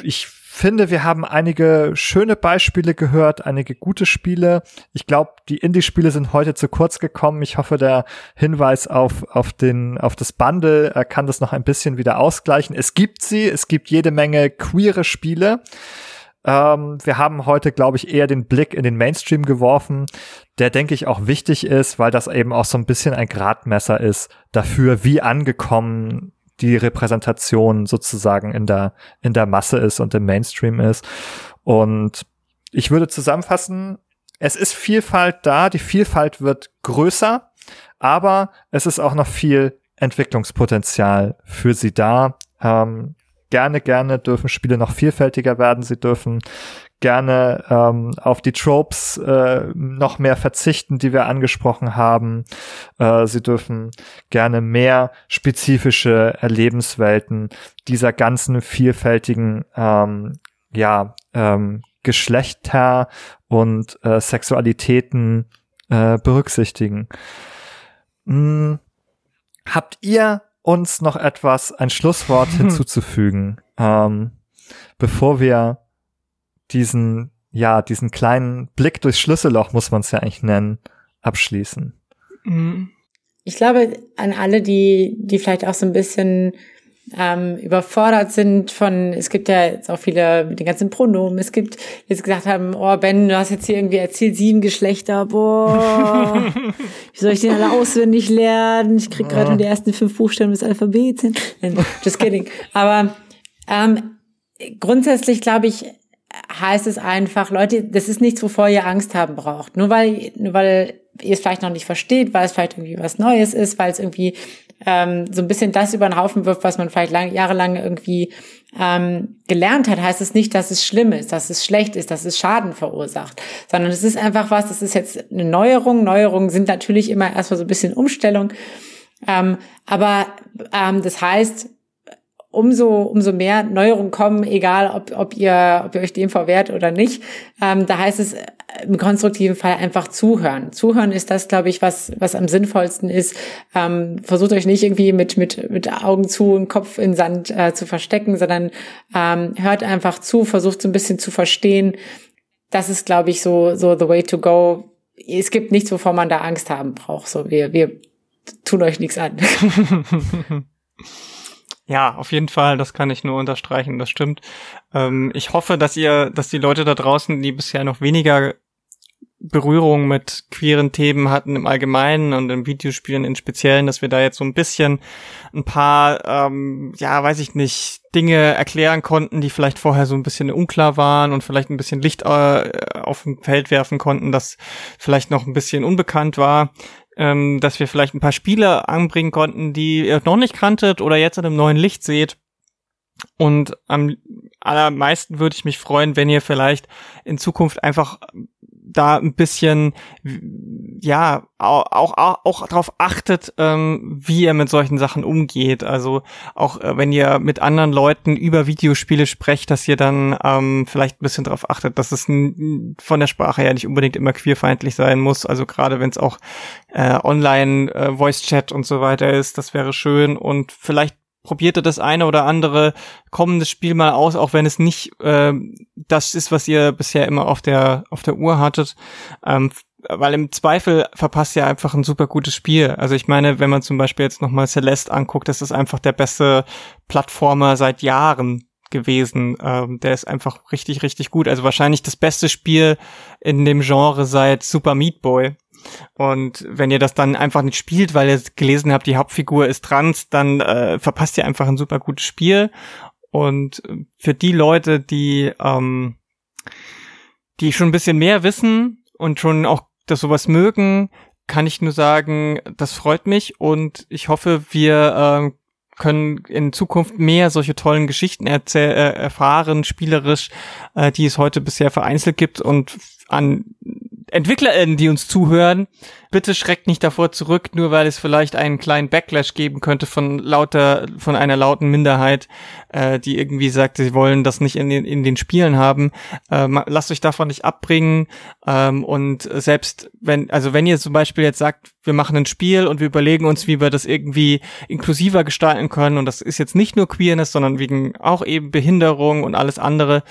ich finde, wir haben einige schöne Beispiele gehört, einige gute Spiele. Ich glaube, die Indie-Spiele sind heute zu kurz gekommen. Ich hoffe, der Hinweis auf, auf, den, auf das Bundle äh, kann das noch ein bisschen wieder ausgleichen. Es gibt sie, es gibt jede Menge queere Spiele. Ähm, wir haben heute, glaube ich, eher den Blick in den Mainstream geworfen, der, denke ich, auch wichtig ist, weil das eben auch so ein bisschen ein Gradmesser ist dafür, wie angekommen die Repräsentation sozusagen in der, in der Masse ist und im Mainstream ist. Und ich würde zusammenfassen, es ist Vielfalt da, die Vielfalt wird größer, aber es ist auch noch viel Entwicklungspotenzial für sie da. Ähm, gerne, gerne dürfen Spiele noch vielfältiger werden. Sie dürfen gerne ähm, auf die Tropes äh, noch mehr verzichten, die wir angesprochen haben. Äh, sie dürfen gerne mehr spezifische Erlebenswelten dieser ganzen vielfältigen ähm, ja, ähm, Geschlechter und äh, Sexualitäten äh, berücksichtigen. Hm, habt ihr uns noch etwas, ein Schlusswort hinzuzufügen, ähm, bevor wir diesen, ja, diesen kleinen Blick durchs Schlüsselloch, muss man es ja eigentlich nennen, abschließen? Mhm. Ich glaube, an alle, die, die vielleicht auch so ein bisschen ähm, überfordert sind von, es gibt ja jetzt auch viele mit den ganzen Pronomen, es gibt, jetzt gesagt haben, oh Ben, du hast jetzt hier irgendwie erzählt, sieben Geschlechter, boah, wie soll ich den alle auswendig lernen? Ich krieg gerade die ersten fünf Buchstaben des Alphabets hin. Just kidding. Aber ähm, grundsätzlich glaube ich, heißt es einfach, Leute, das ist nichts, wovor ihr Angst haben braucht. Nur weil, nur weil ihr es vielleicht noch nicht versteht, weil es vielleicht irgendwie was Neues ist, weil es irgendwie ähm, so ein bisschen das über den Haufen wirft, was man vielleicht lang, jahrelang irgendwie ähm, gelernt hat, heißt es nicht, dass es schlimm ist, dass es schlecht ist, dass es Schaden verursacht, sondern es ist einfach was, das ist jetzt eine Neuerung. Neuerungen sind natürlich immer erstmal so ein bisschen Umstellung. Ähm, aber ähm, das heißt, umso, umso mehr Neuerungen kommen, egal ob, ob, ihr, ob ihr euch dem verwehrt oder nicht. Ähm, da heißt es im konstruktiven Fall einfach zuhören. Zuhören ist das, glaube ich, was, was am sinnvollsten ist. Ähm, versucht euch nicht irgendwie mit, mit, mit Augen zu und Kopf in Sand äh, zu verstecken, sondern ähm, hört einfach zu, versucht so ein bisschen zu verstehen. Das ist, glaube ich, so, so the way to go. Es gibt nichts, wovor man da Angst haben braucht. So, wir, wir tun euch nichts an. Ja, auf jeden Fall, das kann ich nur unterstreichen, das stimmt. Ähm, ich hoffe, dass ihr, dass die Leute da draußen, die bisher noch weniger Berührung mit queeren Themen hatten im Allgemeinen und in Videospielen im Speziellen, dass wir da jetzt so ein bisschen ein paar, ähm, ja, weiß ich nicht, Dinge erklären konnten, die vielleicht vorher so ein bisschen unklar waren und vielleicht ein bisschen Licht äh, auf dem Feld werfen konnten, das vielleicht noch ein bisschen unbekannt war ähm, dass wir vielleicht ein paar Spiele anbringen konnten, die ihr noch nicht kanntet oder jetzt in einem neuen Licht seht. Und am allermeisten würde ich mich freuen, wenn ihr vielleicht in Zukunft einfach da ein bisschen, ja, auch, auch, auch darauf achtet, ähm, wie ihr mit solchen Sachen umgeht. Also auch äh, wenn ihr mit anderen Leuten über Videospiele sprecht, dass ihr dann ähm, vielleicht ein bisschen darauf achtet, dass es von der Sprache her nicht unbedingt immer queerfeindlich sein muss. Also gerade wenn es auch äh, online äh, Voice Chat und so weiter ist, das wäre schön. Und vielleicht probierte das eine oder andere kommendes Spiel mal aus, auch wenn es nicht äh, das ist, was ihr bisher immer auf der auf der Uhr hattet. Ähm, weil im Zweifel verpasst ihr einfach ein super gutes Spiel. Also ich meine, wenn man zum Beispiel jetzt nochmal Celeste anguckt, das ist einfach der beste Plattformer seit Jahren gewesen. Ähm, der ist einfach richtig, richtig gut. Also wahrscheinlich das beste Spiel in dem Genre seit Super Meat Boy. Und wenn ihr das dann einfach nicht spielt, weil ihr gelesen habt, die Hauptfigur ist trans, dann äh, verpasst ihr einfach ein super gutes Spiel. Und für die Leute, die, ähm, die schon ein bisschen mehr wissen und schon auch das sowas mögen, kann ich nur sagen, das freut mich und ich hoffe, wir äh, können in Zukunft mehr solche tollen Geschichten äh, erfahren, spielerisch, äh, die es heute bisher vereinzelt gibt und an EntwicklerInnen, die uns zuhören, bitte schreckt nicht davor zurück, nur weil es vielleicht einen kleinen Backlash geben könnte von lauter, von einer lauten Minderheit, äh, die irgendwie sagt, sie wollen das nicht in den, in den Spielen haben. Äh, lasst euch davon nicht abbringen. Ähm, und selbst wenn, also wenn ihr zum Beispiel jetzt sagt, wir machen ein Spiel und wir überlegen uns, wie wir das irgendwie inklusiver gestalten können, und das ist jetzt nicht nur Queerness, sondern wegen auch eben Behinderung und alles andere,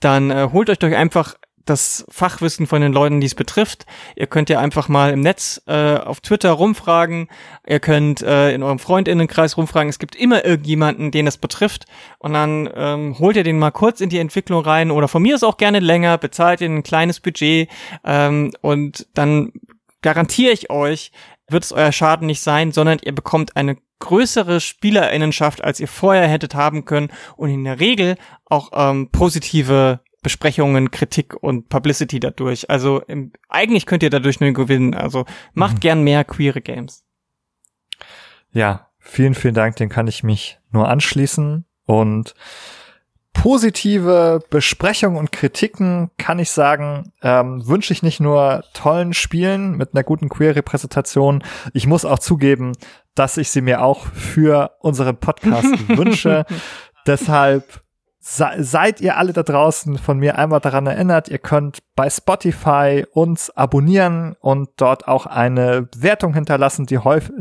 dann äh, holt euch doch einfach das Fachwissen von den Leuten, die es betrifft. Ihr könnt ja einfach mal im Netz äh, auf Twitter rumfragen. Ihr könnt äh, in eurem Freundinnenkreis rumfragen. Es gibt immer irgendjemanden, den es betrifft. Und dann ähm, holt ihr den mal kurz in die Entwicklung rein oder von mir ist auch gerne länger, bezahlt ihr ein kleines Budget ähm, und dann garantiere ich euch, wird es euer Schaden nicht sein, sondern ihr bekommt eine größere Spielerinnenschaft, als ihr vorher hättet haben können und in der Regel auch ähm, positive Besprechungen, Kritik und Publicity dadurch. Also im, eigentlich könnt ihr dadurch nur gewinnen. Also macht mhm. gern mehr queere Games. Ja, vielen, vielen Dank. Den kann ich mich nur anschließen und positive Besprechungen und Kritiken kann ich sagen, ähm, wünsche ich nicht nur tollen Spielen mit einer guten Queer-Repräsentation. Ich muss auch zugeben, dass ich sie mir auch für unseren Podcast wünsche. Deshalb seid ihr alle da draußen von mir einmal daran erinnert, ihr könnt bei Spotify uns abonnieren und dort auch eine Wertung hinterlassen, die,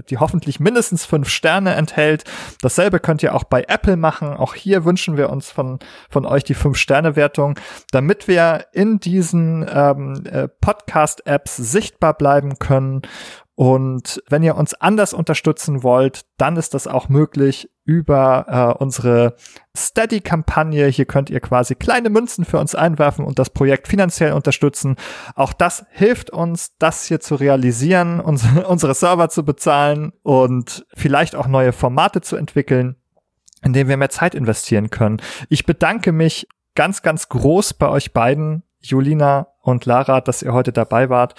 die hoffentlich mindestens fünf Sterne enthält. Dasselbe könnt ihr auch bei Apple machen. Auch hier wünschen wir uns von, von euch die fünf Sterne Wertung, damit wir in diesen ähm, äh, Podcast-Apps sichtbar bleiben können und wenn ihr uns anders unterstützen wollt, dann ist das auch möglich über äh, unsere Steady-Kampagne. Hier könnt ihr quasi kleine Münzen für uns einwerfen und das Projekt finanziell unterstützen. Auch das hilft uns, das hier zu realisieren, unsere, unsere Server zu bezahlen und vielleicht auch neue Formate zu entwickeln, in denen wir mehr Zeit investieren können. Ich bedanke mich ganz, ganz groß bei euch beiden, Julina und Lara, dass ihr heute dabei wart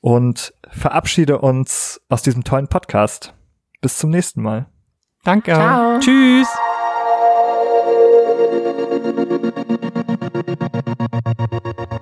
und verabschiede uns aus diesem tollen Podcast. Bis zum nächsten Mal. Danke. Ciao. Tschüss. Thank you.